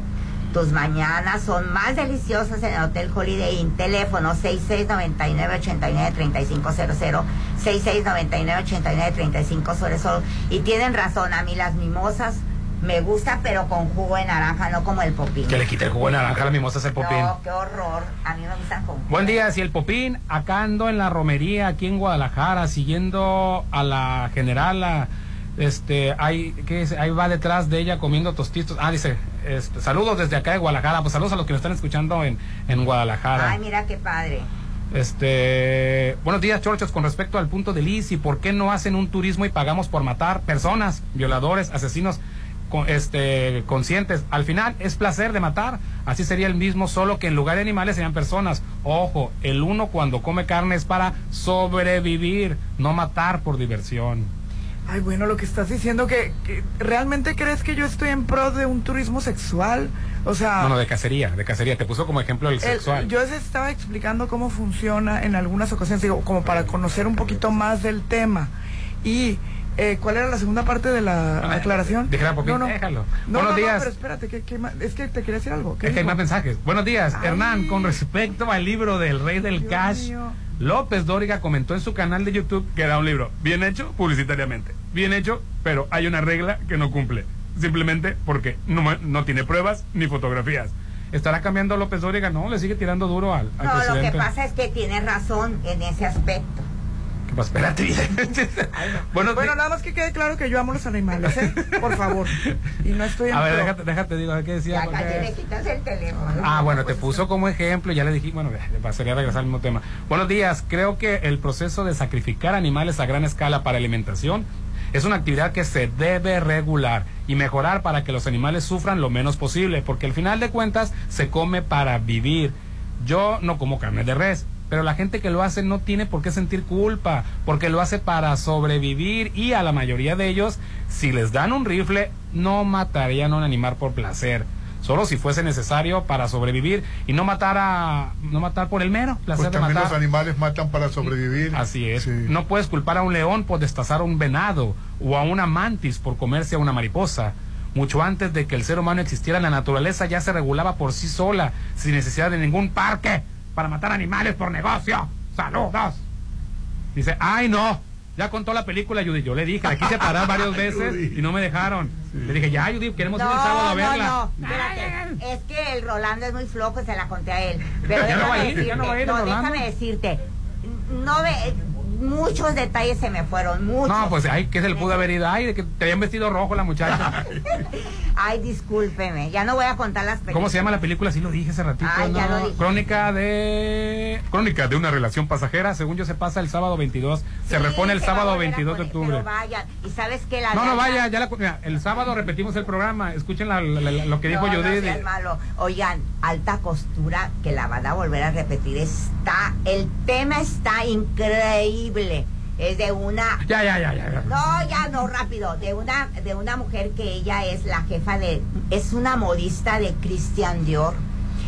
Tus mañanas son más deliciosas en el Hotel Holiday Inn. Teléfono 6699-893500, 6699-893500. Y tienen razón, a mí las mimosas me gusta, pero con jugo de naranja, no como el popín.
Que le quite el jugo de naranja a la mimosa el popín.
No, qué horror. A mí me gustan con
Buen día, si el Popín, acá ando en la romería, aquí en Guadalajara, siguiendo a la generala. Este, ahí, ¿qué es? ahí va detrás de ella comiendo tostitos. Ah, dice, este, saludos desde acá de Guadalajara. Pues saludos a los que nos están escuchando en, en Guadalajara.
Ay, mira qué padre.
Este, buenos días, chorchos. Con respecto al punto de Liz, ¿y por qué no hacen un turismo y pagamos por matar personas, violadores, asesinos con- este, conscientes? Al final es placer de matar. Así sería el mismo, solo que en lugar de animales serían personas. Ojo, el uno cuando come carne es para sobrevivir, no matar por diversión.
Ay, bueno, lo que estás diciendo que, que realmente crees que yo estoy en pro de un turismo sexual, o sea,
No, no, de cacería, de cacería. Te puso como ejemplo el
el-
sexual.
yo les estaba explicando cómo funciona en algunas ocasiones, digo, como para conocer un poquito más del tema. Y eh, ¿cuál era la segunda parte de la aclaración?
Dijera Popín,
no, no.
déjalo.
No,
Buenos
no, no,
días.
pero espérate, ¿qué- qué más? es que te quería decir algo. ¿Qué
Es que hay más mensajes. Buenos días, Hernán. Con respecto al libro del Rey del Cash, López Dóriga comentó en su canal de YouTube que era un libro bien hecho publicitariamente. Bien hecho, pero hay una regla que no cumple. Simplemente porque no, no tiene pruebas ni fotografías. ¿Estará cambiando López Dóriga? No, le sigue tirando duro al, al
No, lo que pasa es que tiene razón en ese aspecto.
¿Qué pasa? Espérate, bueno,
Bueno, nada más que quede claro que yo amo los animales, ¿eh? Por favor. Y no estoy en
a ver,
pro.
déjate, déjate, digo, a ver qué decía.
Ya
porque-
casi le quitas el teléfono.
Ah, bueno, te puso como ejemplo, ya le dije, bueno, pasaría a regresar al mismo tema. Buenos días, creo que el proceso de sacrificar animales a gran escala para alimentación es una actividad que se debe regular y mejorar para que los animales sufran lo menos posible, porque al final de cuentas se come para vivir. Yo no como carne de res, pero la gente que lo hace no tiene por qué sentir culpa, porque lo hace para sobrevivir y a la mayoría de ellos, si les dan un rifle, no matarían a un animal por placer solo si fuese necesario para sobrevivir y no matar a no matar por el mero placer
Pues
de
también
matar.
los animales matan para sobrevivir.
Así es. No puedes culpar a un león por destazar a un venado o a una mantis por comerse a una mariposa. Mucho antes de que el ser humano existiera, la naturaleza ya se regulaba por sí sola, sin necesidad de ningún parque para matar animales por negocio. Saludos. Dice, ay no, ya contó la película Judy. Yo le dije, la quise parar varias veces y no me dejaron. Le dije, ya Judy, queremos ir el sábado a verla.
No, no, espérate. Es que el Rolando es muy flojo, se la conté a él. Pero
Ya no va a ir, ya no va a ir
no,
Rolando.
déjame decirte, no ve, muchos detalles se me fueron, muchos.
No, pues ay, que se le pudo haber ido. Ay, de que te habían vestido rojo la muchacha.
Ay, discúlpeme, ya no voy a contar las películas.
¿Cómo se llama la película? Sí lo dije hace ratito.
Ay, ya
¿no?
lo dije.
Crónica de Crónica de una relación pasajera, según yo se pasa el sábado 22, se repone el
se
sábado
volver a
22 de octubre.
Pero vaya, y sabes que la
No, no vaya, ya la, mira, el sábado repetimos el programa, escuchen la- la- la- lo que dijo
no, no
Judith.
seas malo. Oigan, alta costura que la van a volver a repetir está, el tema está increíble. Es de una
Ya, ya, ya, ya. ya.
No, ya no, rápido. De una, de una mujer que ella es la jefa de. Es una modista de Christian Dior.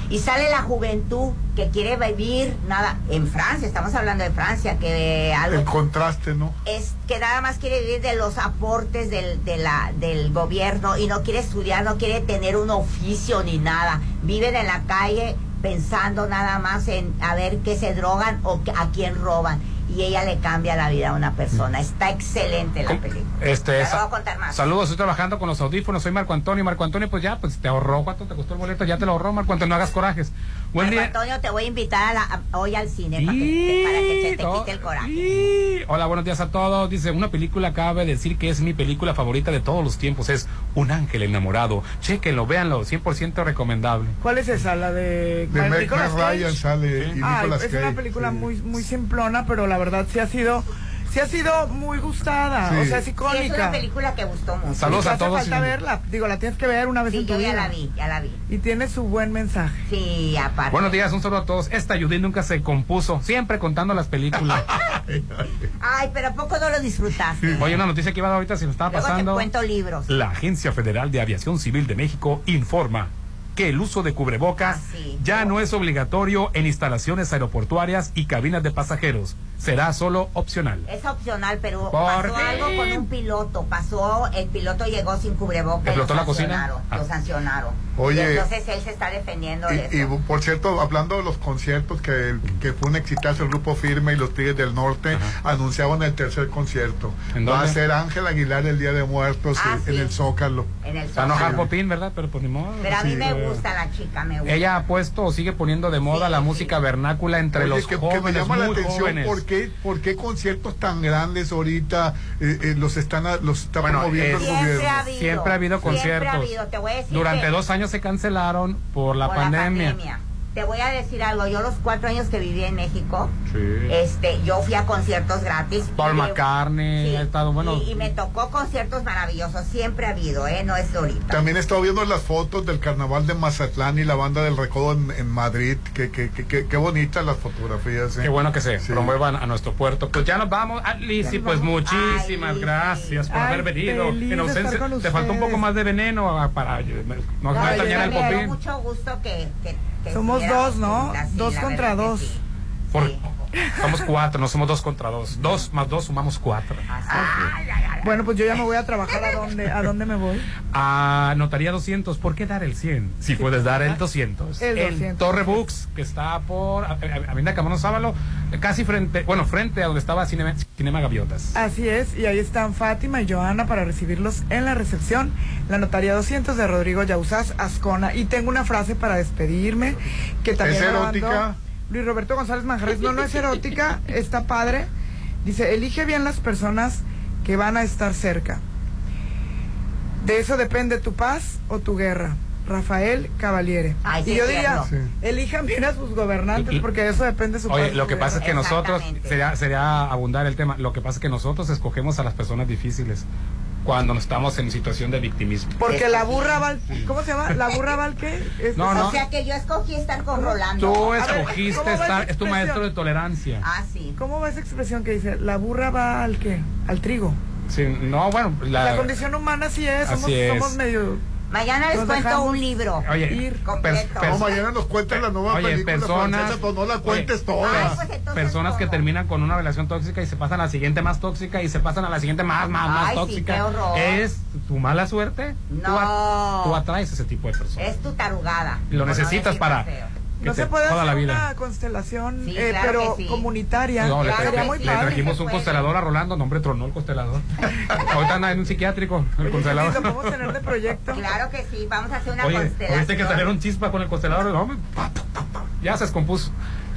Y sale la juventud que quiere vivir nada. En Francia, estamos hablando de Francia, que algo.
El contraste, ¿no?
Es que nada más quiere vivir de los aportes del, de la, del gobierno y no quiere estudiar, no quiere tener un oficio ni nada. Viven en la calle pensando nada más en a ver qué se drogan o a quién roban. Y ella le cambia la vida a una persona. Está excelente la película.
Este,
Ya no
sa-
voy a contar más.
Saludos, estoy trabajando con los audífonos, soy Marco Antonio. Marco Antonio, pues ya, pues te ahorró, ¿cuánto te costó el boleto? Ya te lo ahorró, Marco Antonio, no hagas corajes. Buen
Marco
día.
Antonio, te voy a invitar a la- a- hoy al cine para que, para que se te quite el coraje.
Hola, buenos días a todos. Dice, una película acaba de decir que es mi película favorita de todos los tiempos. Es Un ángel enamorado. Chequenlo, véanlo, 100% recomendable.
¿Cuál es esa? La de,
De? Ryan sale y
Ay,
Nicolas
es una película
sí.
muy muy simplona, pero la verdad sí ha sido sí ha sido muy gustada,
Sí.
o sea, es
Sí,
icónica.
es una película que gustó mucho.
Saludos a
hace
todos
falta
y-
verla, digo, la tienes que ver una vez
Sí,
en tu
yo ya la vi, ya la vi.
Y tiene su buen mensaje.
Sí, aparte.
Buenos días, un saludo a todos. Esta Judy nunca se compuso, siempre contando las películas.
Ay, pero ¿a poco no lo disfrutaste?
Oye, una noticia que iba a dar ahorita, si nos estaba
Luego
pasando.
te cuento libros.
La Agencia Federal de Aviación Civil de México informa que el uso de cubreboca ya no es obligatorio en instalaciones aeroportuarias y cabinas de pasajeros. Será solo opcional.
Es opcional, pero
¿Por
pasó
qué?
algo con un piloto. Pasó, el piloto llegó sin cubrebocas.
¿Explotó
y lo
la cocina?
sancionaron,
Ah.
Lo sancionaron.
Oye.
Y entonces él se está defendiendo de
Y,
eso.
y, por cierto, hablando de los conciertos, que, que fue un exitazo el grupo Firme y los Tigres del Norte, anunciaban el tercer concierto.
¿En
Va a ser Ángel Aguilar el Día de Muertos
Ah,
en,
sí.
en el Zócalo.
En el
no
Zócalo.
Popín, ¿verdad? Pero pues ni modo.
Pero a mí
Sí,
me
eh,
gusta la chica, me gusta.
Ella ha puesto o sigue poniendo de moda la música vernácula entre
Oye,
los
que, que
jóvenes,
me llama la atención
jóvenes.
¿por qué, por qué conciertos tan grandes ahorita eh, eh, los están a- los está
Bueno,
promoviendo el gobierno.
Siempre ha habido.
Siempre ha habido
Siempre
conciertos.
ha habido. Te voy a decir
Durante
que-
dos años se cancelaron por la
Por la
pandemia.
Te voy a decir algo. Yo los cuatro años que viví en México,
Sí.
este, yo fui a conciertos gratis.
Paul McCartney,
Sí.
ha estado bueno.
Y, y me tocó conciertos maravillosos. Siempre ha habido, ¿eh? No es de ahorita.
También he estado viendo las fotos del carnaval de Mazatlán y la banda del Recodo en, en Madrid. Qué, qué, qué, qué- qué bonitas las fotografías. ¿eh?
Qué bueno que se promuevan a nuestro puerto. Pues ya nos vamos. Ah, Lizzy, pues muchísimas gracias por
Ay,
haber venido. En ausencia, te faltó un poco más de veneno ah, para no, no
No,
extrañar el
me dio
popín.
mucho gusto que, que- que
Somos dos, ¿no? dos contra dos.
sí.
Por- somos cuatro, no somos dos contra dos. Dos más dos sumamos cuatro.
Bueno, pues yo ya me voy a trabajar a dónde, a dónde me voy.
A notaría 200, ¿por qué dar el 100? Si puedes dar el 200.
El
En
200.
Torre Books, que está por Avenida Camano Sábalo, casi frente, bueno, frente a donde estaba Cinema, Cinema Gaviotas.
Así es, y ahí están Fátima y Joana para recibirlos en la recepción, la notaría 200 de Rodrigo Yauzás Ascona. Y tengo una frase para despedirme, que también
¿Es erótica?
Luis Roberto González Manjarres. No, no es erótica, está padre. Dice, elige bien las personas que van a estar cerca. De eso depende tu paz o tu guerra. Rafael Cavaliere.
Ay, sí
y yo diría,
cierto.
elijan bien a sus gobernantes, porque de eso depende su paz.
Oye, lo que pasa es que nosotros, sería, sería abundar el tema, lo que pasa es que nosotros escogemos a las personas difíciles cuando estamos en situación de victimismo.
Porque la burra va al- ¿Cómo se llama? ¿La burra va al qué? Es-
No, no.
O sea que yo escogí estar con Rolando.
Tú
ver,
escogiste
¿cómo va esa
estar, es tu maestro de tolerancia.
Ah, sí.
¿Cómo va esa expresión que dice? La burra va al qué? Al trigo.
Sí, no, bueno,
La,
la,
condición humana sí es, somos,
Así es.
somos medio...
Mañana les
Nos
cuento
dejamos
un libro.
Oye,
ir.
completo.
No, mañana nos cuentas la nueva
Oye,
película
personas,
francesa, pero no la cuentes
oye,
toda.
Ay, pues
personas que terminan con una relación tóxica y se pasan a la siguiente más tóxica y se pasan a la siguiente más, más, más
Ay,
tóxica. ¿Es tu mala suerte? Tú, a-
No.
tú atraes ese tipo de personas.
Es tu tarugada.
Lo
no
necesitas para
No se puede hacer
la vida.
una constelación,
Sí,
eh,
claro
pero
sí.
comunitaria.
No, le,
Claro
tra-
que
muy
le
padre.
trajimos un constelador a Rolando, nombre tronó el constelador. Ahorita anda en un psiquiátrico, el
Oye,
constelador.
Lo podemos tener de proyecto.
Claro que sí, vamos a hacer una
Oye,
constelación.
oíste que salieron chispas con el constelador. No, ya se descompuso.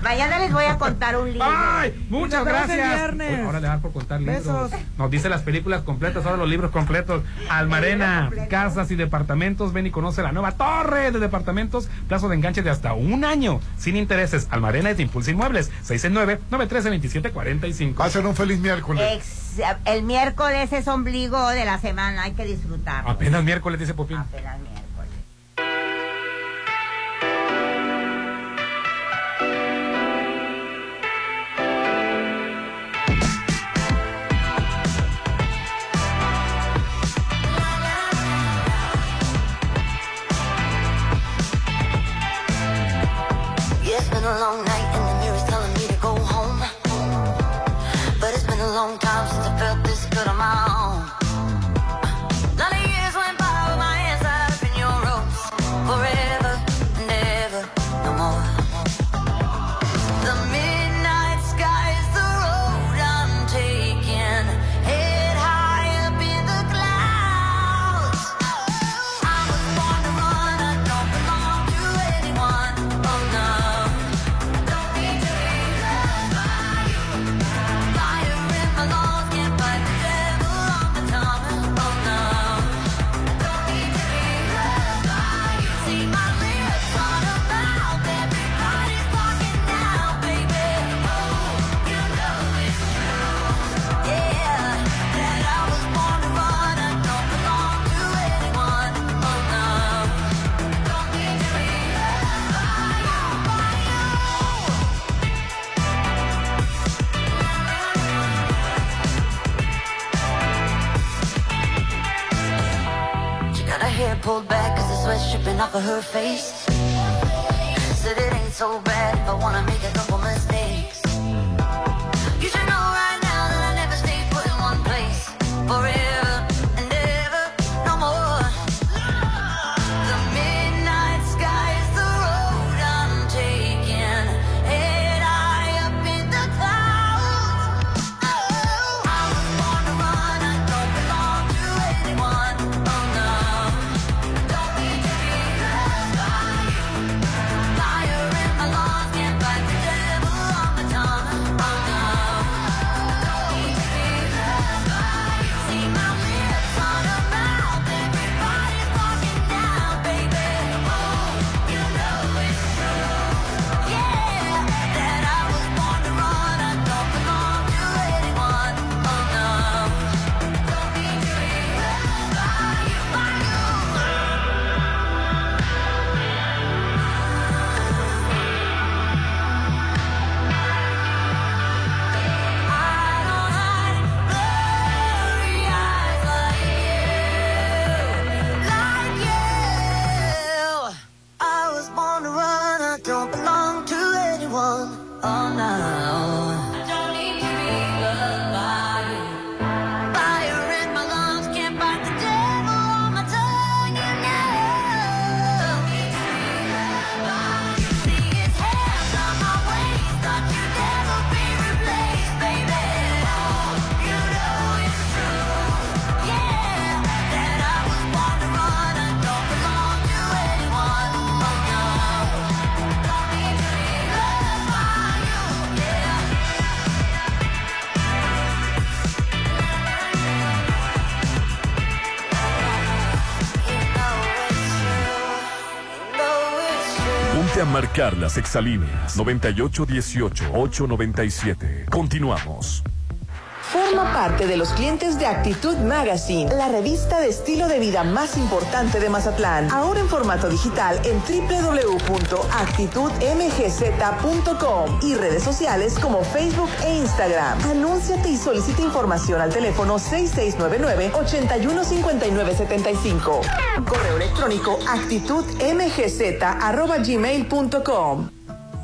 Mañana les voy a contar un libro.
¡Ay! Muchas gracias.
viernes.
Oye, ahora le dan por contar libros.
Besos.
Nos dice las películas completas, ahora los libros completos. Almarena,
completo.
casas y departamentos. Ven y conoce la nueva torre de departamentos. Plazo de enganche de hasta un año. Sin intereses. Almarena es de Impulso Inmuebles. 669-913-2745.
Va a ser un feliz miércoles.
Ex- el miércoles es ombligo de la semana, hay que disfrutar.
Apenas miércoles, dice Popín.
Apenas miércoles.
Face.
Marcar las exalíneas 9818-897. Continuamos.
Forma parte de los clientes de Actitud Magazine, la revista de estilo de vida más importante de Mazatlán. Ahora en formato digital en www.actitudmgz.com y redes sociales como Facebook e Instagram. Anúnciate y solicita información al teléfono 6699-815975. Correo electrónico actitudmgz.gmail.com.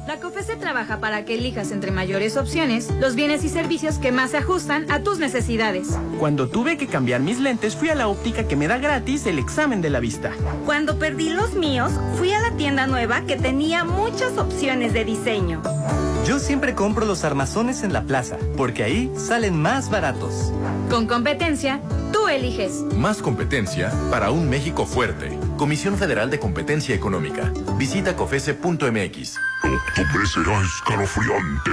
La COFESE trabaja para que elijas entre mayores opciones los bienes y servicios que más se ajustan a tus necesidades.
Cuando tuve que cambiar mis lentes, fui a la óptica que me da gratis el examen de la vista.
Cuando perdí los míos, fui a la tienda nueva que tenía muchas opciones de diseño.
Yo siempre compro los armazones en la plaza, porque ahí salen más baratos.
Con competencia, tú eliges.
Más competencia para un México fuerte. Comisión Federal de Competencia Económica. Visita cofese.mx.
Octubre será escalofriante.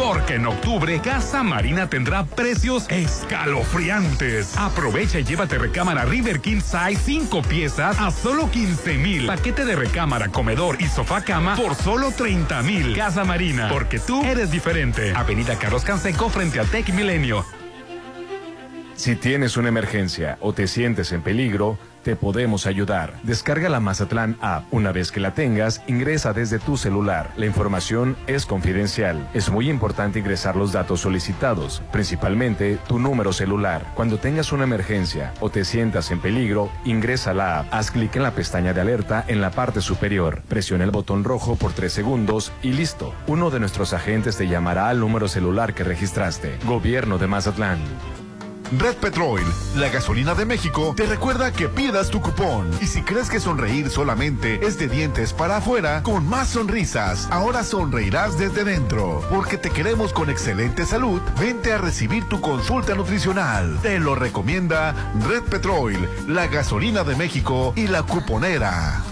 Porque en octubre Casa Marina tendrá precios escalofriantes. Aprovecha y llévate recámara River King Size 5 piezas a solo 15 mil. Paquete de recámara, comedor y sofá cama por solo 30 mil. Casa Marina, porque tú eres diferente. Avenida Carlos Canseco frente a Tech Milenio.
Si tienes una emergencia o te sientes en peligro, te podemos ayudar. Descarga la Mazatlán App. Una vez que la tengas, ingresa desde tu celular. La información es confidencial. Es muy importante ingresar los datos solicitados, principalmente tu número celular. Cuando tengas una emergencia o te sientas en peligro, ingresa la app. Haz clic en la pestaña de alerta en la parte superior. Presiona el botón rojo por 3 segundos y listo. Uno de nuestros agentes te llamará al número celular que registraste. Gobierno de Mazatlán.
Red Petrol, la gasolina de México, te recuerda que pidas tu cupón. Y si crees que sonreír solamente es de dientes para afuera, con más sonrisas, ahora sonreirás desde dentro. Porque te queremos con excelente salud, vente a recibir tu consulta nutricional. Te lo recomienda Red Petrol, la gasolina de México y la cuponera.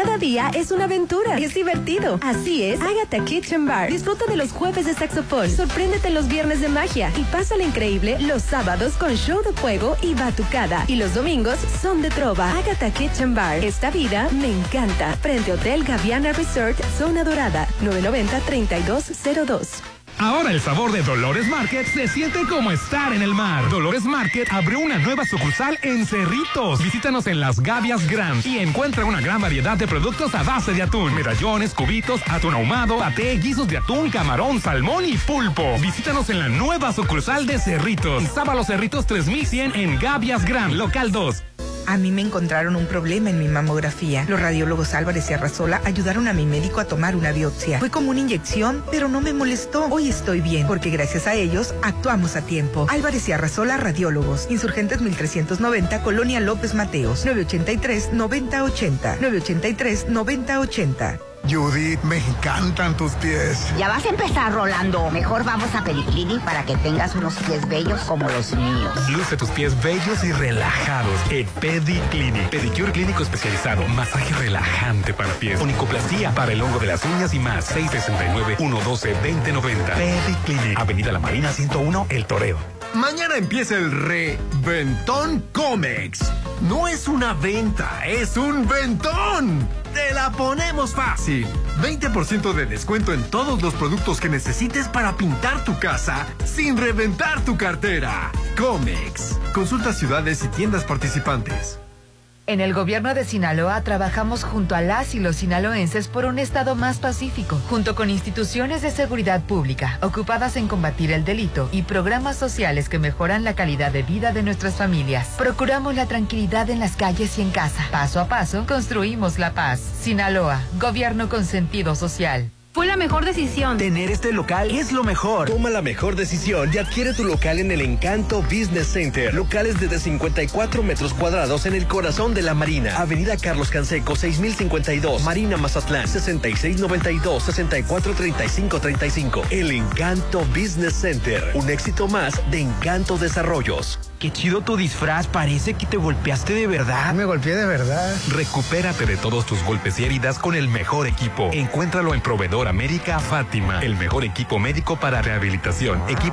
Cada día es una aventura es divertido. Así es, Agatha Kitchen Bar. Disfruta de los jueves de saxofón, sorpréndete los viernes de magia y pásala increíble los sábados con show de fuego y batucada. Y los domingos son de trova. Agatha Kitchen Bar. Esta vida me encanta. Frente Hotel Gaviana Resort, Zona Dorada, 990-3202.
Ahora el sabor de Dolores Market se siente como estar en el mar. Dolores Market abrió una nueva sucursal en Cerritos. Visítanos en Las Gavias Grand y encuentra una gran variedad de productos a base de atún, medallones, cubitos, atún ahumado, paté, guisos de atún, camarón, salmón y pulpo. Visítanos en la nueva sucursal de Cerritos. Sábalo Cerritos 3100 en Gavias Grand, local 2.
A mí me encontraron un problema en mi mamografía. Los radiólogos Álvarez y Arrasola ayudaron a mi médico a tomar una biopsia. Fue como una inyección, pero no me molestó. Hoy estoy bien, porque gracias a ellos actuamos a tiempo. Álvarez y Arrasola Radiólogos. Insurgentes 1390, Colonia López Mateos. 983-9080. 983-9080.
Judith, me encantan tus pies.
Ya vas a empezar, Rolando. Mejor vamos a Periclinic para que tengas unos pies bellos como los míos.
Luce tus pies bellos y relajados en Pediclinic. Pedicure clínico especializado, masaje relajante para pies, onicoplastía para el hongo de las uñas y más. 669-112-2090. Pediclinic. Avenida La Marina 101, El Toreo.
Mañana empieza el reventón Comex. No es una venta, es un ventón. Te la ponemos fácil. 20% de descuento en todos los productos que necesites para pintar tu casa sin reventar tu cartera. Comex. Consulta ciudades y tiendas participantes.
En el gobierno de Sinaloa trabajamos junto a las y los sinaloenses por un estado más pacífico, junto con instituciones de seguridad pública ocupadas en combatir el delito y programas sociales que mejoran la calidad de vida de nuestras familias. Procuramos la tranquilidad en las calles y en casa. Paso a paso, construimos la paz. Sinaloa, gobierno con sentido social.
Fue la mejor decisión.
Tener este local es lo mejor. Toma la mejor decisión y adquiere tu local en el Encanto Business Center. Locales desde 54 metros cuadrados en el corazón de la Marina. Avenida Carlos Canseco, 6052. Marina Mazatlán, 6692-643535. El Encanto Business Center. Un éxito más de Encanto Desarrollos.
Qué chido tu disfraz, parece que te golpeaste de verdad.
Me golpeé de verdad.
Recupérate de todos tus golpes y heridas con el mejor equipo. Encuéntralo en Proveedor América Fátima, el mejor equipo médico para rehabilitación. Equipo